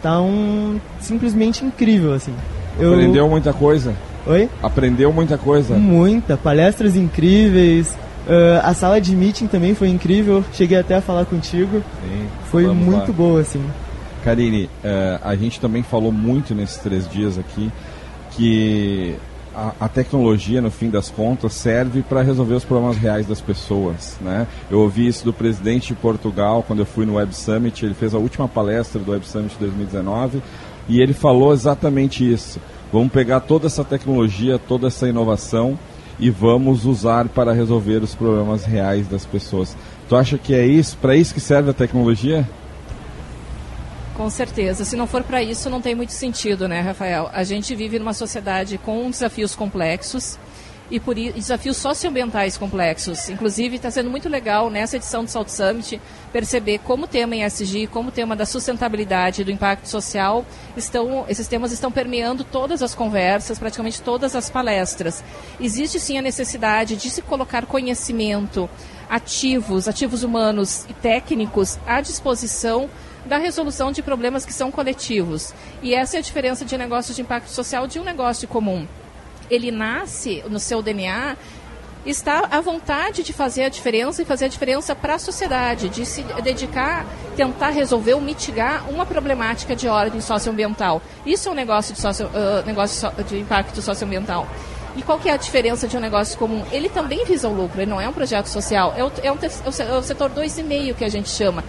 Tá um simplesmente incrível, assim. Eu... Aprendeu muita coisa? Oi? Aprendeu muita coisa? Muita, palestras incríveis, Uh, a sala de meeting também foi incrível, cheguei até a falar contigo. Sim, foi muito lá. boa, assim. Karine, eh, a gente também falou muito nesses três dias aqui que a, a tecnologia, no fim das contas, serve para resolver os problemas reais das pessoas. Né? Eu ouvi isso do presidente de Portugal quando eu fui no Web Summit, ele fez a última palestra do Web Summit 2019 e ele falou exatamente isso. Vamos pegar toda essa tecnologia, toda essa inovação e vamos usar para resolver os problemas reais das pessoas. Tu acha que é isso, para isso que serve a tecnologia? Com certeza. Se não for para isso, não tem muito sentido, né, Rafael? A gente vive numa sociedade com desafios complexos e por desafios socioambientais complexos. Inclusive, está sendo muito legal nessa edição do Salt Summit perceber como o tema ESG, como o tema da sustentabilidade, do impacto social, estão, esses temas estão permeando todas as conversas, praticamente todas as palestras. Existe sim a necessidade de se colocar conhecimento, ativos, ativos humanos e técnicos à disposição da resolução de problemas que são coletivos. E essa é a diferença de negócios de impacto social de um negócio comum. Ele nasce no seu DNA está à vontade de fazer a diferença e fazer a diferença para a sociedade, de se dedicar, tentar resolver ou mitigar uma problemática de ordem socioambiental. Isso é um negócio de, socio, uh, negócio de impacto socioambiental. E qual que é a diferença de um negócio comum? Ele também visa o lucro, ele não é um projeto social, é o, é um, é o setor 2,5 que a gente chama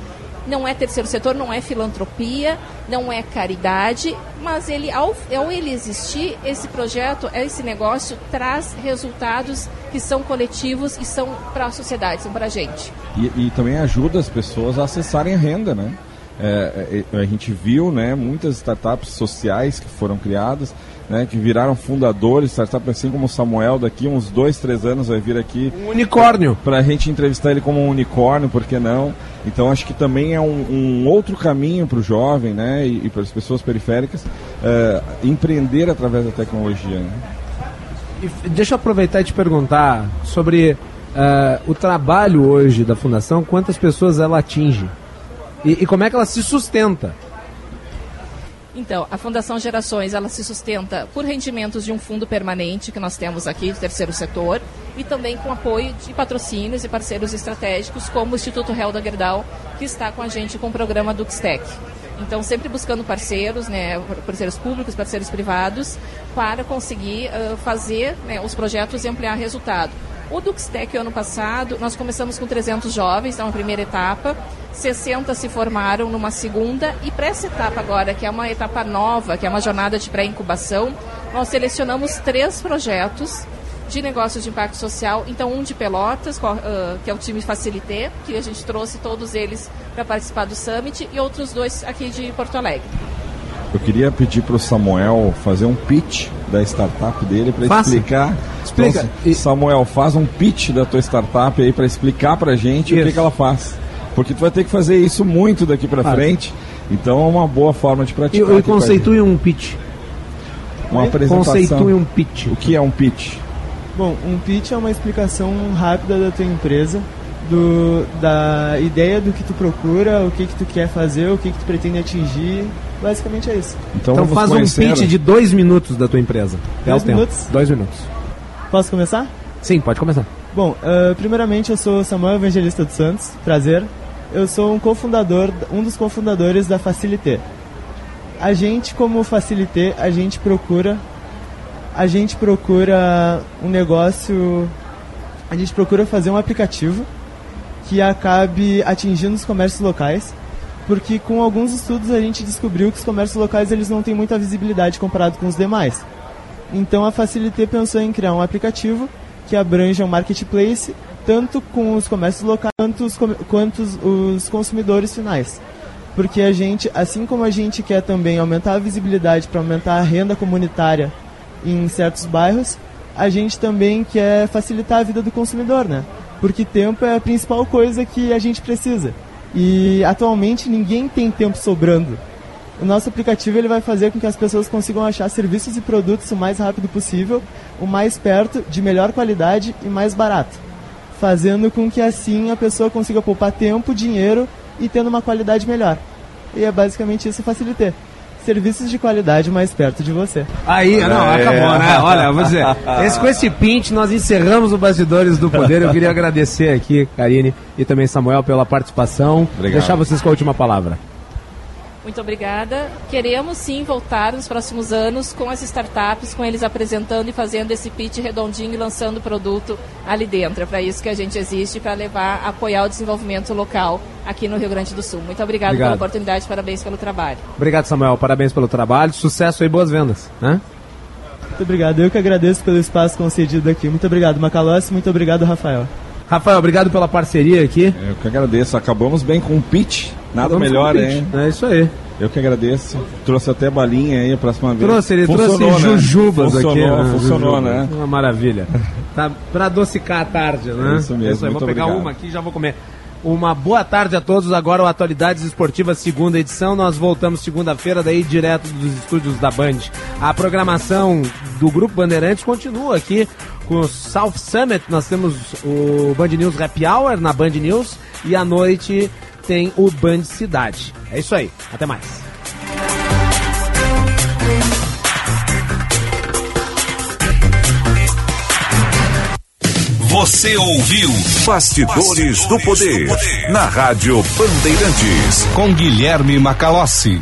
não é terceiro setor, não é filantropia, não é caridade, mas ele ao, ao ele existir, esse projeto, esse negócio traz resultados que são coletivos e são para a sociedade, são para a gente. E, e também ajuda as pessoas a acessarem a renda, né? É, é, a gente viu né, muitas startups sociais que foram criadas, né, que viraram fundadores, startups assim como o Samuel, daqui uns dois, três anos vai vir aqui. Um unicórnio. Para a gente entrevistar ele como um unicórnio, por que não? Então acho que também é um, um outro caminho para o jovem né, e, e para as pessoas periféricas é, empreender através da tecnologia. Né? Deixa eu aproveitar e te perguntar sobre uh, o trabalho hoje da Fundação, quantas pessoas ela atinge e, e como é que ela se sustenta. Então, a Fundação Gerações, ela se sustenta por rendimentos de um fundo permanente que nós temos aqui do terceiro setor e também com apoio de patrocínios e parceiros estratégicos como o Instituto Helda Gerdau, que está com a gente com o programa Duxtec. Então, sempre buscando parceiros, né, parceiros públicos, parceiros privados, para conseguir uh, fazer né, os projetos e ampliar resultado. O Duxtec, ano passado, nós começamos com 300 jovens, na primeira etapa, 60 se formaram numa segunda, e para essa etapa agora, que é uma etapa nova, que é uma jornada de pré-incubação, nós selecionamos três projetos de negócios de impacto social. Então, um de Pelotas, que é o time Facilité, que a gente trouxe todos eles para participar do Summit, e outros dois aqui de Porto Alegre. Eu queria pedir para o Samuel fazer um pitch da startup dele para explicar. Explica. Então. Samuel, faz um pitch da tua startup aí para explicar para gente isso. o que, que, ela faz. Porque tu vai ter que fazer isso muito daqui para frente. Então é uma boa forma de praticar. E, e conceitue um pitch. Uma apresentação. Conceitue um pitch. O que é um pitch? Bom, um pitch é uma explicação rápida da tua empresa, do, da ideia do que tu procura, o que, que tu quer fazer, o que, que tu pretende atingir. Basicamente é isso. Então, então faz um pitch de dois minutos da tua empresa. Dois é minutos? Tempo. Dois minutos. Posso começar? Sim, pode começar. Bom, uh, primeiramente eu sou Samuel Evangelista dos Santos, prazer. Eu sou um cofundador, um dos cofundadores da Facilité. A gente, como Facilité, a gente procura a gente procura um negócio, a gente procura fazer um aplicativo que acabe atingindo os comércios locais, porque com alguns estudos a gente descobriu que os comércios locais eles não têm muita visibilidade comparado com os demais. Então a Facilité pensou em criar um aplicativo que abranja um marketplace tanto com os comércios locais quanto os, quanto os, consumidores finais. Porque a gente, assim como a gente quer também aumentar a visibilidade para aumentar a renda comunitária em certos bairros, a gente também quer facilitar a vida do consumidor, né? Porque tempo é a principal coisa que a gente precisa. E atualmente ninguém tem tempo sobrando. O nosso aplicativo ele vai fazer com que as pessoas consigam achar serviços e produtos o mais rápido possível, o mais perto, de melhor qualidade e mais barato. Fazendo com que assim a pessoa consiga poupar tempo, dinheiro e tendo uma qualidade melhor. E é basicamente isso facilitar serviços de qualidade mais perto de você. Aí, não, é. acabou, né? Olha, vou dizer, esse, com esse pint nós encerramos o Bastidores do Poder. Eu queria agradecer aqui, Karine e também Samuel, pela participação. Obrigado. Deixar vocês com a última palavra. Muito obrigada. Queremos sim voltar nos próximos anos com as startups, com eles apresentando e fazendo esse pitch redondinho e lançando o produto ali dentro. É para isso que a gente existe, para levar, apoiar o desenvolvimento local aqui no Rio Grande do Sul. Muito obrigada Obrigado. pela oportunidade, parabéns pelo trabalho. Obrigado, Samuel. Parabéns pelo trabalho. Sucesso e boas vendas. Né? Muito obrigado. Eu que agradeço pelo espaço concedido aqui. Muito obrigado, Macalossi. Muito obrigado, Rafael. Rafael, obrigado pela parceria aqui. Eu que agradeço. Acabamos bem com o pitch. Nada Acabamos melhor, hein? É isso aí. Eu que agradeço. Trouxe até balinha aí a próxima vez. Trouxe, ele Funcionou, trouxe né? jujubas funcionou, aqui. né? Funcionou, Jujubas. né? Uma maravilha. Tá pra adocicar a tarde, né? É isso mesmo, aí, muito vou pegar obrigado. uma aqui e já vou comer. Uma boa tarde a todos. Agora o Atualidades Esportivas, segunda edição. Nós voltamos segunda-feira, daí direto dos estúdios da Band. A programação do Grupo Bandeirantes continua aqui com o South Summit. Nós temos o Band News Happy Hour na Band News e à noite tem o Band Cidade. É isso aí. Até mais. Você ouviu Bastidores do Poder na Rádio Bandeirantes com Guilherme Macalossi.